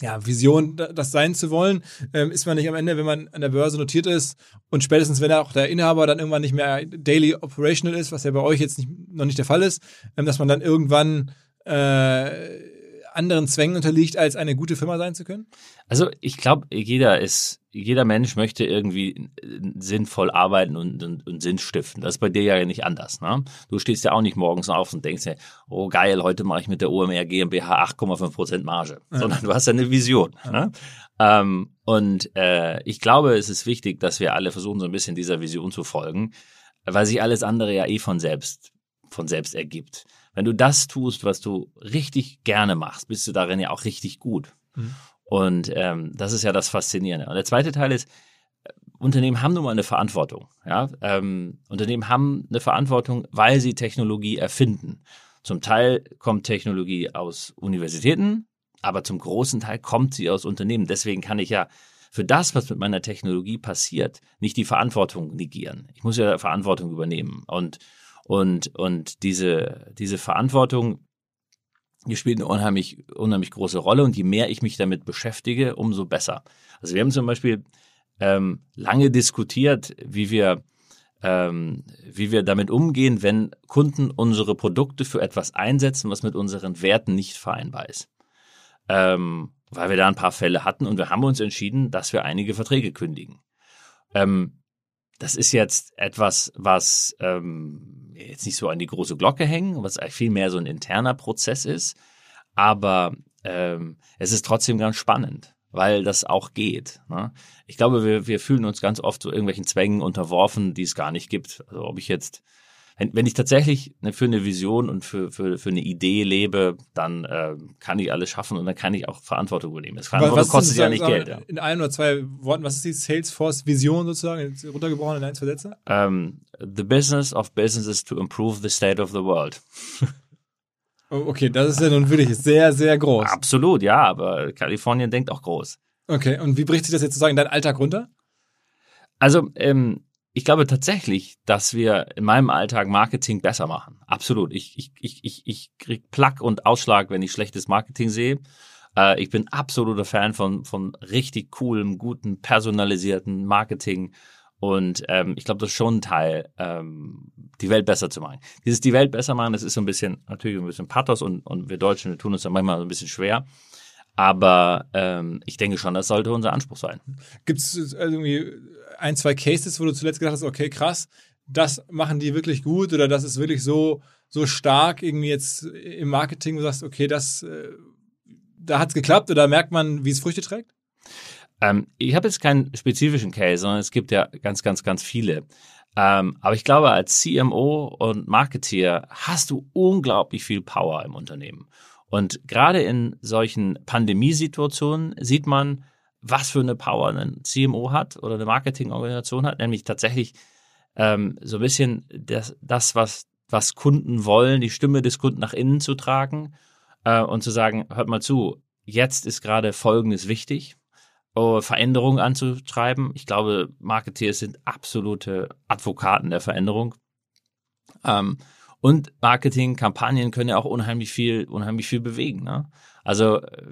ja, Vision, das sein zu wollen, ähm, ist man nicht am Ende, wenn man an der Börse notiert ist. Und spätestens, wenn auch der Inhaber dann irgendwann nicht mehr daily operational ist, was ja bei euch jetzt nicht, noch nicht der Fall ist, ähm, dass man dann irgendwann äh, anderen Zwängen unterliegt, als eine gute Firma sein zu können? Also ich glaube, jeder ist, jeder Mensch möchte irgendwie sinnvoll arbeiten und, und, und Sinn stiften. Das ist bei dir ja nicht anders. Ne? Du stehst ja auch nicht morgens auf und denkst dir, oh geil, heute mache ich mit der OMR GmbH 8,5 Prozent Marge, ja. sondern du hast ja eine Vision. Ja. Ne? Ähm, und äh, ich glaube, es ist wichtig, dass wir alle versuchen, so ein bisschen dieser Vision zu folgen, weil sich alles andere ja eh von selbst von selbst ergibt. Wenn du das tust, was du richtig gerne machst, bist du darin ja auch richtig gut. Mhm. Und ähm, das ist ja das Faszinierende. Und der zweite Teil ist, äh, Unternehmen haben nun mal eine Verantwortung. Ja? Ähm, Unternehmen haben eine Verantwortung, weil sie Technologie erfinden. Zum Teil kommt Technologie aus Universitäten, aber zum großen Teil kommt sie aus Unternehmen. Deswegen kann ich ja für das, was mit meiner Technologie passiert, nicht die Verantwortung negieren. Ich muss ja Verantwortung übernehmen. Und und, und diese, diese Verantwortung, die spielt eine unheimlich, unheimlich große Rolle. Und je mehr ich mich damit beschäftige, umso besser. Also wir haben zum Beispiel ähm, lange diskutiert, wie wir, ähm, wie wir damit umgehen, wenn Kunden unsere Produkte für etwas einsetzen, was mit unseren Werten nicht vereinbar ist. Ähm, weil wir da ein paar Fälle hatten und wir haben uns entschieden, dass wir einige Verträge kündigen. Ähm, das ist jetzt etwas, was ähm, jetzt nicht so an die große Glocke hängen, was viel mehr so ein interner Prozess ist. Aber ähm, es ist trotzdem ganz spannend, weil das auch geht. Ne? Ich glaube, wir, wir fühlen uns ganz oft so irgendwelchen Zwängen unterworfen, die es gar nicht gibt. Also ob ich jetzt wenn, ich tatsächlich ne, für eine Vision und für, für, für eine Idee lebe, dann äh, kann ich alles schaffen und dann kann ich auch Verantwortung übernehmen. Das Verantwortung kostet ja nicht Geld. Ja. In ein oder zwei Worten, was ist die Salesforce-Vision sozusagen, runtergebrochen in ein, zwei Sätze? Um, ähm, the business of businesses to improve the state of the world. <laughs> Oh, okay, das ist ja nun wirklich sehr, sehr groß. Absolut, ja, aber Kalifornien denkt auch groß. Okay, und wie bricht sich das jetzt sozusagen in deinen Alltag runter? Also, ähm, ich glaube tatsächlich, dass wir in meinem Alltag Marketing besser machen. Absolut. Ich, ich, ich, ich, ich Plack und Ausschlag, wenn ich schlechtes Marketing sehe. Äh, ich bin absoluter Fan von, von richtig coolem, guten, personalisierten Marketing. Und ähm, ich glaube, das ist schon ein Teil, ähm, die Welt besser zu machen. Dieses die Welt besser machen, das ist so ein bisschen, natürlich ein bisschen Pathos und, und wir Deutschen, wir tun uns da manchmal so ein bisschen schwer. Aber ähm, ich denke schon, das sollte unser Anspruch sein. Gibt es irgendwie ein, zwei Cases, wo du zuletzt gedacht hast, okay, krass, das machen die wirklich gut oder das ist wirklich so, so stark irgendwie jetzt im Marketing, wo du sagst, okay, das, äh, da hat es geklappt oder merkt man, wie es Früchte trägt? Ähm, ich habe jetzt keinen spezifischen Case, sondern es gibt ja ganz, ganz, ganz viele. Ähm, aber ich glaube, als CMO und Marketeer hast du unglaublich viel Power im Unternehmen. Und gerade in solchen Pandemiesituationen sieht man, was für eine Power ein CMO hat oder eine Marketingorganisation hat, nämlich tatsächlich ähm, so ein bisschen das, das was, was Kunden wollen, die Stimme des Kunden nach innen zu tragen äh, und zu sagen, hört mal zu, jetzt ist gerade Folgendes wichtig, uh, Veränderungen anzutreiben. Ich glaube, Marketeers sind absolute Advokaten der Veränderung. Ähm, und Marketingkampagnen können ja auch unheimlich viel, unheimlich viel bewegen. Ne? Also äh,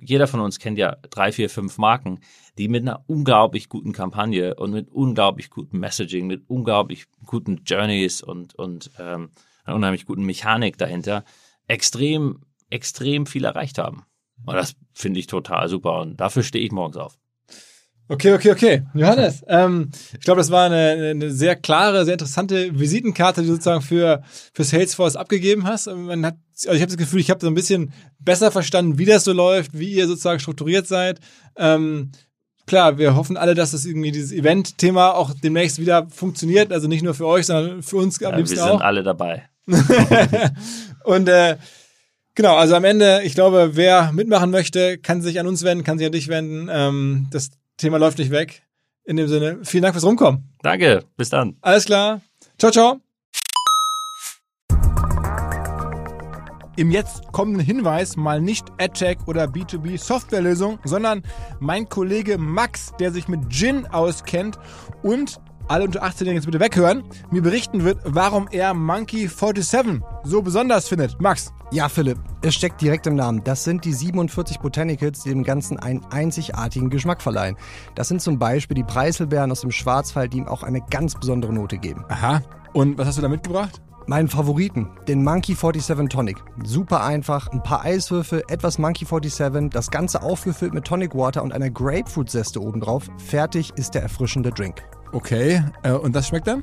jeder von uns kennt ja drei, vier, fünf Marken, die mit einer unglaublich guten Kampagne und mit unglaublich gutem Messaging, mit unglaublich guten Journeys und, und ähm, einer unheimlich guten Mechanik dahinter extrem, extrem viel erreicht haben. Und das finde ich total super und dafür stehe ich morgens auf. Okay, okay, okay. Johannes, ähm, ich glaube, das war eine, eine sehr klare, sehr interessante Visitenkarte, die du sozusagen für, für Salesforce abgegeben hast. Man hat, also ich habe das Gefühl, ich habe so ein bisschen besser verstanden, wie das so läuft, wie ihr sozusagen strukturiert seid. Ähm, klar, wir hoffen alle, dass das irgendwie dieses Event-Thema auch demnächst wieder funktioniert. Also nicht nur für euch, sondern für uns am Ja, wir liebsten sind auch. alle dabei. <laughs> Und äh, genau, also am Ende, ich glaube, wer mitmachen möchte, kann sich an uns wenden, kann sich an dich wenden. Ähm, das Thema läuft nicht weg. In dem Sinne, vielen Dank fürs Rumkommen. Danke, bis dann. Alles klar. Ciao, ciao. Im jetzt kommenden Hinweis mal nicht AdTech oder B2B Softwarelösung, sondern mein Kollege Max, der sich mit Gin auskennt und alle unter 18 jetzt bitte weghören, mir berichten wird, warum er Monkey 47 so besonders findet. Max. Ja, Philipp, es steckt direkt im Namen. Das sind die 47 Botanicals, die dem Ganzen einen einzigartigen Geschmack verleihen. Das sind zum Beispiel die Preiselbeeren aus dem Schwarzwald, die ihm auch eine ganz besondere Note geben. Aha. Und was hast du da mitgebracht? Meinen Favoriten, den Monkey 47 Tonic. Super einfach, ein paar Eiswürfel, etwas Monkey 47, das Ganze aufgefüllt mit Tonic Water und einer Grapefruit-Zeste obendrauf. Fertig ist der erfrischende Drink. Okay. Äh, und das schmeckt dann?